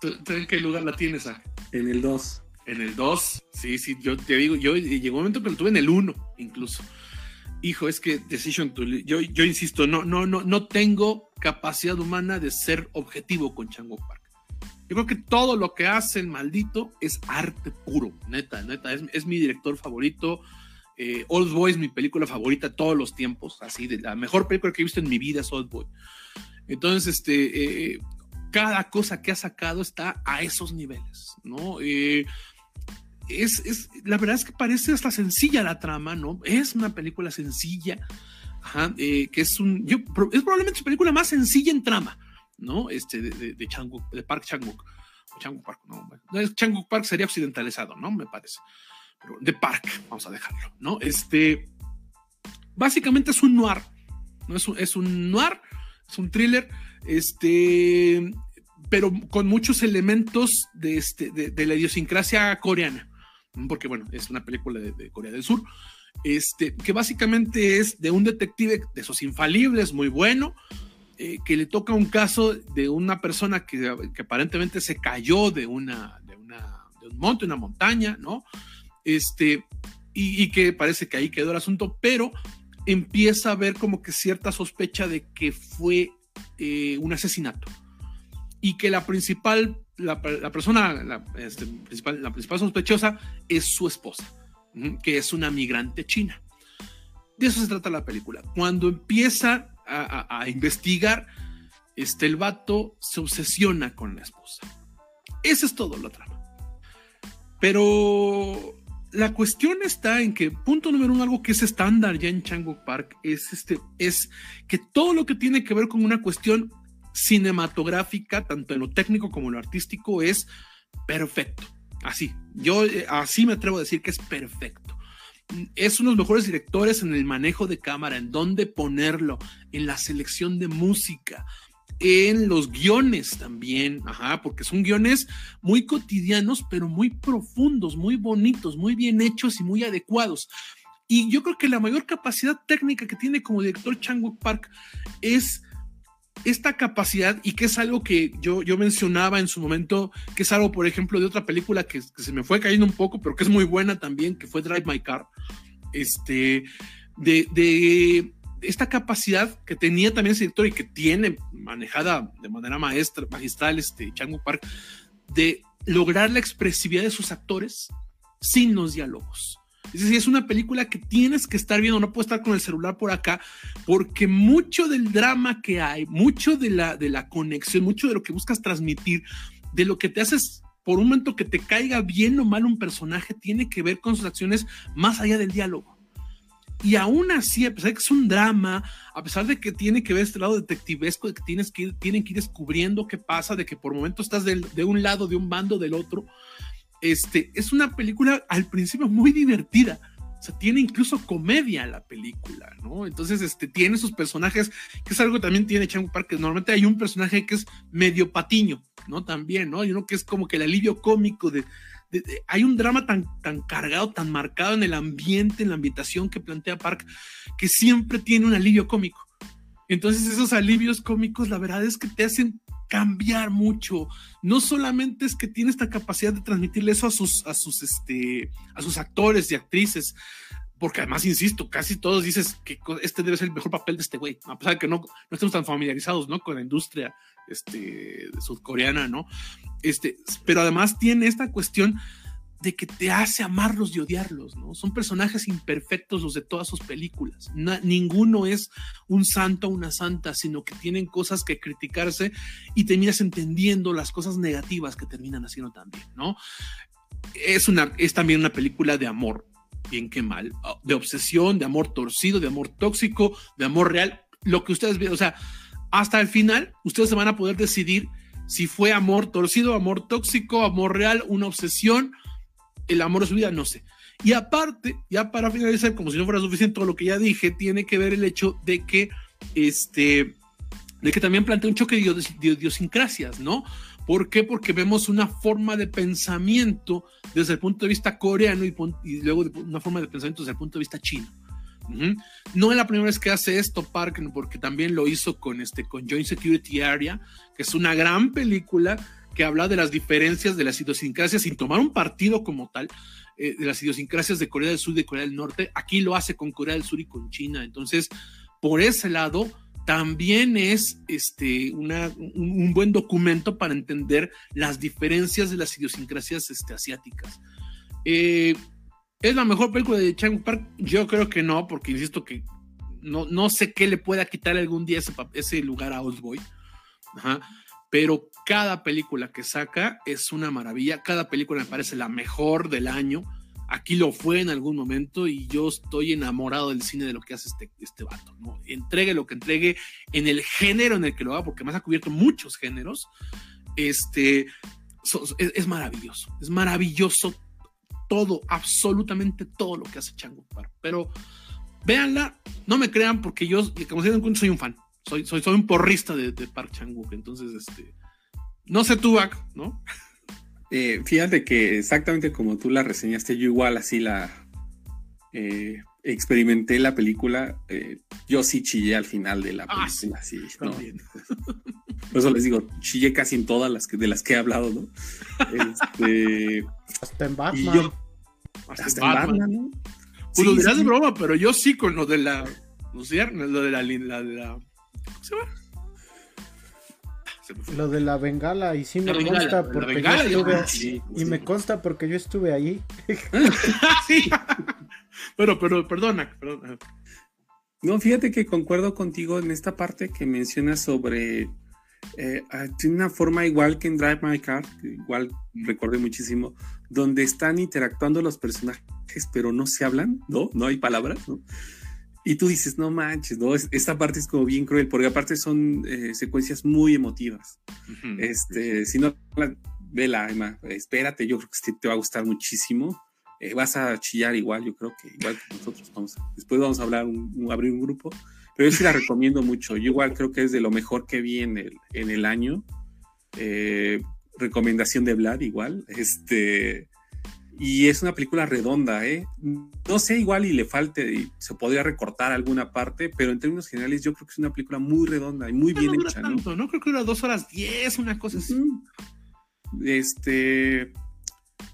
¿En qué lugar la tienes? En el 2. En el 2, sí, sí, yo te digo, yo llegó un momento que lo tuve en el 1 incluso. Hijo, es que Decision to yo, yo insisto, no, no, no, no tengo capacidad humana de ser objetivo con Chango Park. Yo creo que todo lo que hace el maldito es arte puro, neta, neta, es, mi director favorito. Eh, Old Boy es mi película favorita todos los tiempos, así, de la mejor película que he visto en mi vida es Old Boy. Entonces, este, eh, cada cosa que ha sacado está a esos niveles, ¿no? Eh, es, la verdad es que parece hasta sencilla la trama, ¿no? Es una película sencilla, eh, que es un, yo, es probablemente su película más sencilla en trama, ¿no? Este, de, de, de Park Changwook. Changwook Park, no, Changwook Park sería occidentalizado, ¿no? Me parece. Pero de Park, vamos a dejarlo, ¿no? Este, básicamente es un noir, ¿no? Es un, es un noir, es un thriller, este, pero con muchos elementos de, este, de la idiosincrasia coreana porque bueno, es una película de, Corea del Sur, este, que básicamente es de un detective de esos infalibles, muy bueno, eh, que le toca un caso de una persona que, aparentemente se cayó de, una, de, una, de un monte, una montaña, ¿no? Este, y, que parece que ahí quedó el asunto, pero empieza a ver como que cierta sospecha de que fue eh, un asesinato. Y que la principal la, persona, este, la, principal, sospechosa es su esposa, que es una migrante china. De eso se trata la película. Cuando empieza a, investigar, este, el vato se obsesiona con la esposa. Ese es todo la trama. Pero la cuestión está en que, punto número uno, algo que es estándar ya en Chango Park, es, este, es que todo lo que tiene que ver con una cuestión cinematográfica, tanto en lo técnico como en lo artístico, es perfecto. Así, yo eh, así me atrevo a decir que es perfecto. Es uno de los mejores directores en el manejo de cámara, en dónde ponerlo, en la selección de música, en los guiones también, ajá, porque son guiones muy cotidianos, pero muy profundos, muy bonitos, muy bien hechos y muy adecuados. Y yo creo que la mayor capacidad técnica que tiene como director Chang Park es esta capacidad y que es algo que yo, yo mencionaba en su momento, que es algo, por ejemplo, de otra película que, se me fue cayendo un poco, pero que es muy buena también, que fue Drive My Car, este, de, de esta capacidad que tenía también ese director y que tiene manejada de manera maestra, magistral, este, Chango Park, de lograr la expresividad de sus actores sin los diálogos. Es decir, es una película que tienes que estar viendo, no puedes estar con el celular por acá, porque mucho del drama que hay, mucho de la, de la conexión, mucho de lo que buscas transmitir, de lo que te haces por un momento que te caiga bien o mal un personaje, tiene que ver con sus acciones más allá del diálogo. Y aún así, a pesar de que es un drama, a pesar de que tiene que ver este lado detectivesco, de que tienes que ir, tienen que ir descubriendo qué pasa, de que por momentos estás de un lado, de un bando, del otro, este, es una película al principio muy divertida. O sea, tiene incluso comedia la película, ¿no? Entonces, este, tiene sus personajes, que es algo que también tiene Chango Park, que normalmente hay un personaje que es medio patiño, ¿no? También, ¿no? Y uno que es como que el alivio cómico de, hay un drama tan, tan cargado, tan marcado en el ambiente, en la ambientación que plantea Park, que siempre tiene un alivio cómico. Entonces esos alivios cómicos, la verdad es que te hacen cambiar mucho. No solamente es que tiene esta capacidad de transmitirle eso a sus, a sus, este, a sus actores y actrices, porque además, insisto, casi todos dices que este debe ser el mejor papel de este güey, a pesar de que no, no estemos tan familiarizados, ¿no? Con la industria este, sudcoreana, ¿no? Este, pero además tiene esta cuestión de que te hace amarlos y odiarlos, ¿no? Son personajes imperfectos los de todas sus películas. ninguno es un santo o una santa, sino que tienen cosas que criticarse y terminas entendiendo las cosas negativas que terminan haciendo también, ¿no? Es, una, es también una película de amor, bien que mal, de obsesión, de amor torcido, de amor tóxico, de amor real, lo que ustedes ven, o sea, hasta el final ustedes se van a poder decidir si fue amor torcido, amor tóxico, amor real, una obsesión el amor de su vida, no sé. Y aparte, ya para finalizar, como si no fuera suficiente todo lo que ya dije, tiene que ver el hecho de que este de que también plantea un choque de idiosincrasias, ¿no? ¿Por qué? Porque vemos una forma de pensamiento desde el punto de vista coreano y, luego una forma de pensamiento desde el punto de vista chino. No es la primera vez que hace esto Park, porque también lo hizo con, este, con Joint Security Area, que es una gran película que habla de las diferencias de las idiosincrasias sin tomar un partido como tal, eh, de las idiosincrasias de Corea del Sur y de Corea del Norte. Aquí lo hace con Corea del Sur y con China. Entonces, por ese lado, también es este, un, buen documento para entender las diferencias de las idiosincrasias este, asiáticas. Eh, ¿Es la mejor película de Chang Park? Yo creo que no, porque insisto que no, no sé qué le pueda quitar algún día ese, lugar a Oldboy. Pero cada película que saca es una maravilla. Cada película me parece la mejor del año. Aquí lo fue en algún momento y yo estoy enamorado del cine de lo que hace este, este vato, ¿no? Entregue lo que entregue en el género en el que lo haga, porque más ha cubierto muchos géneros. Este, es, maravilloso, es maravilloso todo, absolutamente todo lo que hace Chango. Pero véanla, no me crean porque yo, como se dan cuenta, soy un fan. Soy, soy, soy un porrista de, Park Chang-wook. Entonces, este, no sé tú, ¿no? Eh, fíjate que exactamente como tú la reseñaste, yo igual así la eh, experimenté la película. Eh, yo sí chillé al final de la ah, película. sí, Por eso les digo, chillé casi en todas las que, de las que he hablado, ¿no? Este, hasta en Batman. hasta, en Batman, ¿no? Pues lo dirás de broma, pero yo sí con lo de la. Lo de la, la, de la ¿Cómo se llama? Lo de la bengala, y sí me consta porque yo estuve y me consta porque yo estuve ahí. sí. pero, pero, perdona, perdona. No, fíjate que concuerdo contigo en esta parte que mencionas sobre. Eh, ah, tiene una forma igual que en Drive My Car, igual recordé muchísimo, donde están interactuando los personajes, pero no se hablan, ¿no? No hay palabras, ¿no? Y tú dices, no manches, ¿no? Esta parte es como bien cruel, porque aparte son eh, secuencias muy emotivas. Este, si no, vela, Emma, espérate, yo creo que te va a gustar muchísimo. Eh, vas a chillar igual, yo creo que igual que nosotros. Vamos después vamos a hablar, abrir un grupo. Pero yo sí la recomiendo mucho. Yo igual creo que es de lo mejor que vi en el, en el año. Eh, recomendación de Vlad, igual. Este, y es una película redonda, ¿eh? No sé, igual y le falte, se podría recortar alguna parte, pero en términos generales yo creo que es una película muy redonda y muy bien hecha, ¿no? ¿no? Creo que dura dos horas diez, una cosa así. Este.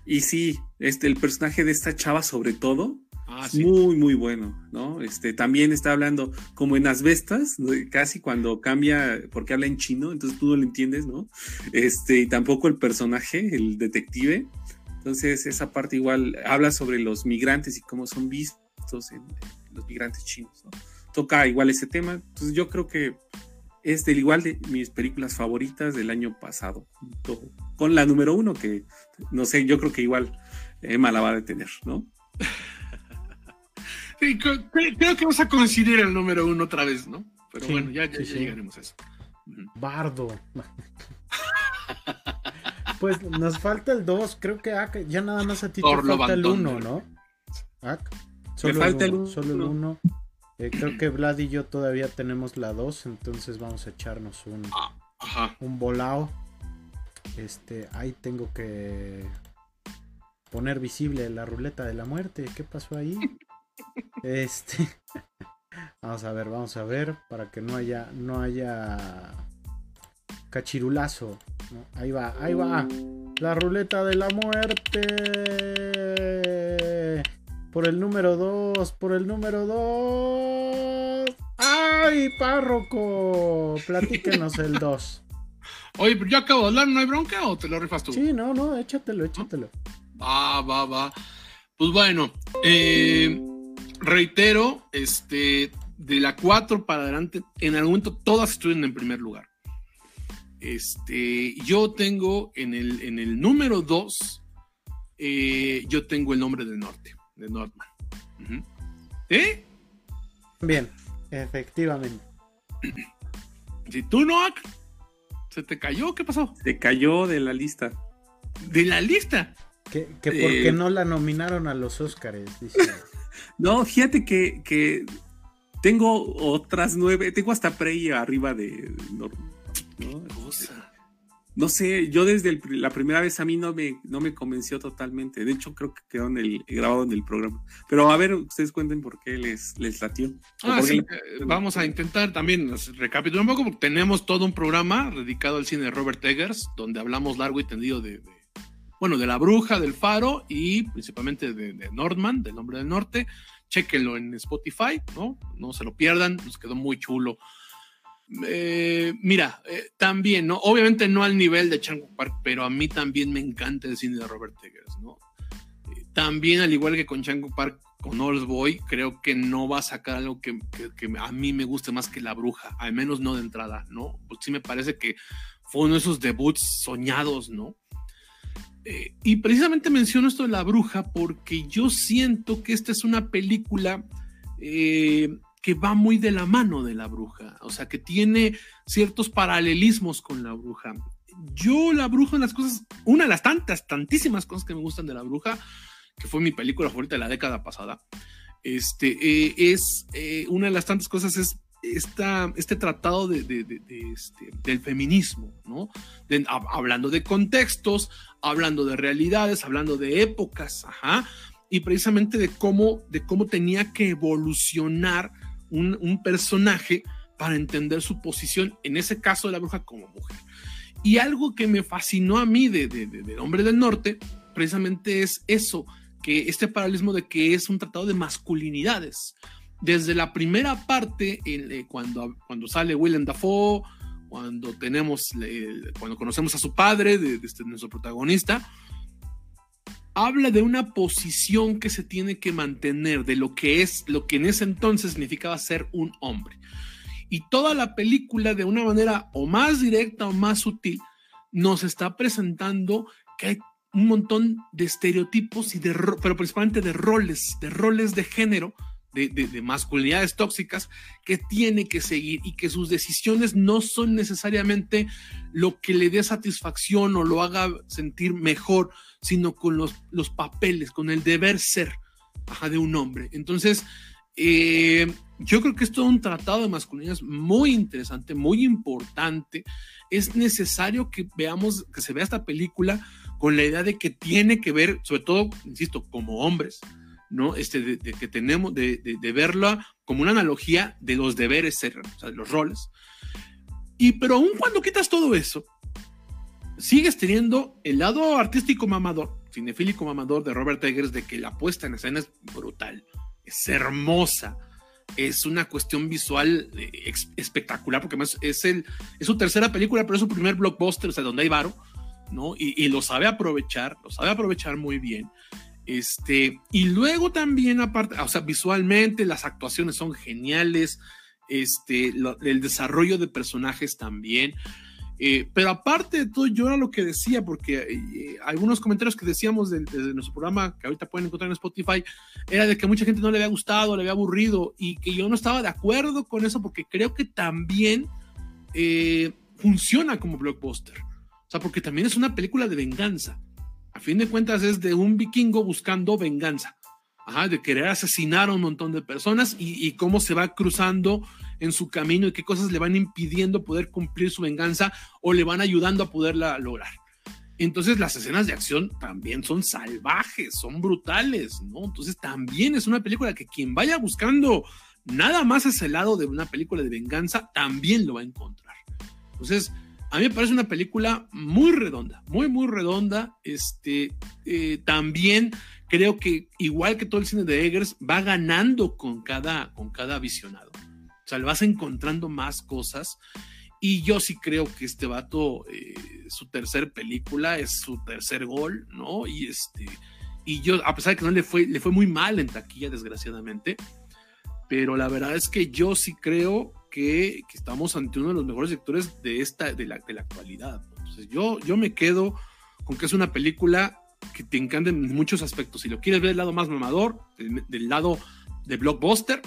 Y sí, este, el personaje de esta chava, sobre todo, ah, muy, muy bueno, ¿no? Este, también está hablando como en asbestas, casi cuando cambia, porque habla en chino, entonces tú no lo entiendes, ¿no? Este, y tampoco el personaje, el detective entonces, esa parte igual habla sobre los migrantes y cómo son vistos en, los migrantes chinos. Toca igual ese tema. Entonces, yo creo que es del igual de mis películas favoritas del año pasado, con la número uno, que no sé, yo creo que igual Emma la va a detener, ¿no? Sí, creo, que vamos a coincidir el número uno otra vez, ¿no? Pero bueno, ya, llegaremos a eso. Bardo. Pues nos falta el 2, creo que ya nada más a ti te falta el 1, ¿no? solo falta el 1. Solo el 1. Eh, creo que Vlad y yo todavía tenemos la 2, entonces vamos a echarnos un, ah, un volado. Este, ahí tengo que poner visible la ruleta de la muerte. ¿Qué pasó ahí? Este, vamos a ver, vamos a ver para que no haya, no haya cachirulazo. Ahí va, ahí va. La ruleta de la muerte. Por el número 2, por el número 2. ¡Ay, párroco! Platíquenos el 2. Oye, pero yo acabo de hablar, ¿no hay bronca o te lo rifas tú? Sí, no, no, échatelo, échatelo. Va, va, va. Pues bueno, eh, reitero, este, de la 4 para adelante, en algún momento todas estuvieron en primer lugar. Este, yo tengo en el, en el número 2, eh, yo tengo el nombre del norte, de Nordman. ¿Eh? Bien, efectivamente. Si tú no, ¿se te cayó? ¿Qué pasó? Se cayó de la lista. ¿De la lista? Que, que por qué eh, no la nominaron a los Oscars, no, fíjate que, que, tengo otras nueve, tengo hasta Prey arriba de... ¿no? no sé, yo desde la primera vez a mí no me, no me convenció totalmente. De hecho, creo que quedó en el, grabado en el programa. Pero a ver, ustedes cuenten por qué les, les latió. Ah, sí, eh, vamos a intentar también recapitular un poco, porque tenemos todo un programa dedicado al cine de Robert Eggers, donde hablamos largo y tendido de, bueno, de La Bruja, del Faro y principalmente de, de Nordman, del Hombre del Norte. Chequenlo en Spotify, ¿no? No se lo pierdan, nos quedó muy chulo eh, mira, eh, también, ¿no? Obviamente no al nivel de Chango Park, pero a mí también me encanta el cine de Robert Eggers, ¿no? Eh, también, al igual que con Chango Park, con Old Boy, creo que no va a sacar algo que, a mí me guste más que La Bruja, al menos no de entrada, ¿no? Porque sí me parece que fue uno de esos debuts soñados, ¿no? y precisamente menciono esto de La Bruja porque yo siento que esta es una película que va muy de la mano de la bruja, o sea, que tiene ciertos paralelismos con la bruja. Yo la bruja, las cosas, una de las tantas, tantísimas cosas que me gustan de la bruja, que fue mi película favorita de la década pasada, este, eh, es eh, una de las tantas cosas es esta, este tratado de, este, del feminismo, ¿no? hablando de contextos, hablando de realidades, hablando de épocas, ajá, y precisamente de cómo, de cómo tenía que evolucionar un, personaje para entender su posición, en ese caso de la bruja como mujer. Y algo que me fascinó a mí de, de, Hombre del Norte, precisamente es eso, que este paralelismo de que es un tratado de masculinidades. Desde la primera parte, eh, cuando, cuando sale Willem Dafoe, cuando tenemos, cuando conocemos a su padre, de, este, nuestro protagonista, habla de una posición que se tiene que mantener, de lo que es, lo que en ese entonces significaba ser un hombre. Y toda la película, de una manera o más directa o más sutil, nos está presentando que hay un montón de estereotipos y de, pero principalmente de roles, de roles de género, de, de, masculinidades tóxicas que tiene que seguir y que sus decisiones no son necesariamente lo que le dé satisfacción o lo haga sentir mejor, sino con los, los papeles, con el deber ser de un hombre. Entonces, eh, yo creo que es todo un tratado de masculinidad muy interesante, muy importante. Es necesario que veamos, que se vea esta película con la idea de que tiene que ver, sobre todo, insisto, como hombres, ¿no? Este, de, que tenemos, de, de, verla como una analogía de los deberes o de los roles. Y pero aún cuando quitas todo eso, sigues teniendo el lado artístico mamador, cinefílico mamador de Robert Eggers, de que la puesta en escena es brutal, es hermosa, es una cuestión visual eh, espectacular, porque además es, el, es su tercera película, pero es su primer blockbuster, o sea, donde hay varo, ¿no? Y, lo sabe aprovechar, lo sabe aprovechar muy bien. Este, y luego también, aparte, o sea, visualmente las actuaciones son geniales, este, el desarrollo de personajes también. Eh, pero aparte de todo, yo era lo que decía, porque eh, algunos comentarios que decíamos de, nuestro programa, que ahorita pueden encontrar en Spotify, era de que mucha gente no le había gustado, le había aburrido, y que yo no estaba de acuerdo con eso, porque creo que también eh, funciona como blockbuster. O sea, porque también es una película de venganza. A fin de cuentas es de un vikingo buscando venganza. de querer asesinar a un montón de personas y, y cómo se va cruzando en su camino y qué cosas le van impidiendo poder cumplir su venganza o le van ayudando a poderla lograr. Entonces las escenas de acción también son salvajes, son brutales, ¿no? Entonces también es una película que quien vaya buscando nada más ese lado de una película de venganza, también lo va a encontrar. Entonces, a mí me parece una película muy redonda, muy, muy redonda. Este, eh, también creo que, igual que todo el cine de Eggers, va ganando con cada, con cada visionado. O sea, le vas encontrando más cosas. Y yo sí creo que este vato, eh, su tercer película es su tercer gol, ¿no? Y este, y yo, a pesar de que no le fue, le fue muy mal en taquilla, desgraciadamente, pero la verdad es que yo sí creo que, estamos ante uno de los mejores sectores de esta, de la, de la actualidad. Entonces, yo, yo me quedo con que es una película que te encanta en muchos aspectos. Si lo quieres ver del lado más mamador, del lado de blockbuster,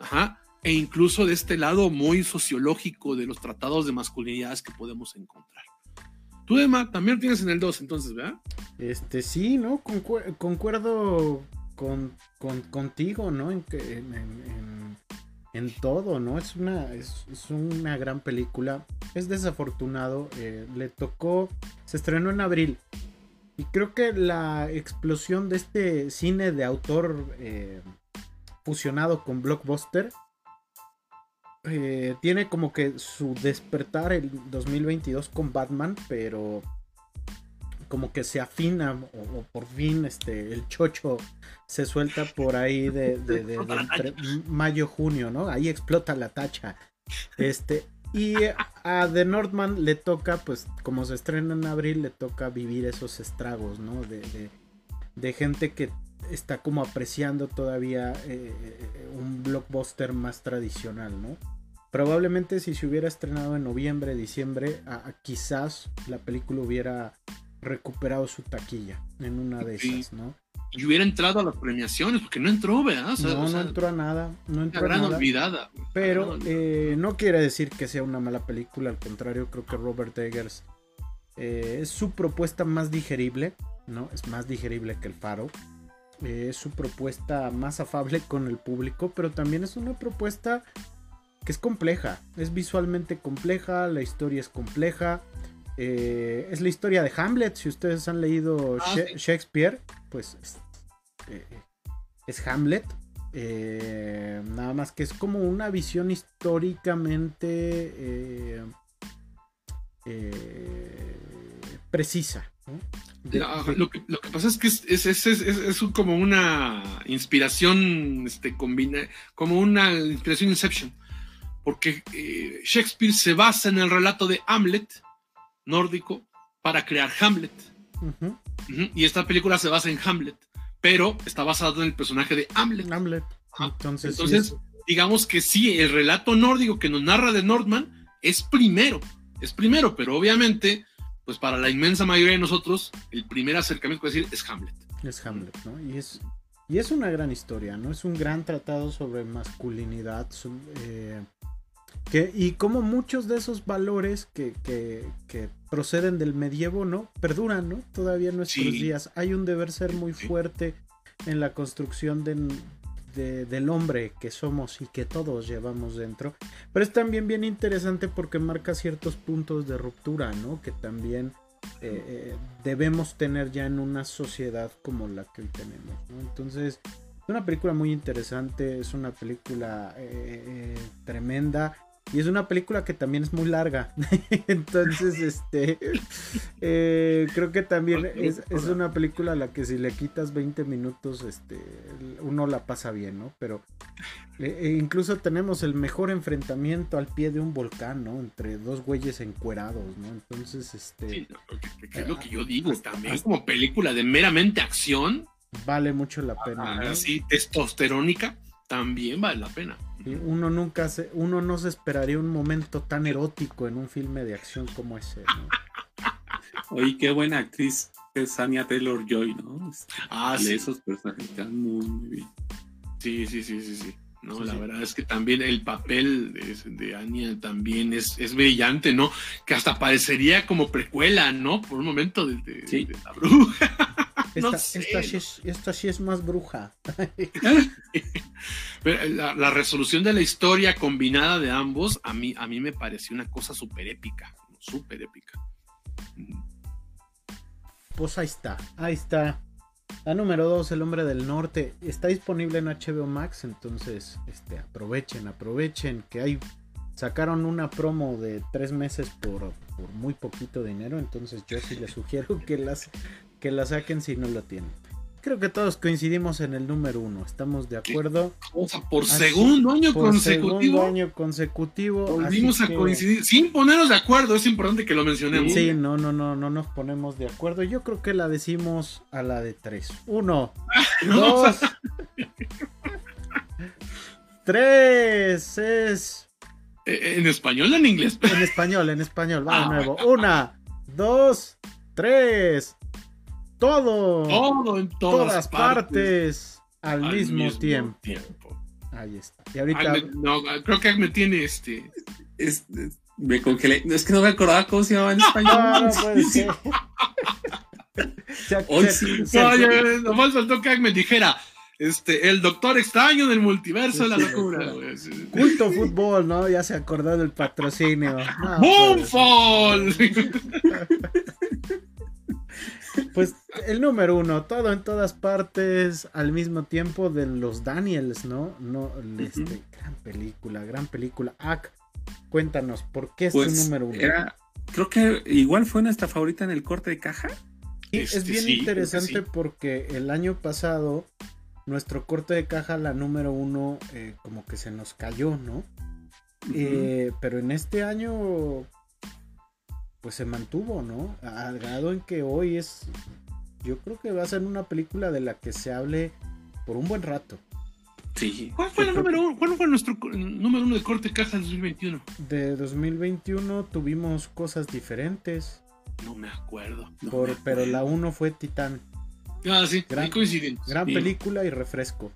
ajá, e incluso de este lado muy sociológico de los tratados de masculinidades que podemos encontrar. Tú, Emma, también tienes en el 2, entonces, ¿verdad? Este, sí, ¿no? concuerdo con, contigo, ¿no? En, que, en, todo, ¿no? Es una, es, una gran película. Es desafortunado. Eh, le tocó. Se estrenó en abril. Y creo que la explosión de este cine de autor eh, fusionado con blockbuster eh, tiene como que su despertar el 2022 con Batman, pero como que se afina o, por fin este el chocho se suelta por ahí de, mayo junio no ahí explota la tacha. Este y a The Northman le toca pues como se estrena en abril le toca vivir esos estragos no de, de gente que está como apreciando todavía eh, un blockbuster más tradicional no Probablemente si se hubiera estrenado en noviembre, diciembre, quizás la película hubiera recuperado su taquilla en una de esas, ¿no? Y hubiera entrado a las premiaciones, porque no entró, ¿verdad? no, no entró a nada. No entró gran nada, olvidada. Pero eh, no quiere decir que sea una mala película, al contrario, creo que Robert Eggers eh, es su propuesta más digerible, ¿no? Es más digerible que el Faro. Eh, es su propuesta más afable con el público, pero también es una propuesta que es compleja, es visualmente compleja, la historia es compleja. Eh, es la historia de Hamlet, si ustedes han leído ah, Shakespeare, pues es, eh, Hamlet. Eh, nada más que es como una visión históricamente precisa. lo, que, pasa es que es, como una inspiración, este, combina, como una inspiración Inception porque Shakespeare se basa en el relato de Hamlet nórdico para crear Hamlet. Y esta película se basa en Hamlet, pero está basado en el personaje de Hamlet. Hamlet. Entonces, digamos que sí, el relato nórdico que nos narra de Nordman es primero, es primero, pero obviamente, pues para la inmensa mayoría de nosotros, el primer acercamiento que decir es Hamlet. Es Hamlet, ¿no? Y es, y es una gran historia, ¿no? Es un gran tratado sobre masculinidad, eh, y como muchos de esos valores que, proceden del medievo, ¿no? Perduran, ¿no? Todavía en nuestros días. Hay un deber ser muy fuerte en la construcción del hombre que somos y que todos llevamos dentro. Pero es también bien interesante porque marca ciertos puntos de ruptura, ¿no? Que también eh, eh, debemos tener ya en una sociedad como la que hoy tenemos, ¿no? Entonces, es una película muy interesante, es una película eh, tremenda. Y es una película que también es muy larga. Entonces, este. Eh, creo que también es, una película a la que si le quitas 20 minutos, este. Uno la pasa bien, ¿no? Pero. Eh, eh, incluso tenemos el mejor enfrentamiento al pie de un volcán, ¿no? Entre dos güeyes encuerados, ¿no? Entonces, este. Sí, es lo que yo digo. También como película de meramente acción. Vale mucho la pena. Así, testosterónica también vale la pena. uno nunca se, uno no se esperaría un momento tan erótico en un filme de acción como ese. Oye, qué buena actriz es Anya Taylor Joy, ¿no? Este, ah, sí. Esos personajes están muy, muy bien. Sí, sí, sí, sí, sí. No, la verdad es que también el papel de, Anya también es, es, brillante, ¿no? Que hasta parecería como precuela, ¿no? Por un momento de, de la bruja. Esta, sí es, más bruja. la, resolución de la historia combinada de ambos, a mí, a mí me pareció una cosa súper épica. Súper épica. Pues ahí está, ahí está. La número 2, El Hombre del Norte, está disponible en HBO Max, entonces este, aprovechen, aprovechen que hay sacaron una promo de tres meses por, por, muy poquito dinero, entonces yo sí les sugiero que las que la saquen si no la tienen. Creo que todos coincidimos en el número uno, estamos de acuerdo. O sea, por segundo año por consecutivo. Segundo año consecutivo. Volvimos a coincidir, sin ponernos de acuerdo, es importante que lo mencionemos. Sí, no, no, no, no nos ponemos de acuerdo. Yo creo que la decimos a la de tres. Uno, dos, tres, es... Eh, ¿En español o en inglés? En español, en español, va de ah, nuevo. Una, dos, tres todo, todo en todas, partes, al, mismo, tiempo. Ahí está. Y ahorita. no, creo que me tiene este. Me congelé. Es que no me acordaba cómo se llamaba en español. No, no puede ser. Hoy sí. Oye, nomás faltó que me dijera. Este, el doctor extraño del multiverso de la locura. Culto fútbol, ¿no? Ya se acordó del patrocinio. ¡Boomfall! Pues el número uno, todo en todas partes al mismo tiempo de los Daniels, ¿no? no este, Gran película, gran película. Ak, cuéntanos, ¿por qué es tu pues, número uno? creo que igual fue nuestra favorita en el corte de caja. Sí, es este, bien interesante porque el año pasado nuestro corte de caja, la número uno, eh, como que se nos cayó, ¿no? Eh, pero en este año, pues se mantuvo, ¿no? Al grado en que hoy es, yo creo que va a ser una película de la que se hable por un buen rato. Sí. ¿Cuál fue, número uno? ¿Cuál fue nuestro número uno de corte caja de 2021? De 2021 tuvimos cosas diferentes. No me acuerdo. Pero la uno fue Titán. Ah, sí, gran, Gran película y refresco.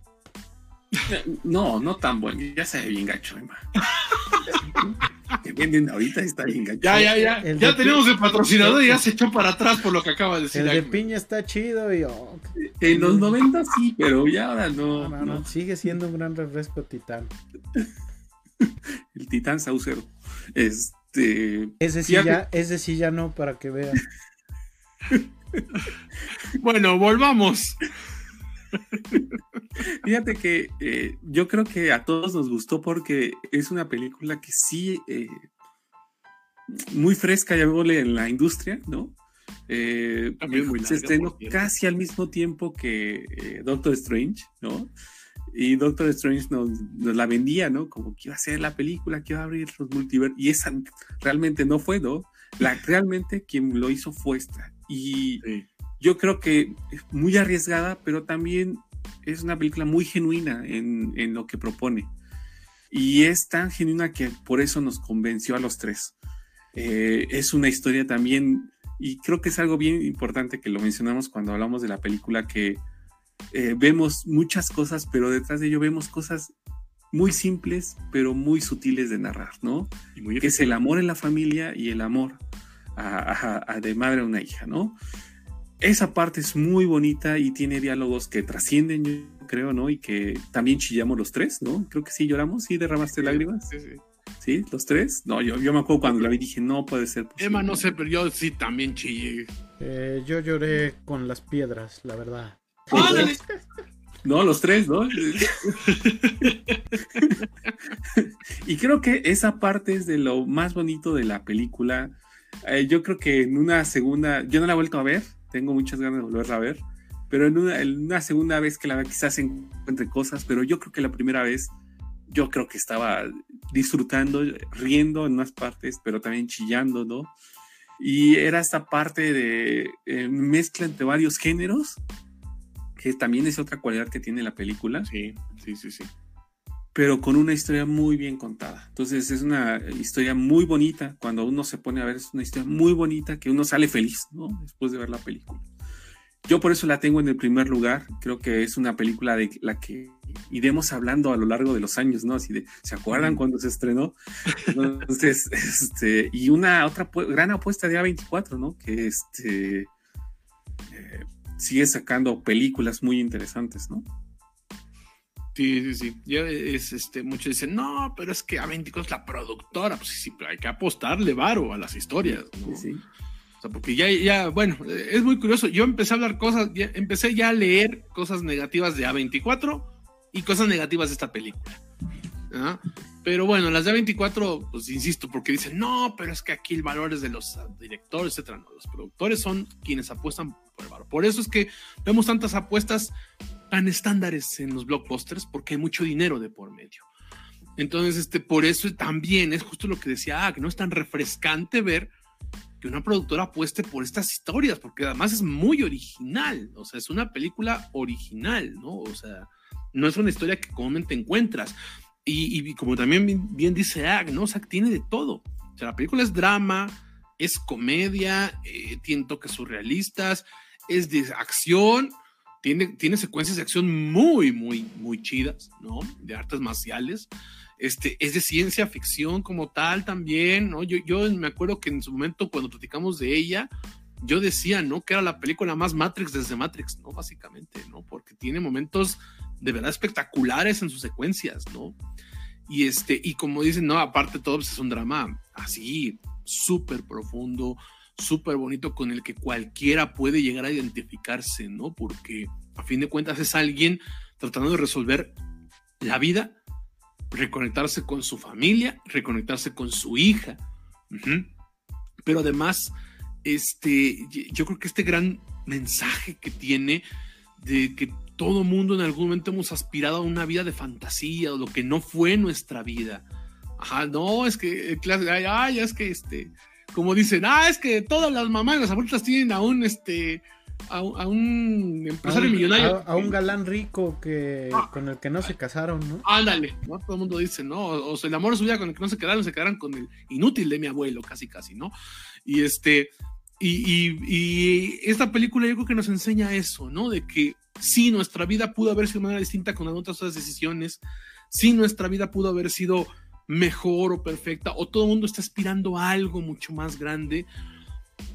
No, no tan bueno. Ya se ve bien gacho, Emma. vienen ahorita está bien gacho. Ya, ya, ya. ya tenemos el patrocinador y ya se echó para atrás por lo que acaba de decir. El de piña está chido y. Oh, en los 90 sí, pero ya ahora no, no, no. Sigue siendo un gran refresco Titán. el Titán Saucero. Este. Ese sí, ya, ese sí ya no, para que vean. bueno, volvamos. Fíjate que eh, yo creo que a todos nos gustó porque es una película que sí, eh, muy fresca, ya en la industria, ¿no? Eh, se estrenó casi al mismo tiempo que Doctor Strange, ¿no? Y Doctor Strange nos, la vendía, ¿no? Como que iba a ser la película, que iba a abrir los multiversos. Y esa realmente no fue, ¿no? La, realmente quien lo hizo fue esta. Y yo creo que es muy arriesgada, pero también es una película muy genuina en, lo que propone. Y es tan genuina que por eso nos convenció a los tres. Eh, es una historia también, y creo que es algo bien importante que lo mencionamos cuando hablamos de la película, que eh, vemos muchas cosas, pero detrás de ello vemos cosas muy simples, pero muy sutiles de narrar, ¿no? que es el amor en la familia y el amor de madre a una hija, ¿no? Esa parte es muy bonita y tiene diálogos que trascienden, yo creo, ¿no? Y que también chillamos los tres, ¿no? Creo que sí lloramos, sí derramaste lágrimas. Sí, sí. ¿Sí? ¿Los tres? No, yo, yo me acuerdo cuando la vi dije, no puede ser posible. Emma, no sé, pero yo sí también chillé. Eh, yo lloré con las piedras, la verdad. No, los tres, ¿no? y creo que esa parte es de lo más bonito de la película. Eh, yo creo que en una segunda, yo no la he vuelto a ver, tengo muchas ganas de volverla a ver, pero en una, segunda vez que la vea quizás encuentre cosas, pero yo creo que la primera vez yo creo que estaba disfrutando, riendo en unas partes, pero también chillando, ¿no? Y era esta parte de eh, mezcla entre varios géneros, que también es otra cualidad que tiene la película. Sí, sí, sí, sí pero con una historia muy bien contada. Entonces es una historia muy bonita, cuando uno se pone a ver, es una historia muy bonita que uno sale feliz, ¿no? Después de ver la película. Yo por eso la tengo en el primer lugar, creo que es una película de la que iremos hablando a lo largo de los años, ¿no? Así de, ¿se acuerdan cuando se estrenó? Entonces, este, y una otra gran apuesta de A24, ¿no? Que este, eh, sigue sacando películas muy interesantes, ¿no? Sí, sí, sí. Yo, es, este, muchos dicen, no, pero es que A24 es la productora. Pues sí, hay que apostarle varo a las historias. ¿no? Sí, O sea, porque ya, ya, bueno, es muy curioso. Yo empecé a hablar cosas, ya, empecé ya a leer cosas negativas de A24 y cosas negativas de esta película. Pero bueno, las de A24, pues insisto, porque dicen, no, pero es que aquí el valor es de los directores, etcétera. los productores son quienes apuestan por el valor. Por eso es que vemos tantas apuestas tan estándares en los blockbusters porque hay mucho dinero de por medio. Entonces, este, por eso también es justo lo que decía, ah, que no es tan refrescante ver que una productora apueste por estas historias, porque además es muy original, o sea, es una película original, ¿no? O sea, no es una historia que comúnmente encuentras. Y, como también bien, dice Ag, ¿no? O sea, tiene de todo. O sea, la película es drama, es comedia, eh, tiene toques surrealistas, es de acción, tiene, tiene secuencias de acción muy, muy, muy chidas, ¿no? De artes marciales. este, es de ciencia ficción como tal también, ¿no? Yo, yo me acuerdo que en su momento cuando platicamos de ella, yo decía, ¿no? Que era la película más Matrix desde Matrix, ¿no? Básicamente, ¿no? Porque tiene momentos de verdad espectaculares en sus secuencias, ¿no? Y este, y como dicen, no, aparte todo pues, es un drama así, súper profundo, súper bonito, con el que cualquiera puede llegar a identificarse, ¿no? Porque a fin de cuentas es alguien tratando de resolver la vida, reconectarse con su familia, reconectarse con su hija. Pero además, este, yo creo que este gran mensaje que tiene de que todo mundo en algún momento hemos aspirado a una vida de fantasía o lo que no fue nuestra vida. Ajá, no, es que, ay, es que, este, como dicen, ah, es que todas las mamás y las abuelitas tienen a un, este, a, un empresario millonario. A, un galán rico que ah. con el que no se casaron, ¿no? Ándale, ¿no? Todo el mundo dice, ¿no? O, sea, el amor de su vida con el que no se quedaron, se quedaron con el inútil de mi abuelo, casi, casi, ¿no? Y este, y, y, esta película yo creo que nos enseña eso, ¿no? De que sí, nuestra vida pudo haber sido de manera distinta con otras decisiones, sí, nuestra vida pudo haber sido mejor o perfecta, o todo el mundo está aspirando a algo mucho más grande,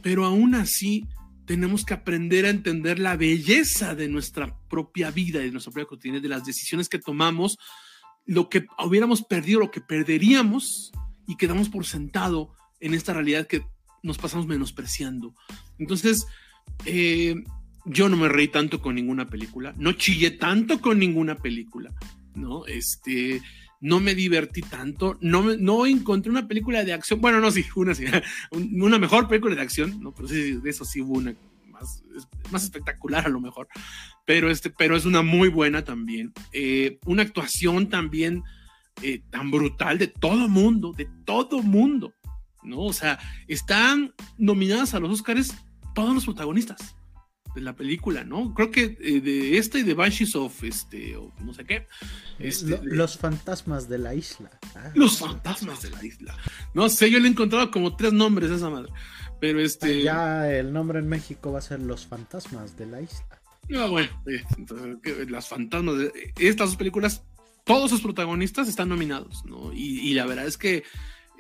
pero aún así tenemos que aprender a entender la belleza de nuestra propia vida, de nuestra propia cotidiana, de las decisiones que tomamos, lo que hubiéramos perdido, lo que perderíamos y quedamos por sentado en esta realidad que nos pasamos menospreciando. Entonces, eh, yo no me reí tanto con ninguna película, no chillé tanto con ninguna película, ¿no? Este, no me divertí tanto, no, no encontré una película de acción, bueno, no, sí, una, sí, una mejor película de acción, ¿no? Pero sí, de eso sí hubo una más, más espectacular a lo mejor, pero, este, pero es una muy buena también. Eh, una actuación también eh, tan brutal de todo mundo, de todo mundo, ¿no? O sea, están nominadas a los Oscars todos los protagonistas de la película, ¿no? Creo que eh, de esta y de Banshees of, este, o no sé qué. Este, los fantasmas de la isla. Ah. Los fantasmas de la isla. No sé, yo le he encontrado como tres nombres a esa madre. Pero este. Ya el nombre en México va a ser Los fantasmas de la isla. Ah, bueno, eh, las fantasmas de estas dos películas, todos sus protagonistas están nominados, ¿no? Y, la verdad es que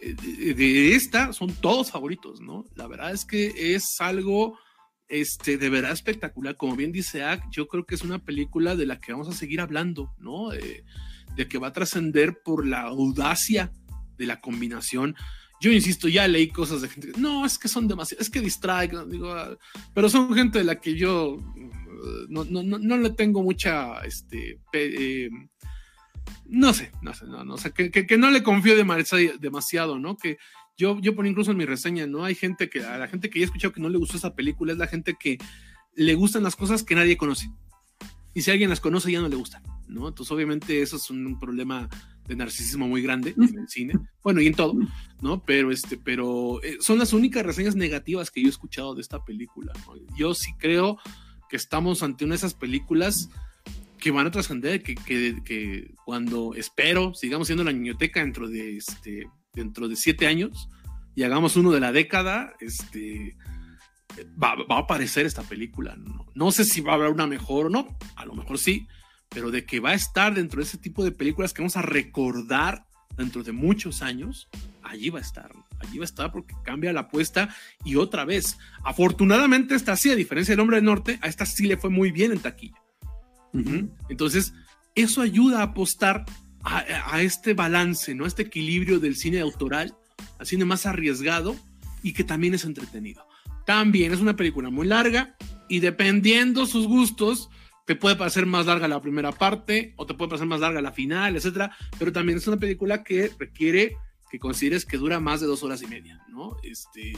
eh, de esta son todos favoritos, ¿no? La verdad es que es algo este, de verdad espectacular. Como bien dice Ak, yo creo que es una película de la que vamos a seguir hablando, ¿no? de que va a trascender por la audacia de la combinación. Yo insisto, ya leí cosas de gente, no, es que son demasiado, es que distraen, digo, ah", pero son gente de la que yo no, no, le tengo mucha, este, eh, no sé, no sé, no, no, que, que, no le confío demasiado, ¿no? Que yo, yo ponía incluso en mi reseña, ¿no? Hay gente que, a la gente que ya he escuchado que no le gustó esa película, es la gente que le gustan las cosas que nadie conoce. Y si alguien las conoce, ya no le gustan, ¿no? Entonces, obviamente, eso es un, problema de narcisismo muy grande en el cine, bueno, y en todo, ¿no? Pero, este, pero eh, son las únicas reseñas negativas que yo he escuchado de esta película, Yo sí creo que estamos ante una de esas películas que van a trascender, que, que, que, cuando espero sigamos siendo la niñoteca dentro de este dentro de siete años y hagamos uno de la década, este, va, a aparecer esta película. No, sé si va a haber una mejor o no, a lo mejor sí, pero de que va a estar dentro de ese tipo de películas que vamos a recordar dentro de muchos años, allí va a estar, allí va a estar porque cambia la apuesta y otra vez, afortunadamente esta sí, a diferencia del Hombre del Norte, a esta sí le fue muy bien en taquilla. Entonces, eso ayuda a apostar a, este balance, ¿no? este equilibrio del cine autoral al cine más arriesgado y que también es entretenido. También es una película muy larga y dependiendo sus gustos, te puede parecer más larga la primera parte o te puede parecer más larga la final, etcétera, pero también es una película que requiere que consideres que dura más de dos horas y media, ¿no? Este,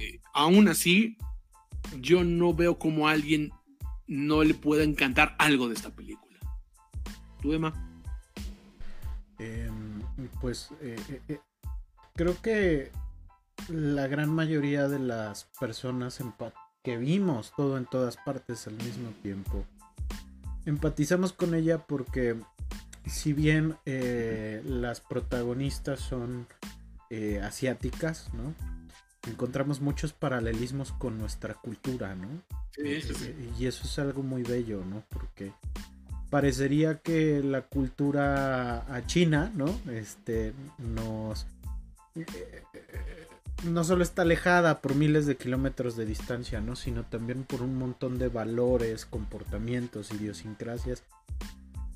eh, aún así, yo no veo como a alguien no le pueda encantar algo de esta película. ¿Tú, Emma? Em, pues eh, eh, eh, creo que la gran mayoría de las personas que vimos todo en todas partes al mismo tiempo, empatizamos con ella porque si bien las protagonistas son asiáticas, ¿no? Encontramos muchos paralelismos con nuestra cultura, ¿no? y eso es algo muy bello, ¿no? Porque parecería que la cultura a china, ¿no? Este nos eh, no solo está alejada por miles de kilómetros de distancia, ¿no? Sino también por un montón de valores, comportamientos, idiosincrasias.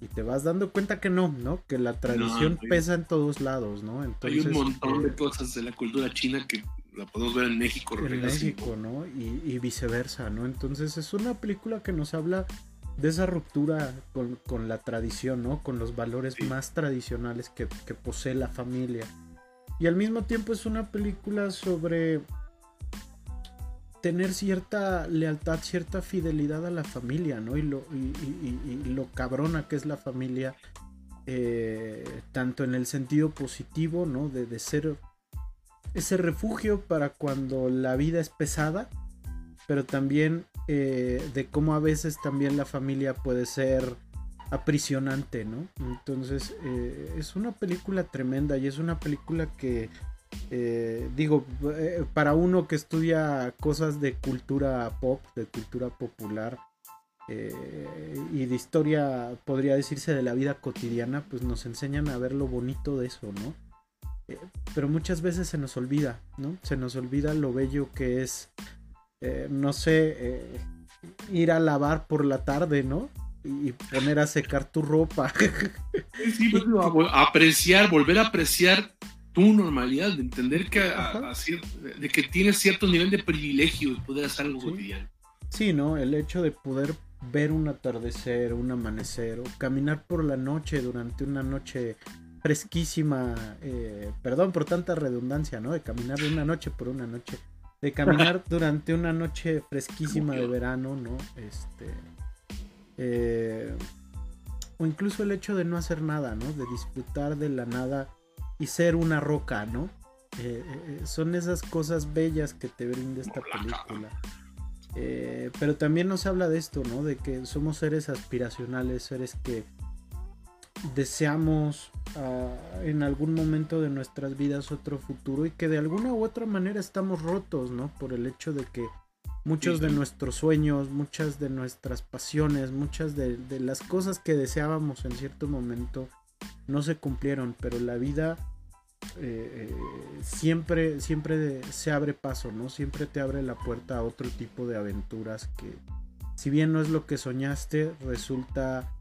Y te vas dando cuenta que no, ¿no? Que la tradición pesa en todos lados, ¿no? hay un montón de cosas de la cultura china que la podemos ver en México. En México, ¿no? Y, y, viceversa, ¿no? Entonces es una película que nos habla de esa ruptura con, la tradición, ¿no? Con los valores más tradicionales que, posee la familia. Y al mismo tiempo es una película sobre tener cierta lealtad, cierta fidelidad a la familia, ¿no? Y lo, y, lo cabrona que es la familia, eh, tanto en el sentido positivo, ¿no? De, de ser ese refugio para cuando la vida es pesada, pero también eh, de cómo a veces también la familia puede ser aprisionante, ¿no? Entonces eh, es una película tremenda y es una película que, eh, digo, para uno que estudia cosas de cultura pop, de cultura popular, y de historia, podría decirse, de la vida cotidiana, pues nos enseñan a ver lo bonito de eso, ¿no? pero muchas veces se nos olvida, ¿no? Se nos olvida lo bello que es eh, no sé, eh, ir a lavar por la tarde, ¿no? Y poner a secar tu ropa. Sí, pues, apreciar, volver a apreciar tu normalidad, de entender que, de que tienes cierto nivel de privilegio de poder hacer algo cotidiano. Sí, ¿no? El hecho de poder ver un atardecer, un amanecer, o caminar por la noche durante una noche fresquísima, eh, perdón por tanta redundancia, ¿no? De caminar de una noche por una noche de caminar durante una noche fresquísima de verano, ¿no? Este. Eh, o incluso el hecho de no hacer nada, ¿no? De disfrutar de la nada y ser una roca, ¿no? Eh, eh, son esas cosas bellas que te brinda esta película. pero también nos habla de esto, ¿no? De que somos seres aspiracionales, seres que deseamos ah, en algún momento de nuestras vidas otro futuro y que de alguna u otra manera estamos rotos, ¿no? Por el hecho de que muchos de nuestros sueños, muchas de nuestras pasiones, muchas de, las cosas que deseábamos en cierto momento no se cumplieron, pero la vida eh, siempre, siempre se abre paso, ¿no? Siempre te abre la puerta a otro tipo de aventuras que, si bien no es lo que soñaste, resulta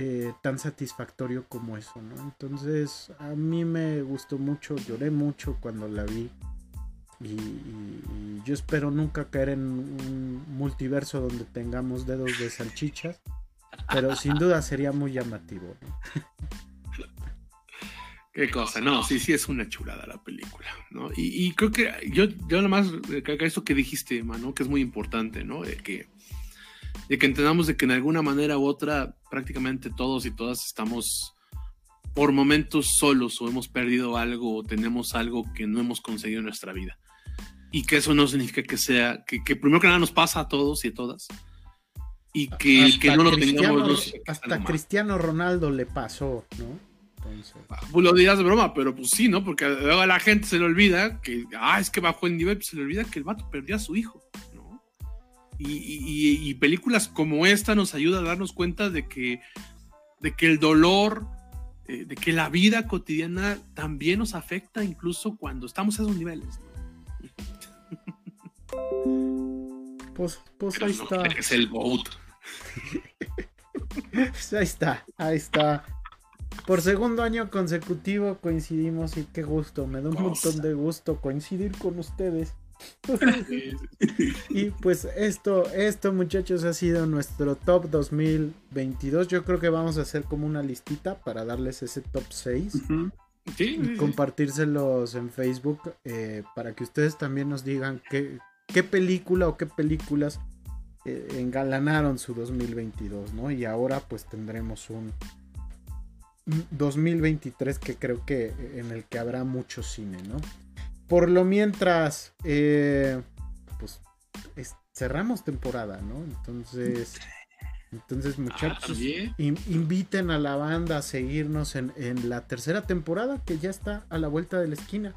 eh, tan satisfactorio como eso, ¿no? Entonces a mí me gustó mucho, lloré mucho cuando la vi y, yo espero nunca caer en un multiverso donde tengamos dedos de salchichas, pero sin duda sería muy llamativo, ¿no? Qué cosa, no, sí, sí es una chulada la película, ¿no? Y, creo que yo, yo nada más, eso que dijiste, mano, que es muy importante, ¿no? De que de que entendamos de que en alguna manera u otra prácticamente todos y todas estamos por momentos solos o hemos perdido algo o tenemos algo que no hemos conseguido en nuestra vida. Y que eso no significa que sea, que, primero que nada nos pasa a todos y a todas. Y que, no lo tengamos. hasta Cristiano Ronaldo le pasó, ¿no? Entonces... Pues lo dirás de broma, pero pues sí, ¿no? Porque luego a la gente se le olvida que, ah, es que bajó el nivel, pues se le olvida que el vato perdió a su hijo. Y, películas como esta nos ayuda a darnos cuenta de que, de que el dolor, eh, de que la vida cotidiana también nos afecta incluso cuando estamos a esos niveles. Pues, pues ahí está. Es el vote. Pues ahí está, ahí está. Por segundo año consecutivo coincidimos y qué gusto, me da un montón de gusto coincidir con ustedes. y pues esto, esto muchachos ha sido nuestro top 2022. Yo creo que vamos a hacer como una listita para darles ese top 6. y compartírselos en Facebook eh, para que ustedes también nos digan qué, qué película o qué películas eh, engalanaron su 2022, ¿no? Y ahora pues tendremos un 2023 que creo que en el que habrá mucho cine, ¿no? Por lo mientras, eh, pues cerramos temporada, ¿no? Entonces, entonces ah, muchachos, inviten a la banda a seguirnos en, la tercera temporada que ya está a la vuelta de la esquina.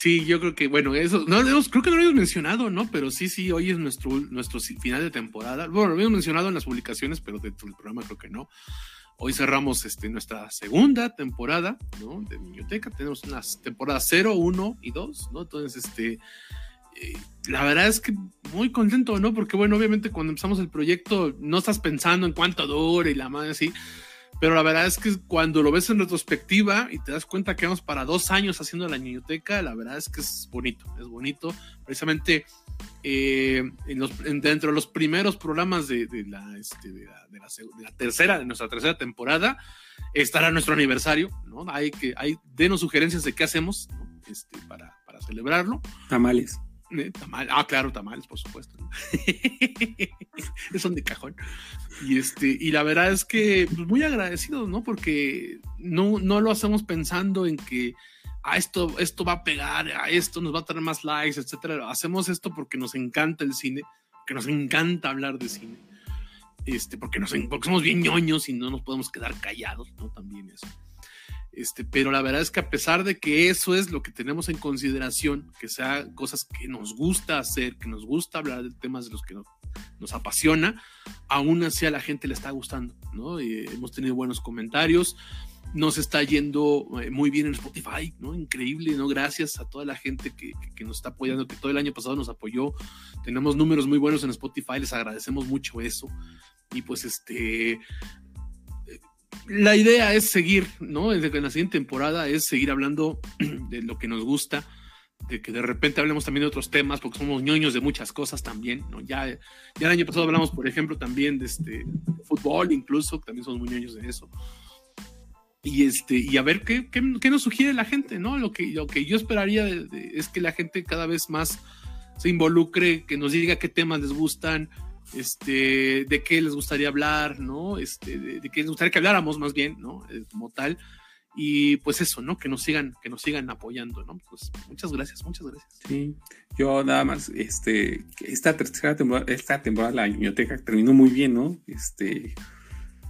Sí, yo creo que, bueno, eso, no creo que no lo habíamos mencionado, ¿no? Pero sí, sí, hoy es nuestro, nuestro final de temporada. Bueno, lo habíamos mencionado en las publicaciones, pero dentro del programa creo que no. Hoy cerramos este, nuestra segunda temporada. De biblioteca. Tenemos unas temporadas 0, 1 y 2, ¿no? Entonces, este, eh, la verdad es que muy contento, ¿no? Porque, bueno, obviamente cuando empezamos el proyecto no estás pensando en cuánto dura y la madre así pero la verdad es que cuando lo ves en retrospectiva y te das cuenta que vamos para dos años haciendo la niñoteca, la verdad es que es bonito, es bonito. Precisamente eh, dentro de los primeros programas de, la, este, de, la, tercera, de nuestra tercera temporada, estará nuestro aniversario, ¿no? Hay que, hay, denos sugerencias de qué hacemos, este, para, para celebrarlo. Tamales. Eh, ah, claro, tamales, por supuesto. Son de cajón. Y este, y la verdad es que pues, muy agradecidos, ¿no? Porque no, no lo hacemos pensando en que a ah, esto, esto va a pegar, a esto nos va a traer más likes, etcétera. Hacemos esto porque nos encanta el cine, porque nos encanta hablar de cine. Este, porque, nos, porque somos bien ñoños y no nos podemos quedar callados, ¿no? También eso. Este, pero la verdad es que a pesar de que eso es lo que tenemos en consideración, que sea cosas que nos gusta hacer, que nos gusta hablar de temas de los que nos, apasiona, aún así a la gente le está gustando, ¿no? hemos tenido buenos comentarios, nos está yendo eh, muy bien en Spotify, ¿no? Increíble, ¿no? Gracias a toda la gente que, que, nos está apoyando, que todo el año pasado nos apoyó. Tenemos números muy buenos en Spotify, les agradecemos mucho eso. Y pues este, la idea es seguir, ¿no? En la siguiente temporada es seguir hablando de lo que nos gusta, de que de repente hablemos también de otros temas, porque somos ñoños de muchas cosas también, ¿no? Ya, ya el año pasado hablamos, por ejemplo, también de este fútbol, incluso, también somos muy ñoños de eso. Y, este, y a ver qué, qué, nos sugiere la gente, ¿no? Lo que, lo que yo esperaría es que la gente cada vez más se involucre, que nos diga qué temas les gustan, este, de qué les gustaría hablar, ¿no? Este, de, qué les gustaría que habláramos más bien, ¿no? Eh, como tal. Y pues eso, ¿no? Que nos sigan, que nos sigan apoyando, ¿no? Pues muchas gracias, muchas gracias. Sí, yo nada más, este, esta tercera temporada, esta temporada la biblioteca terminó muy bien, ¿no? Este,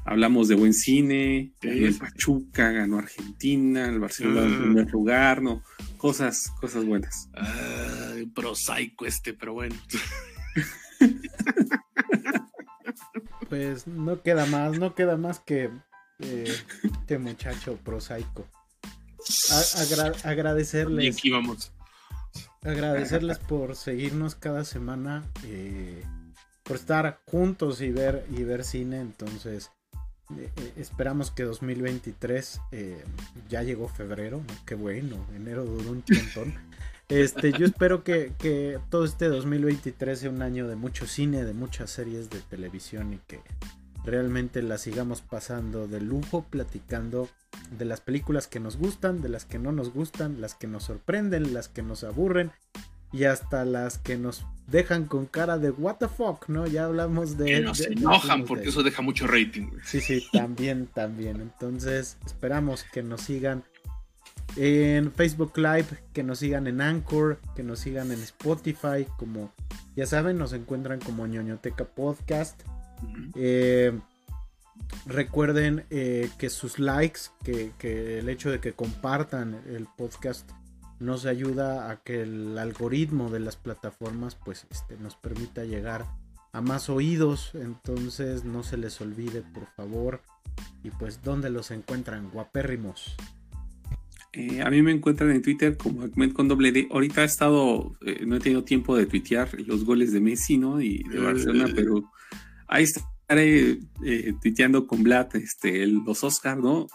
hablamos de buen cine, el Pachuca, ganó Argentina, el Barcelona en primer lugar, ¿no? Cosas, cosas buenas. prosaico este, pero bueno. Pues no queda más, no queda más que eh, este muchacho prosaico. agradecerles. aquí vamos. Agradecerles por seguirnos cada semana, eh, por estar juntos y ver y ver cine. Entonces, eh, esperamos que 2023 ya llegó febrero, qué bueno, enero duró un montón. Este, yo espero que, todo este 2023 sea un año de mucho cine, de muchas series de televisión y que realmente la sigamos pasando de lujo, platicando de las películas que nos gustan, de las que no nos gustan, las que nos sorprenden, las que nos aburren y hasta las que nos dejan con cara de what the fuck, ¿no? Ya hablamos de... Que nos enojan porque eso deja mucho rating. Sí, sí, también, también. Entonces esperamos que nos sigan en Facebook Live, que nos sigan en Anchor, que nos sigan en Spotify, como ya saben, nos encuentran como ñoñoteca podcast. Eh, recuerden eh, que sus likes, que, el hecho de que compartan el podcast nos ayuda a que el algoritmo de las plataformas pues este, nos permita llegar a más oídos. Entonces no se les olvide, por favor. Y pues, ¿dónde los encuentran? Guapérrimos. Eh, a mí me encuentran en Twitter como Ahmed con doble D. Ahorita he estado, eh, no he tenido tiempo de tuitear los goles de Messi, ¿no? Y de Barcelona, eh. pero ahí estaré tuiteando con Vlad este, los Oscar, ¿no?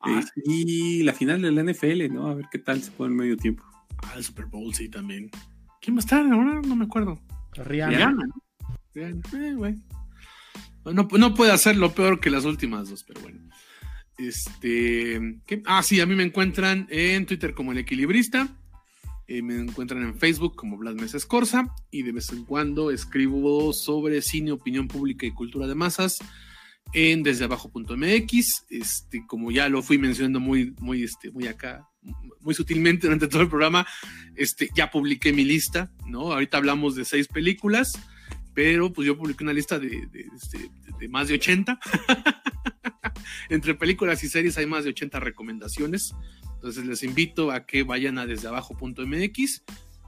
Ah, y la final de la NFL, ¿no? A ver qué tal se pone en medio tiempo. Ah, el Super Bowl, sí, también. ¿Quién va a estar ahora? No me acuerdo. Rihanna. ¿no? no, no puede hacer lo peor que las últimas dos, pero bueno. Este, Ah, sí, a mí me encuentran en Twitter como el equilibrista. Eh, me encuentran en Facebook como Blas Mesa Corsa y de vez en cuando escribo sobre cine, opinión pública y cultura de masas en desde abajo.mx. Este, como ya lo fui mencionando muy, muy, este, muy acá, muy sutilmente durante todo el programa, este, ya publiqué mi lista, ¿no? Ahorita hablamos de seis películas, pero pues yo publiqué una lista de, de, de, este, de más de 80. Entre películas y series hay más de 80 recomendaciones. Entonces les invito a que vayan a desdeabajo.mx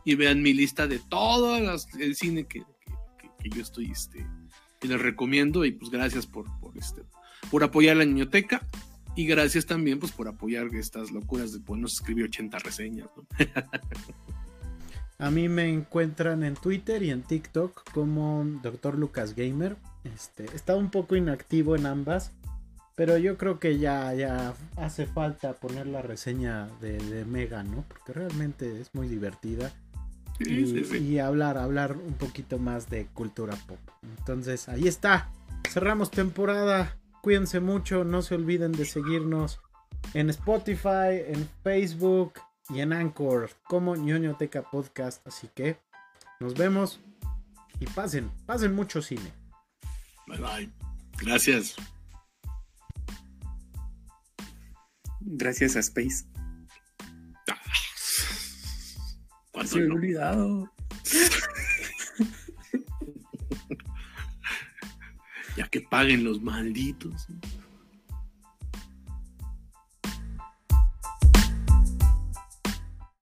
y vean mi lista de todo el cine que, yo estoy, este, que les recomiendo y pues gracias por, por, este, por apoyar la niñoteca y gracias también pues por apoyar estas locuras de podernos escribir 80 reseñas. A mí me encuentran en Twitter y en TikTok como Dr. Lucas Gamer. Este, está un poco inactivo en ambas, pero yo creo que ya, ya hace falta poner la reseña de, Mega, ¿no? Porque realmente es muy divertida. y, y, hablar, hablar un poquito más de cultura pop. Entonces, ahí está. Cerramos temporada. Cuídense mucho. No se olviden de seguirnos en Spotify, en Facebook, y en Anchor como ñoñoteca podcast. Así que nos vemos y pasen, pasen mucho cine. Bye bye. Gracias. Gracias a Space. Ah, Se me olvidado. ya que paguen los malditos.